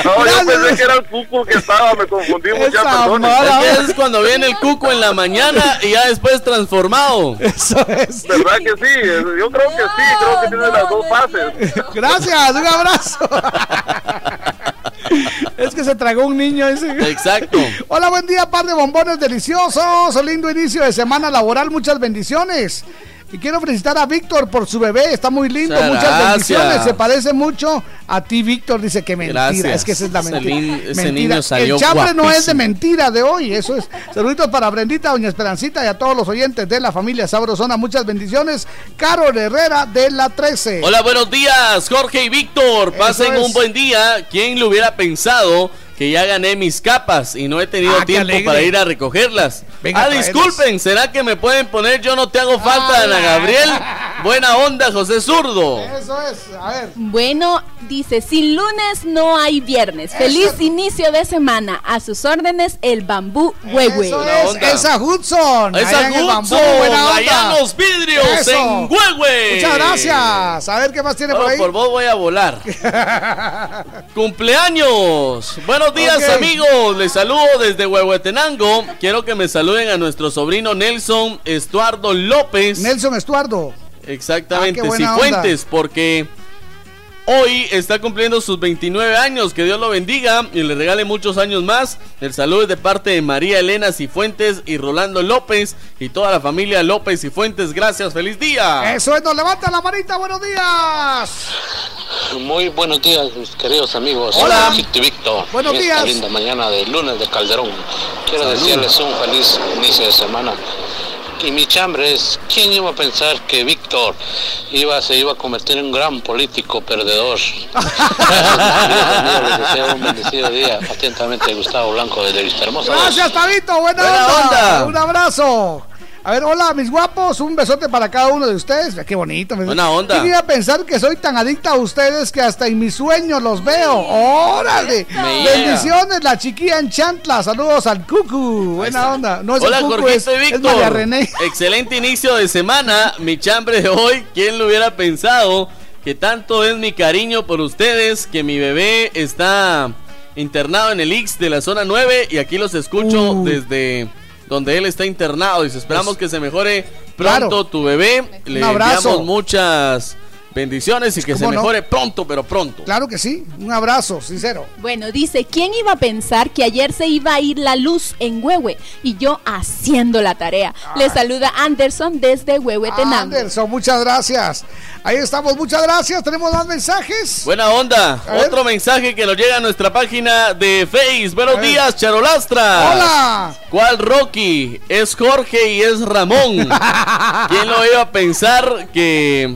No, yo pensé que era el Cuco que estaba, me confundí muchas personas. es cuando viene el cuco en la mañana y ya después transformado. Eso es. ¿Verdad que sí? Yo creo que sí, creo que tiene las dos fases. Gracias, un abrazo. Es que se tragó un niño ese. Exacto. Hola, buen día, par de bombones deliciosos. Un lindo inicio de semana laboral. Muchas bendiciones. Y quiero felicitar a Víctor por su bebé. Está muy lindo. Muchas Muchas gracias. bendiciones. Se parece mucho a ti, Víctor. Dice que mentira. Gracias. Es que esa es la mentira. ese Mentira. niño salió El chambre no es de mentira de hoy. Eso es. Saluditos para Brendita, Doña Esperancita y a todos los oyentes de la familia Sabrosona. Muchas bendiciones. Carol Herrera de la 13. Hola, buenos días, Jorge y Víctor. Pasen es. un buen día. ¿Quién lo hubiera pensado que ya gané mis capas y no he tenido Ah, tiempo para ir a recogerlas? Venga, ah, disculpen, ¿será que me pueden poner Yo no te hago falta, Ana Gabriel? Buena onda, José Zurdo. Eso es. A ver. Bueno, dice, sin lunes no hay viernes. Feliz inicio de semana. A sus órdenes, el bambú huehue. Eso Buena es. onda. Esa Hudson. Esa allá en el bambú, Hudson, buena onda. allá los vidrios, Eso. en Huehue. Muchas gracias. A ver qué más tiene por Solo ahí. por vos voy a volar. Cumpleaños. Buenos días, amigos. Les saludo desde Huehuetenango. Quiero que me saluden a nuestro sobrino Nelson Estuardo López. Nelson Estuardo. Exactamente, Ah, Cifuentes, porque hoy está cumpliendo sus 29 años. Que Dios lo bendiga y le regale muchos años más. El saludo es de parte de María Elena Cifuentes y Rolando López y toda la familia López Cifuentes. Gracias, feliz día. Eso es, nos levanta la manita, buenos días. Muy buenos días, mis queridos amigos. Hola. Víctor. Buenos en días. Esta linda mañana de lunes de Calderón. Quiero Salud. desearles un feliz inicio de semana. Y mi chambre es, ¿quién iba a pensar que Víctor iba, se iba a convertir en un gran político perdedor? Les deseo un bendecido día. Atentamente, Gustavo Blanco desde Vista Hermosa. Gracias, Tabito, buena, Buena onda. onda. Un abrazo. A ver, hola, mis guapos. Un besote para cada uno de ustedes. Qué bonito. Buena onda. ¿Quién iba a pensar que soy tan adicta a ustedes que hasta en mis sueños los veo? ¡Órale! Bendiciones, la chiquilla en Chantla. Saludos al Cucu. Buena onda. No es Hola, el Cucu, Jorgito es, y es Víctor. María René. Excelente inicio de semana. Mi chambre de hoy. ¿Quién lo hubiera pensado? Que tanto es mi cariño por ustedes. Que mi bebé está internado en el Ix de la zona 9. Y aquí los escucho Uh. desde donde él está internado. Dice: Esperamos que se mejore pronto Claro. tu bebé. Le Un abrazo. enviamos muchas bendiciones y que se mejore pronto, pero pronto. Claro que sí. Un abrazo, sincero. Bueno, dice, ¿quién iba a pensar que ayer se iba a ir la luz en Huehue? Y yo haciendo la tarea. Le saluda Anderson desde Huehuetenango. Anderson, muchas gracias. Ahí estamos, muchas gracias. Tenemos más mensajes. Buena onda. A ver. Otro mensaje que nos llega a nuestra página de Face. Buenos A ver. días, Charolastra. Hola. ¿Cuál Rocky? Es Jorge y es Ramón. ¿Quién lo iba a pensar que...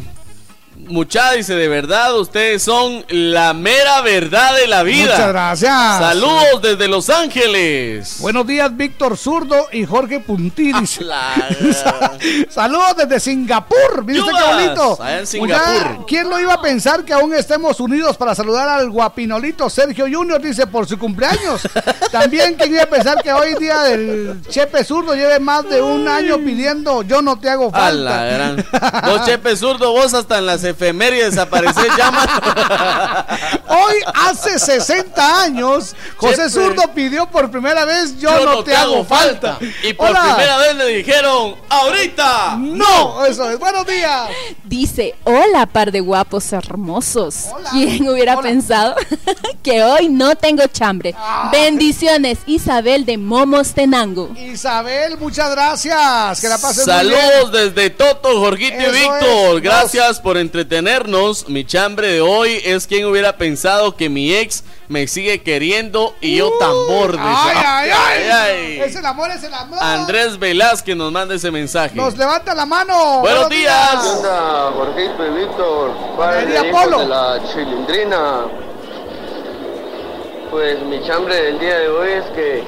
Mucha dice, de verdad, ustedes son la mera verdad de la vida. Muchas gracias. Saludos desde Los Ángeles. Buenos días, Víctor Zurdo y Jorge Puntiris. Saludos desde Singapur. ¿Viste qué bonito? en Singapur. Mucha- ¿Quién lo iba a pensar que aún estemos unidos para saludar al guapinolito Sergio Junior? Dice por su cumpleaños. También, ¿quién iba a pensar que hoy día del Chepe Zurdo lleve más de un año pidiendo yo no te hago A la falta? gran. Vos, Chepe Zurdo, vos hasta en las efemérides apareces llama. Hoy, hace 60 años, José Chepe. Zurdo pidió por primera vez yo, no, te, hago falta. Y por Hola. primera vez le dijeron, ahorita. No, eso es. Buenos días. Dice, hola par de guapos hermosos. ¿Quién hubiera pensado que hoy no tengo chambre? Bendiciones, Isabel de Momos Tenango. Isabel, muchas gracias. Que la pasen muy bien. Saludos desde Toto, Jorgito Eso y Víctor. es. Gracias por entretenernos. Mi chambre de hoy es quien hubiera pensado que mi ex me sigue queriendo y yo tan borde. Ay, ay, ay. ay. Es el amor, es el amor. Andrés Velázquez nos manda ese mensaje. Nos levanta la mano. Buenos días. ¿Qué onda, Jorgito y Víctor? Polo. de la chilindrina. Pues mi chambre del día de hoy es que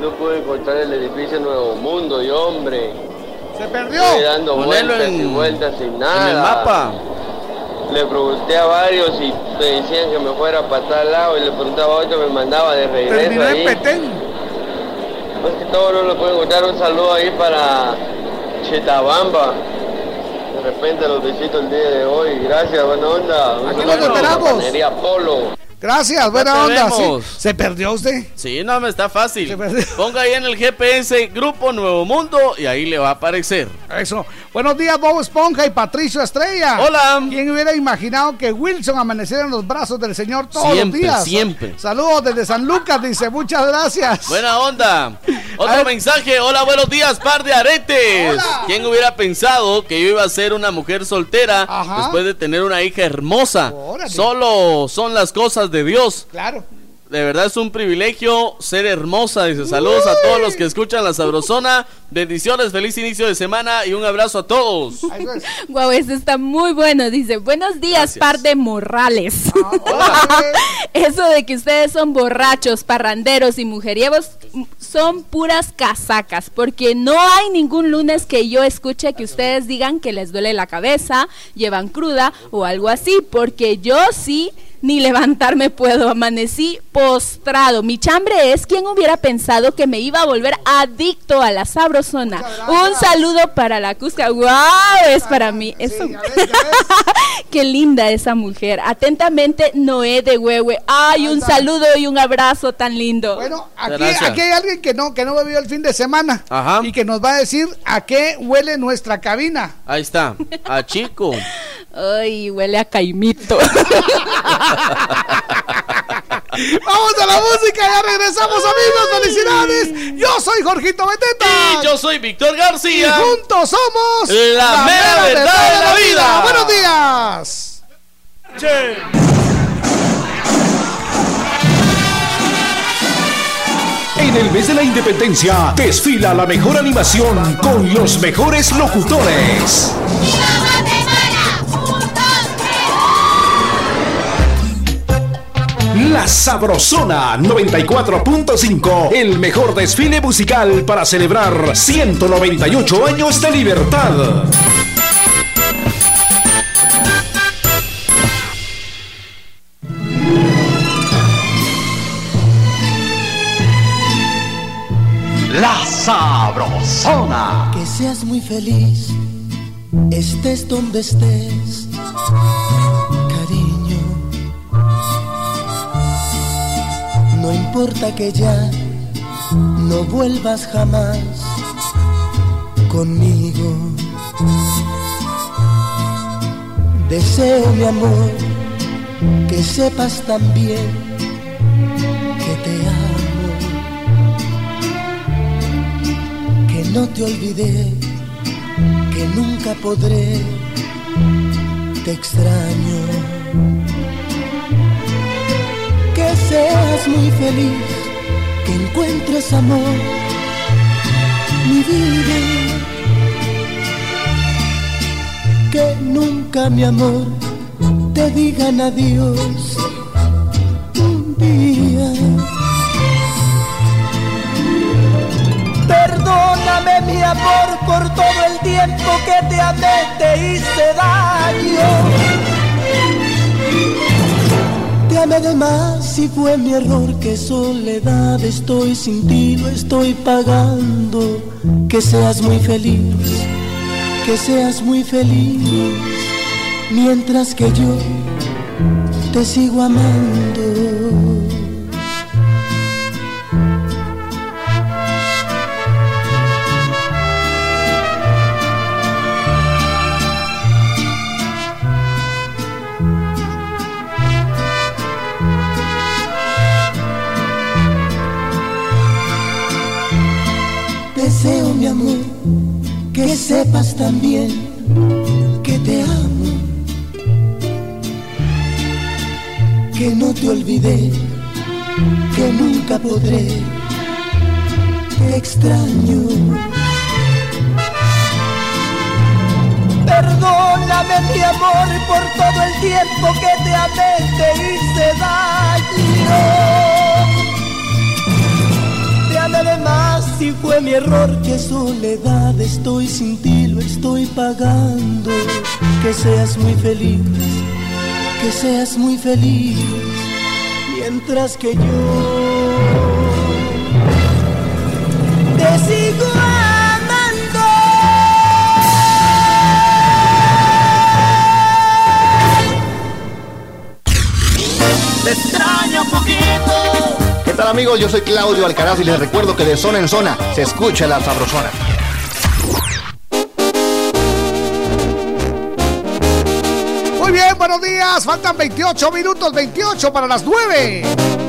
no pude encontrar el edificio Nuevo Mundo y hombre. Se perdió. Estoy dando Ponelo vueltas en- y vueltas sin nada. En el mapa. Le pregunté a varios y me decían que me fuera para tal lado y le preguntaba a otro me mandaba de regreso Terminó ahí. en Petén. Más que todo no lo puedo encontrar un saludo ahí para Chetabamba. De repente los visito el día de hoy. Gracias, buena onda. Un Aquí. Panadería Polo. Gracias, buena onda. sí. ¿Se perdió usted? Sí, no, me está fácil. Ponga ahí en el GPS Grupo Nuevo Mundo y ahí le va a aparecer. Eso. Buenos días, Bob Esponja y Patricio Estrella. Hola. ¿Quién hubiera imaginado que Wilson amaneciera en los brazos del Señor todos Siempre, los días? siempre. Saludos desde San Lucas, dice. Muchas gracias. Buena onda. Otro mensaje. Hola, buenos días, par de aretes. Hola. ¿Quién hubiera pensado que yo iba a ser una mujer soltera Ajá. después de tener una hija hermosa? Órale. Solo son las cosas de Dios. Claro. De verdad es un privilegio ser hermosa. Dice saludos a todos los que escuchan la sabrosona. Bendiciones, feliz inicio de semana y un abrazo a todos. Guau, eso está muy bueno. Dice, buenos días, Gracias. par de morrales. Ah, eso de que ustedes son borrachos, parranderos y mujeriegos mm, son puras casacas. Porque no hay ningún lunes que yo escuche que ustedes digan que les duele la cabeza, llevan cruda o algo así. Porque yo sí ni levantarme puedo. Amanecí postrado. Mi chambre es quien hubiera pensado que me iba a volver adicto a la sabrosona. Un saludo para la Cusca. ¡Wow! Es para mí. Eso. ves, ves. Qué linda esa mujer. Atentamente, Noé de Huehue. Ay, un saludo y un abrazo tan lindo. Bueno, aquí hay alguien que no, que no bebió el fin de semana. Ajá. Y que nos va a decir a qué huele nuestra cabina. Ahí está. A chico. Ay, huele a caimito. Vamos a la música, ya regresamos amigos, felicidades. Yo soy Jorgito Beteta. Y yo soy Víctor Y García. juntos somos La mera verdad de la vida. Buenos días. En el mes de la independencia, desfila la mejor animación con los mejores locutores. La Sabrosona 94.5, el mejor desfile musical para celebrar 198 años de libertad. La Sabrosona. Que seas muy feliz, estés donde estés, No importa que ya no vuelvas jamás conmigo. Deseo, mi amor, que sepas también que te amo, que no te olvidé, que nunca podré, te extraño. Seas muy feliz, que encuentres amor, mi vida. Que nunca, mi amor, te digan adiós un día. Perdóname, mi amor, por todo el tiempo que te amé, te hice daño. Amé de más y fue mi error, que soledad estoy sin ti, lo estoy pagando. Que seas muy feliz, que seas muy feliz, mientras que yo te sigo amando. Mi amor, que sepas también que te amo, que no te olvidé, que nunca podré, te extraño. Perdóname, mi amor, por todo el tiempo que te amé, te hice daño. Y fue mi error que soledad estoy sin ti, lo estoy pagando. Que seas muy feliz, que seas muy feliz, mientras que yo te sigo amando. Te extraño un poquito. ¿Qué tal amigos? Yo soy Claudio Alcaraz y les recuerdo que de zona en zona se escucha la sabrosona. Muy bien, buenos días. Faltan 28 minutos, 28 para las 9.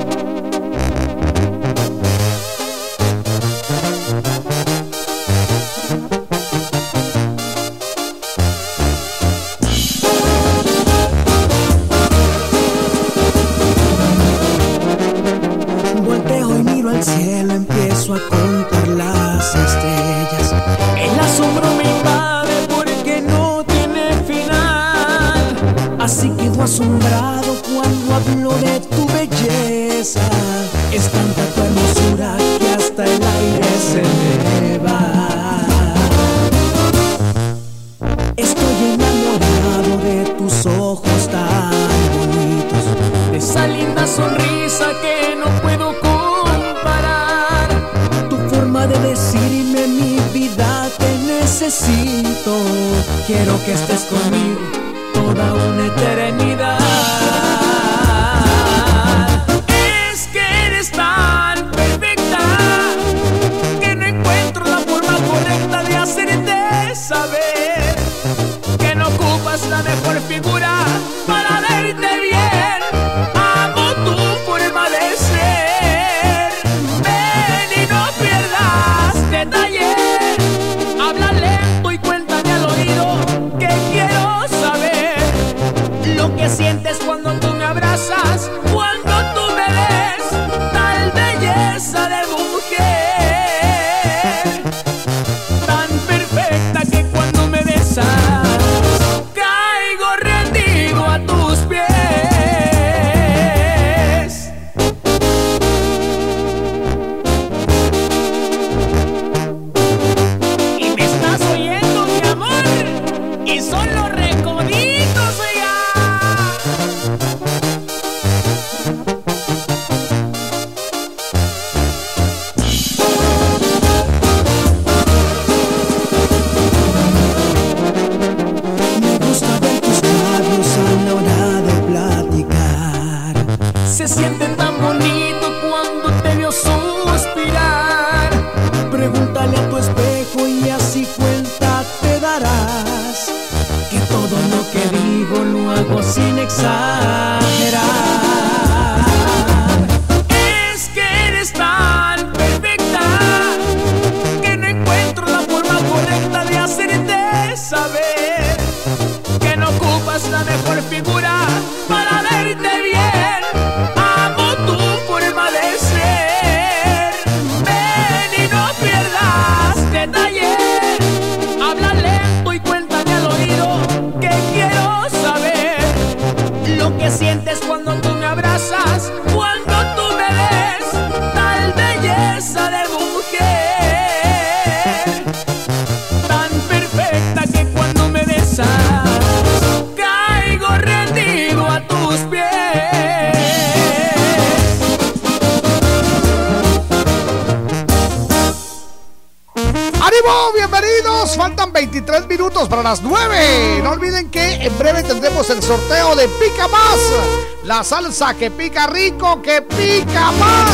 salsa que pica rico, que pica más.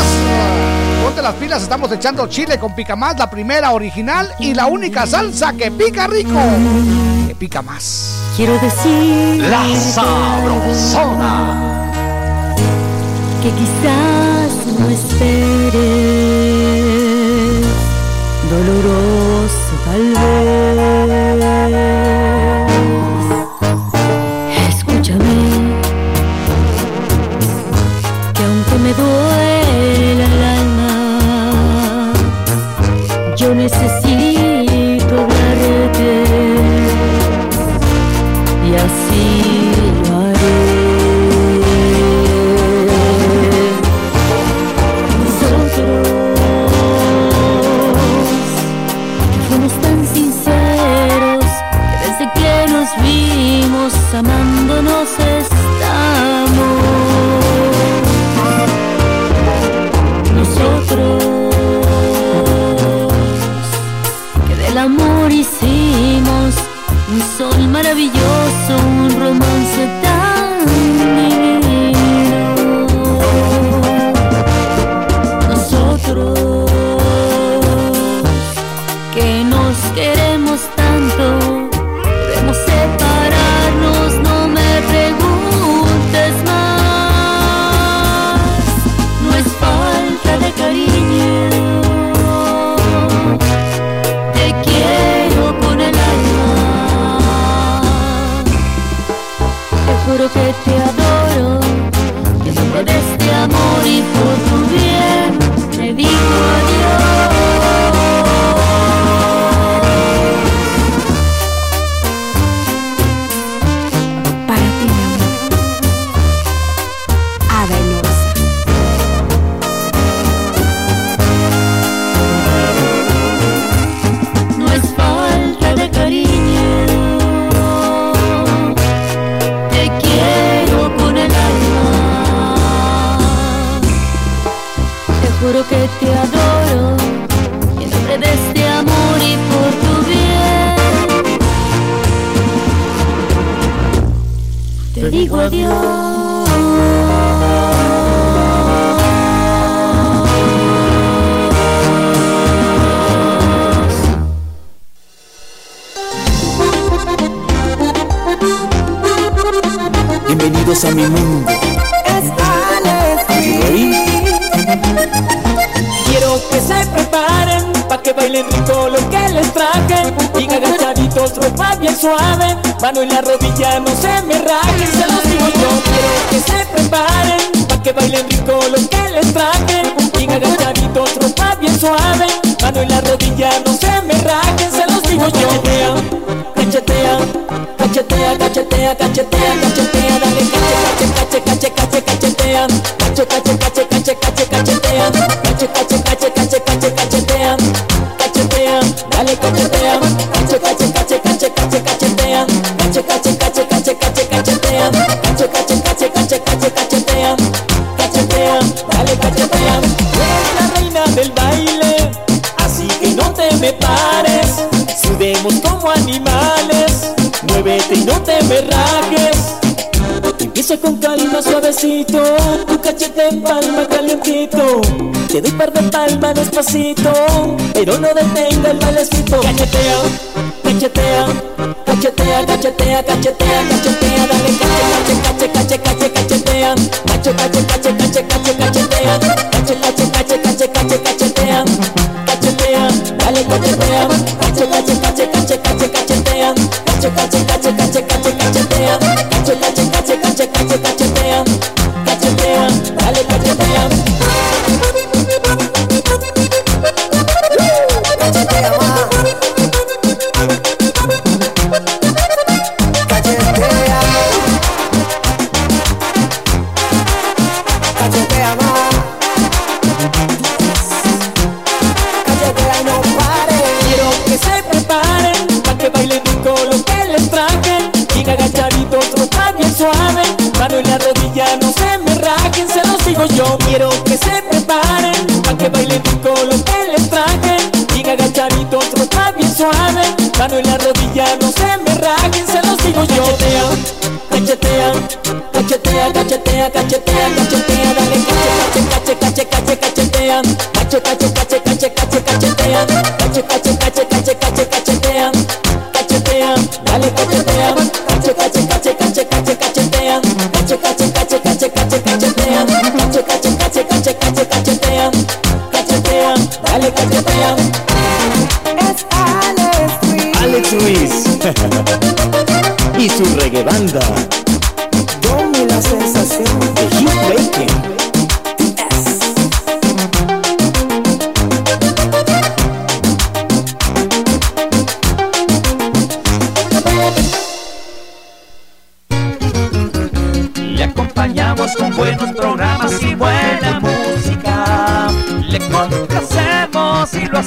Ponte las pilas, estamos echando chile con pica más, la primera original y la única salsa que pica rico, que pica más. Quiero decir la sabrosona que quizás no esperes, doloroso tal vez palmas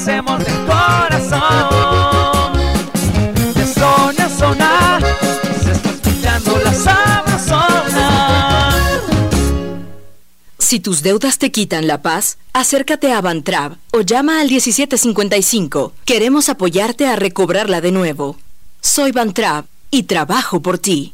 hacemos de corazón. De zona a zona, se está escuchando la sabrosona. Si tus deudas te quitan la paz, acércate a Bantrab o llama al 1755. Queremos apoyarte a recobrarla de nuevo. Soy Bantrab y trabajo por ti.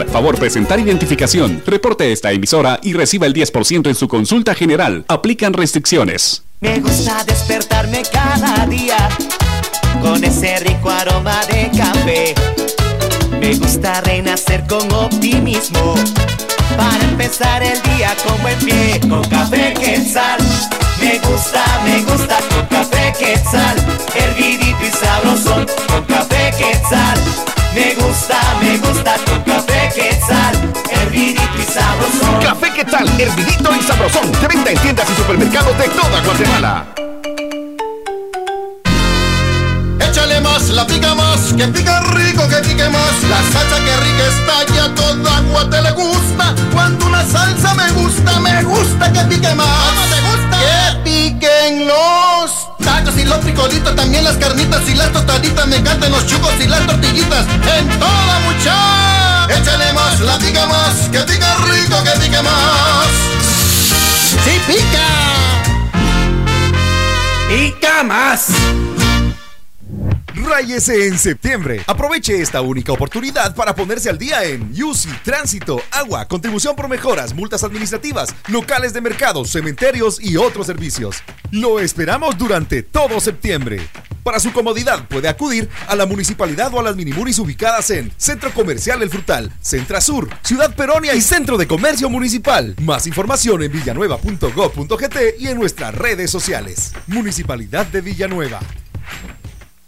Favor presentar identificación. Reporte esta emisora y reciba el 10% en su consulta general. Aplican restricciones. Me gusta despertarme cada día con ese rico aroma de café. Me gusta renacer con optimismo para empezar el día con buen pie. Con café quetzal. Me gusta, me gusta con café quetzal. Hervidito y sabrosón con café quetzal. Me gusta, me gusta con café quetzal. Hervidito y sabrosón. Café ¿qué tal? Hervidito y sabrosón. De venta en tiendas y supermercados de toda Guatemala. Échale más, la pica más, que pica rico, que pique más. La salsa que rica está ya toda guate le gusta. Cuando una salsa me gusta, me gusta que pique más. Piquen los tacos y los frijolitos, también las carnitas y las tostaditas. Me encantan los chucos y las tortillitas. En toda mucha. Échale más, la pica más, que pica rico, que pique más. ¡Sí pica! ¡Pica más! Ráyese en septiembre. Aproveche esta única oportunidad para ponerse al día en UCI, tránsito, agua, contribución por mejoras, multas administrativas, locales de mercados, cementerios y otros servicios. Lo esperamos durante todo septiembre. Para su comodidad puede acudir a la municipalidad o a las minimunis ubicadas en Centro Comercial El Frutal, Centra Sur, Ciudad Peronia y Centro de Comercio Municipal. Más información en villanueva.gov.gt y en nuestras redes sociales. Municipalidad de Villanueva.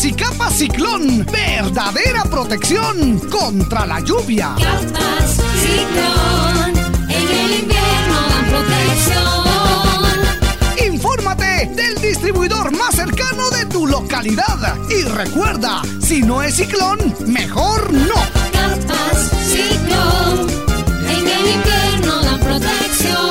Paraguas y capa ciclón. Verdadera protección contra la lluvia. Capas ciclón. En el invierno dan protección. Infórmate del distribuidor más cercano de tu localidad. Y recuerda, si no es ciclón, mejor no. Capas ciclón. En el invierno dan protección.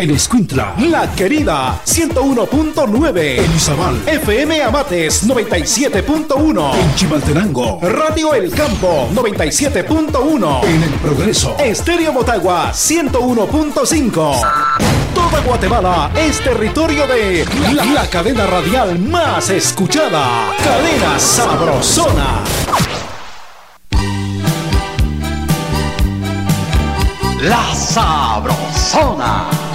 En Escuintla, La Querida, 101.9. En Izabal, FM Amates, 97.1. En Chimaltenango, Radio El Campo, 97.1. En El Progreso, Estéreo Motagua, 101.5. Toda Guatemala es territorio de la, la cadena radial más escuchada. Cadena Sabrosona. La Sabrosona.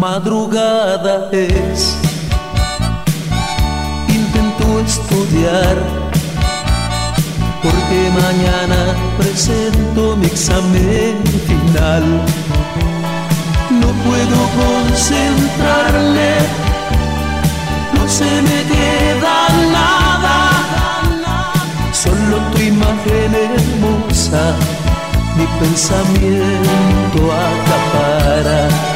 Madrugada es, intento estudiar, porque mañana presento mi examen final. No puedo concentrarme, no se me queda nada, solo tu imagen hermosa, mi pensamiento acapara.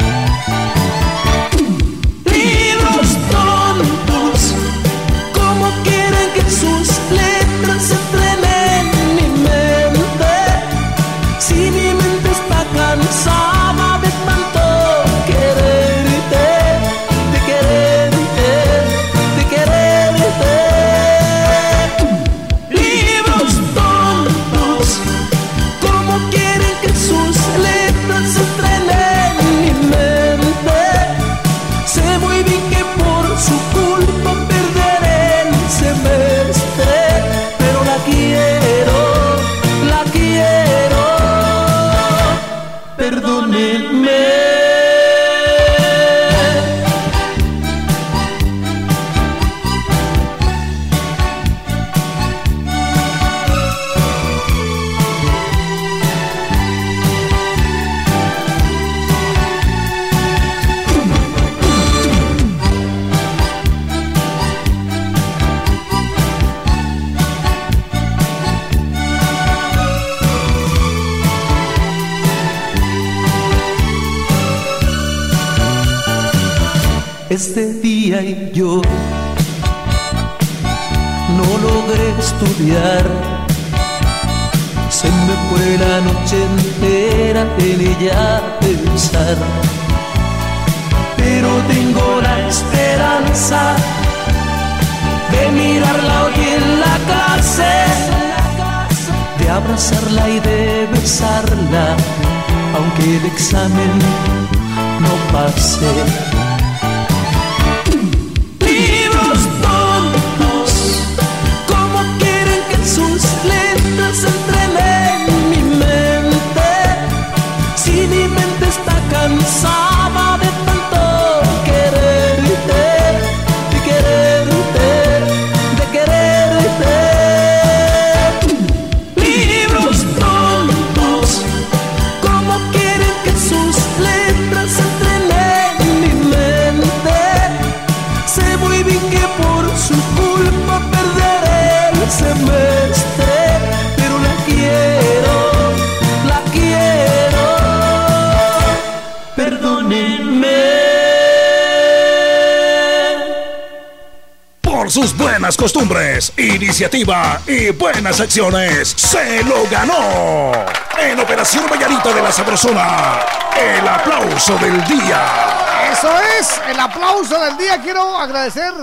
Y buenas acciones, se lo ganó. En Operación Vallarita de la Sabrosona, el aplauso del día. Eso es, el aplauso del día. Quiero agradecer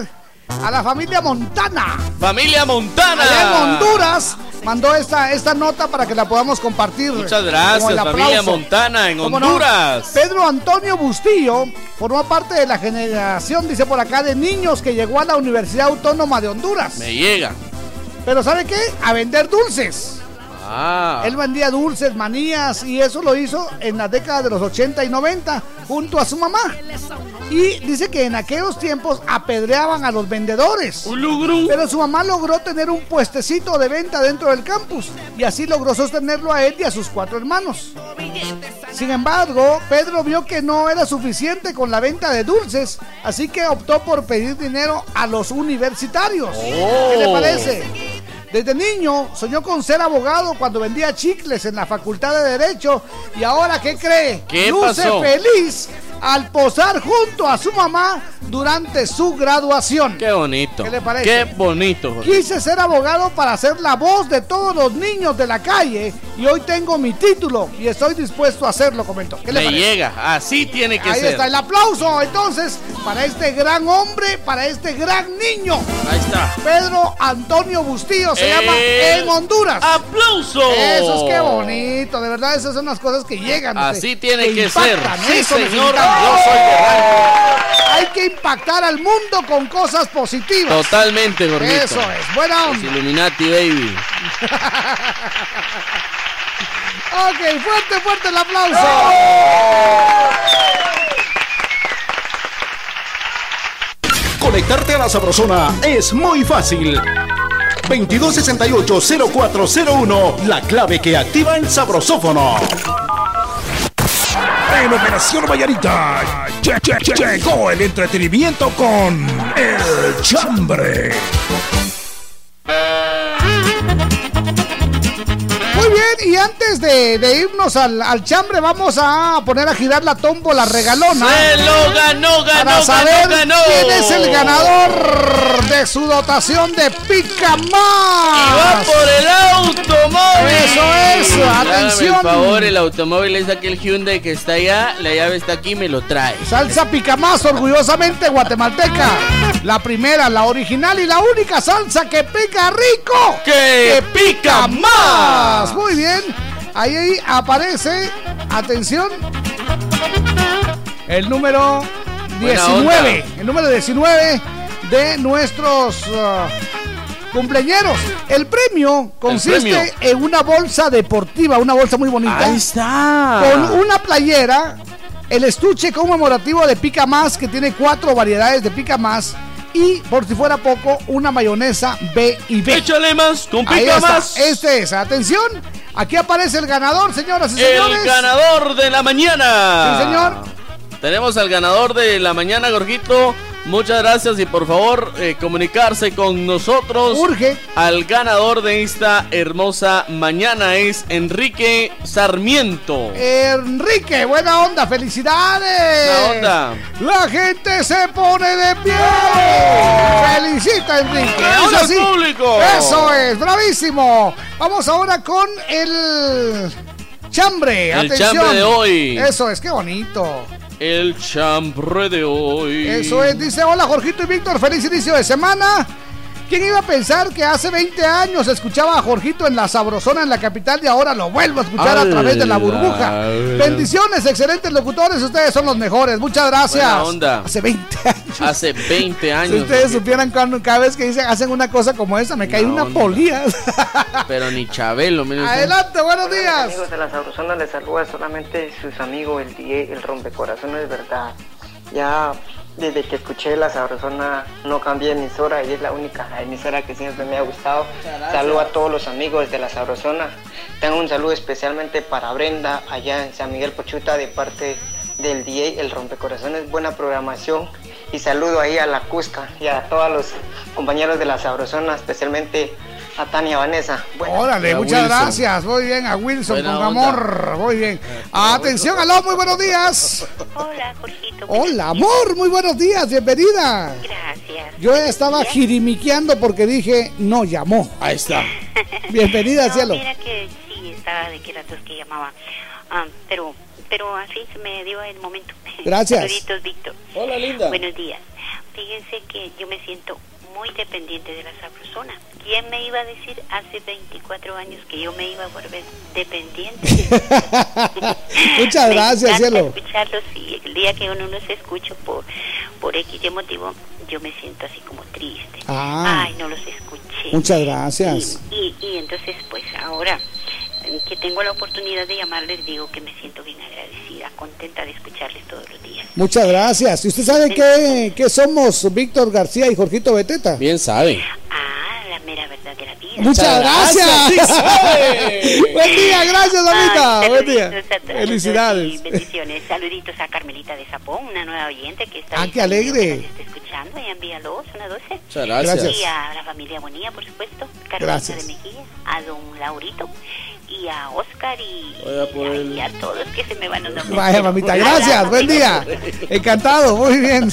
a la familia Montana. Familia Montana. Allá en Honduras mandó esta, esta nota para que la podamos compartir. Muchas gracias, familia. Montana en. Honduras. Pedro Antonio Bustillo formó parte de la generación, dice por acá, de niños que llegó a la Universidad Autónoma de Honduras. Me llega. Pero ¿sabe qué? A vender dulces. Ah. Él vendía dulces, manías y eso lo hizo en las décadas de los 80 y 90 junto a su mamá. Y dice que en aquellos tiempos apedreaban a los vendedores. Pero su mamá logró tener un puestecito de venta dentro del campus y así logró sostenerlo a él y a sus cuatro hermanos. Sin embargo, Pedro vio que no era suficiente con la venta de dulces, así que optó por pedir dinero a los universitarios. ¿Qué le Oh. parece? Desde niño soñó con ser abogado cuando vendía chicles en la Facultad de Derecho y ahora ¿qué cree? ¿Qué Luce pasó? feliz al posar junto a su mamá durante su graduación. Qué bonito. ¿Qué le parece? Qué bonito. Jorge. Quise ser abogado para ser la voz de todos los niños de la calle y hoy tengo mi título y estoy dispuesto a hacerlo, comentó. ¿Qué le Le parece? llega. Así tiene que Ahí ser. está el aplauso entonces para este gran hombre, para este gran niño. Ahí está. Pedro Antonio Bustillo se El llama en Honduras. ¡Aplauso! Eso es que bonito, de verdad esas son las cosas que llegan. Así que- tiene que ser. impactan, Sí, señor. Yo soy de Hay que impactar al mundo con cosas positivas. Totalmente, gordito. Eso es, buena onda. Illuminati, baby. Ok, fuerte, fuerte el aplauso. Conectarte a la Sabrosona es muy fácil. 2268-0401, la clave que activa el sabrosófono. En Operación Vallarita lle- lle- lle- llegó el entretenimiento con El Chambre. Bien, y antes de, de irnos al, al chambre, vamos a poner a girar la tómbola regalona. Se lo ganó, ganó, Para saber ganó, ganó. quién es el ganador de su dotación de Pica Y va Más. por el automóvil. Eso es, atención. el favor, el automóvil es aquel Hyundai que está allá. La llave está aquí, me lo trae. Salsa Pica Más, orgullosamente guatemalteca. La primera, la original y la única salsa que pica rico. ¡Que pica más! Ahí, ahí aparece, atención, el número Buena 19. onda. El número 19 de nuestros uh, cumpleaños. El premio consiste premio. en una bolsa deportiva, una bolsa muy bonita. Ahí está. Con una playera, el estuche conmemorativo de Pica Más, que tiene cuatro variedades de Pica Más. Y por si fuera poco, una mayonesa B y B. Échale más, está. más. Este es, atención. Aquí aparece el ganador, señoras y señores. El ganador de la mañana. Sí, señor. Tenemos al ganador de la mañana, Gorgito. Muchas gracias y por favor eh, comunicarse con nosotros. Urge. Al ganador de esta hermosa mañana es Enrique Sarmiento. Enrique, buena onda, felicidades. Buena onda. La gente se pone de pie. Felicita, Enrique. ¡Aplausos Ahora al sí. público! Eso es, bravísimo. Vamos ahora con el chambre. El Atención. chambre de hoy. Eso es, qué bonito. El chambre de hoy. Eso es, dice, hola Jorgito y Víctor, feliz inicio de semana. ¿Quién iba a pensar que hace 20 años escuchaba a Jorgito en la Sabrosona en la capital y ahora lo vuelvo a escuchar a través de la burbuja? Bendiciones, excelentes locutores, ustedes son los mejores. Muchas gracias. Buena onda. Hace 20 años. Hace 20 Si años. ustedes Jorgito. supieran cuando cada vez que dicen hacen una cosa como esa, me cae una onda. polía. Pero ni Chabelo, mire usted. Adelante, buenos días. Amigos de la Sabrosona les saluda solamente sus amigos el DJ, el rompecorazones, verdad. Ya desde que escuché la Sabrosona no cambié de emisora y es la única emisora que siempre me ha gustado. Saludo a todos los amigos de la Sabrosona. Tengo un saludo especialmente para Brenda allá en San Miguel Pochuta de parte del DJ, el rompecorazones, buena programación. Y saludo ahí a la Cusca y a todos los compañeros de la Sabrosona, especialmente a Tania Vanessa. Bueno, Órale, a muchas Wilson. gracias. Muy bien, a Wilson Buena con onda. amor. Muy bien. Atención, aló, muy buenos días. Hola, Jorgito. Hola, amor, muy buenos días, bienvenida. Gracias. Yo estaba jirimiqueando porque dije, no llamó. Ahí está. Bienvenida, No, cielo. Mira que sí, estaba de que las dos que llamaban. Ah, pero, pero así se me dio el momento. Gracias. Saluditos, Víctor. Hola, linda. Buenos días. Fíjense que yo me siento muy dependiente de la sabrosona. ¿Quién me iba a decir hace 24 años que yo me iba a volver dependiente? Muchas Me gracias, cielo. escucharlos y el día que uno no se escucha por, por X motivo, yo me siento así como triste. Ah. Ay, no los escuché. Muchas gracias. Y, y entonces, pues ahora que tengo la oportunidad de llamarles, digo que me siento bien agradecida, contenta de escucharles todos los días. Muchas gracias. ¿Y usted sabe qué, qué somos Víctor García y Jorgito Beteta? Bien sabe. Ah, la mera verdad de la vida. Muchas gracias. sí sabe. Buen día, gracias, mamita. Ay, Buen día. Felicidades. y bendiciones. Saluditos a Carmelita de Zapón, una nueva oyente que está Ah, qué alegre. que está escuchando y envíalos, una doce. Muchas gracias. Y a la familia Bonilla, por supuesto, Carolina Gracias. de Mejía, a don Laurito y a Oscar y, Vaya por y- el- y a todos que se me van a nombrar. Vaya, mamita, gracias. Buen día. Encantado, muy bien.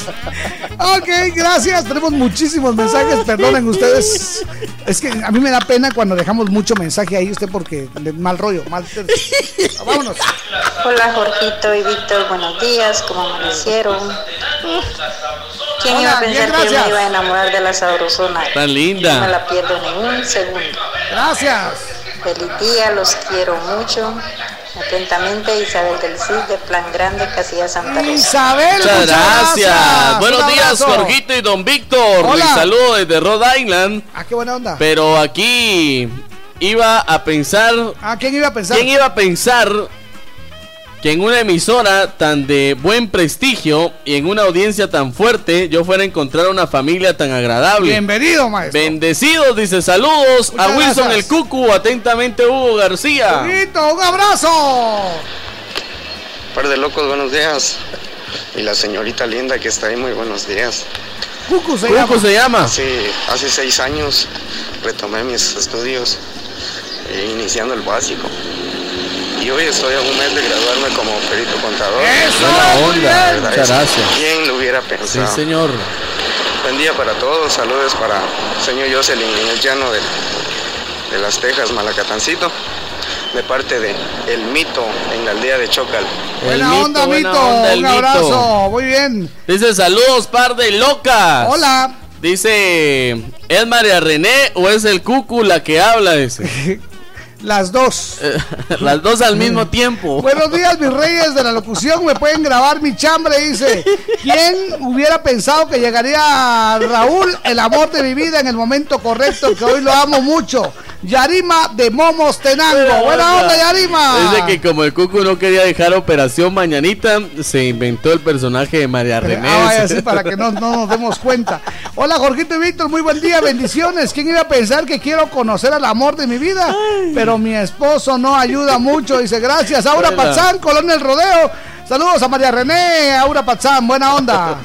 Ok, gracias. Tenemos muchísimos mensajes. Perdonen ustedes. Es que a mí me da pena cuando dejamos mucho mensaje ahí, usted, porque le- mal rollo, mal. Vámonos. Hola Jorgito y Víctor, buenos días, ¿cómo amanecieron? ¿Quién Hola, iba a bien, pensar que yo me iba a enamorar de la sabrosona? Tan linda. No me la pierdo ni un segundo. Gracias. Feliz día, los quiero mucho. Atentamente, Isabel del Cid, de Plan Grande, Casilla Santa Rosa. Isabel, Muchas gracias. Buenos días. Jorgito y Don Víctor. Hola. Les saludo desde Rhode Island. Ah, qué buena onda. Pero aquí iba a pensar. Ah, ¿quién iba a pensar? ¿Quién iba a pensar que en una emisora tan de buen prestigio y en una audiencia tan fuerte yo fuera a encontrar una familia tan agradable? Bienvenido, maestro. Bendecidos, dice saludos Muchas a Wilson gracias. el Cucu, atentamente Hugo García. Huguito, un abrazo. Par de locos, buenos días. Y la señorita linda que está ahí, muy buenos días. Cucu se Cucu llama. se llama. Hace, hace seis años retomé mis estudios, eh, iniciando el básico. Y hoy estoy a un mes de graduarme como perito contador. Buena onda, muchas gracias. ¿Quién lo hubiera Sí, pensado? señor. Buen día para todos, saludos para señor Jocelyn en el llano de, de las Tejas, Malacatancito, de parte de El Mito en la aldea de Chocal. Buena onda, buena Mito. onda, el un Mito. abrazo. Muy bien. Dice saludos, par de locas. Hola. Dice, ¿es María René o es el Cucu la que habla? Dice. Las dos. Las dos al mismo tiempo. Buenos días, mis reyes de la locución. Me pueden grabar mi chambre. Dice: ¿Quién hubiera pensado que llegaría Raúl, el amor de mi vida, en el momento correcto? Que hoy lo amo mucho. Yarima de Momos Tenango. Buena onda, Yarima. Dice que como el Cucu no quería dejar Operación Mañanita, se inventó el personaje de María René. Ah, vaya, sí, para que no, no nos demos cuenta. Hola, Jorgito y Víctor, muy buen día, bendiciones. ¿Quién iba a pensar que quiero conocer al amor de mi vida? Pero mi esposo no ayuda mucho. Dice, gracias. Aura Buena. Pazán, Colón El Rodeo. Saludos a María René, Aura Pazán, buena onda.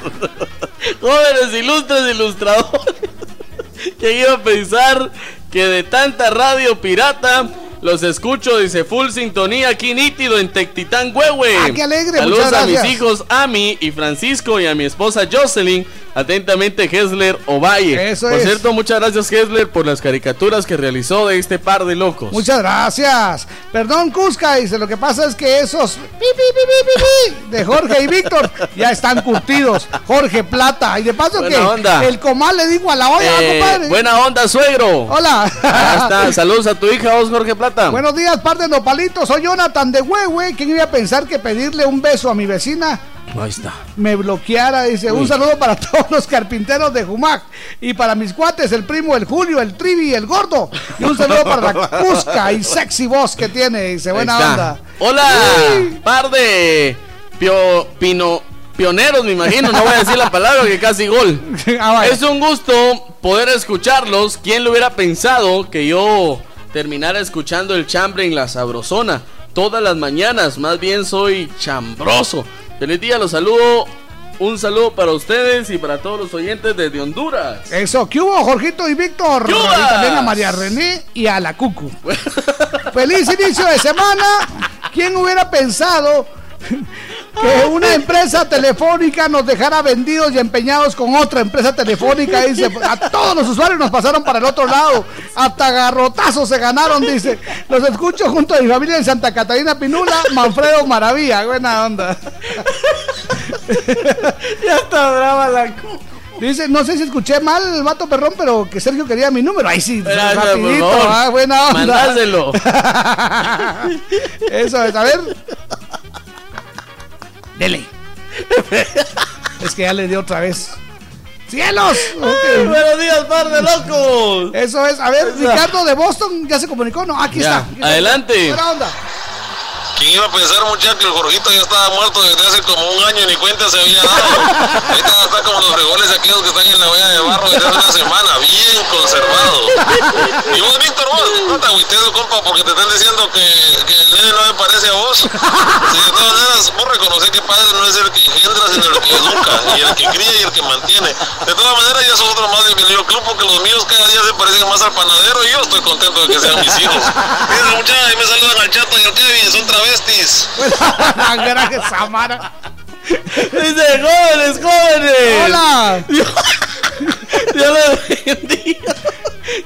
Jóvenes ilustres ilustradores. ¿Quién iba a pensar que de tanta radio pirata los escucho? Dice full sintonía aquí nítido en Tectitán Huehue. Ah, qué alegre, Saludos a mis hijos Ami y Francisco y a mi esposa Jocelyn. Atentamente, Hesler Ovalle. Eso por es. cierto, muchas gracias, Hesler, por las caricaturas que realizó de este par de locos. Muchas gracias. Perdón, Cusca, dice, lo que pasa es que esos pi, pi, pi, de Jorge y Víctor ya están curtidos. Jorge Plata. Y de paso Buena que onda. el comal le dijo a la olla, Eh, compadre. buena onda, suegro. Hola. Ahí está. Saludos a tu hija, Os Jorge Plata. Buenos días, parte de Nopalitos. Soy Jonathan de Huehue. ¿Quién iba a pensar que pedirle un beso a mi vecina Ahí está. me bloqueara? Dice, un saludo para todos los carpinteros de Jumac. Y para mis cuates, el primo, el Julio, el Trivi y el Gordo. Y un saludo para la Cusca y sexy voz que tiene. Dice, buena onda. Hola, par de pio- pino- pioneros, me imagino. No voy a decir la palabra que casi gol. Ah, es un gusto poder escucharlos. ¿Quién lo hubiera pensado que yo terminara escuchando el chambre en la sabrosona? Todas las mañanas, más bien soy chambroso. Feliz día, los saludo. Un saludo para ustedes y para todos los oyentes desde Honduras. Eso, ¿qué hubo, Jorgito y Víctor? Y también a María René y a la Cucu. Feliz inicio de semana. ¿Quién hubiera pensado que una empresa telefónica nos dejara vendidos y empeñados con otra empresa telefónica. Dice, a todos los usuarios nos pasaron para el otro lado. Hasta garrotazos se ganaron, dice. Los escucho junto a mi familia en Santa Catarina Pinula, Manfredo Maravilla. Buena onda. ya está brava la Dice, no sé si escuché mal el vato perrón, pero que Sergio quería mi número. Ahí sí, Gracias, rapidito, ah, buena onda. Mandáselo. Eso es, a ver. Dele. es que ya le dio otra vez. ¡Cielos! Ay, buenos días, par de locos. Eso es, a ver. Ricardo de Boston ya se comunicó, ¿no? Aquí Ya, está. aquí está. adelante. Buena onda. ¿Quién iba a pensar, muchacho, que el Jorgito ya estaba muerto desde hace como un año ni cuenta se había dado? Ahorita está como los frijoles aquellos que están en la olla de barro desde hace una semana, bien conservados. Y vos, Víctor, vos, no te agüites, compa, porque te están diciendo que, el nene no me parece a vos. Si de todas maneras, vos reconoces que padre no es el que engendra, sino el que educa, y el que cría y el que mantiene. De todas maneras, ya sos otro más del club, porque los míos cada día se parecen más al panadero y yo estoy contento de que sean mis hijos. Muchachos, me saludan al chato y al Kevin, son travestis. Gracias, Samara. Dice, jóvenes, jóvenes. Hola. Dios los bendiga.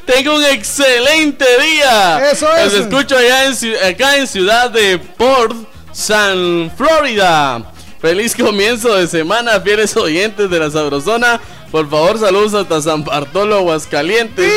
Tengo un excelente día. Eso es. Los escucho allá en, acá en ciudad de Port San Florida. Feliz comienzo de semana, fieles oyentes de la Sabrosona. Por favor, saludos hasta San Bartolo, Aguascalientes.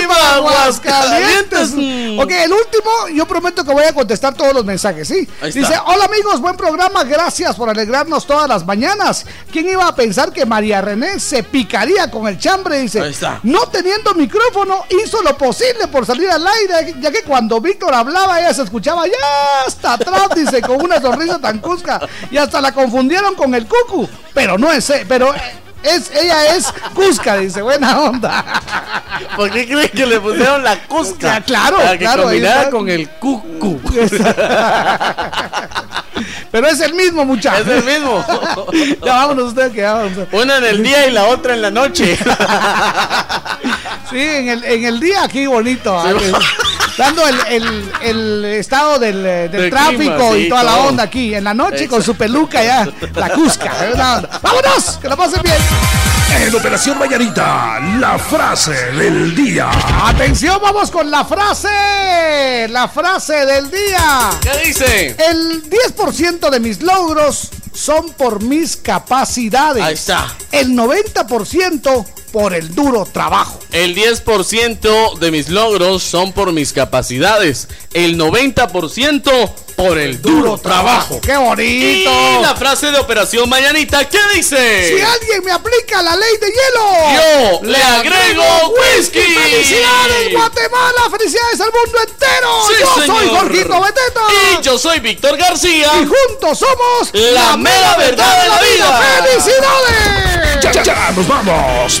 ¡Viva Aguascalientes! Ok, el último, yo prometo que voy a contestar todos los mensajes, ¿sí? Ahí está. Dice, hola amigos, buen programa, gracias por alegrarnos todas las mañanas. ¿Quién iba a pensar que María René se picaría con el chambre? Dice, Ahí está. no teniendo micrófono, hizo lo posible por salir al aire, ya que cuando Víctor hablaba, ella se escuchaba ya hasta atrás, dice, con una sonrisa tan cusca, y hasta la confundieron con el cucu, pero no es, eh, pero... Es, ella es Cusca, dice, buena onda. ¿Por qué crees que le pusieron la Cusca? Claro, Para que claro, ahí combinara está. con el cucu. Pero es el mismo, muchacho. Es el mismo. ya vámonos ustedes que ya vamos. Una en el día y la otra en la noche. Sí, en el, en el día aquí bonito. ah, Dando el, el- el estado del, eh, del Del tráfico clima, y toda la onda aquí. En la noche con su peluca ya. La cusca. onda. ¡Vámonos! ¡Que la pasen bien! En Operación Mañanita, la frase del día. Atención, vamos con la frase. La frase del día. ¿Qué dice? El 10% de mis logros son por mis capacidades. Ahí está. El 90% por el duro trabajo. El 10% de mis logros son por mis capacidades. El 90% por el duro trabajo. ¡Qué bonito! Y la frase de Operación Mañanita, ¿qué dice? Si alguien me aplica la ley de hielo, Yo le agrego whisky. ¡Felicidades, Guatemala! ¡Felicidades al mundo entero! Sí, Yo soy. Jorgito Beteta. Y yo soy Víctor García. Y juntos somos La mera verdad de la vida. ¡Felicidades! Ya, ya, ya, nos vamos.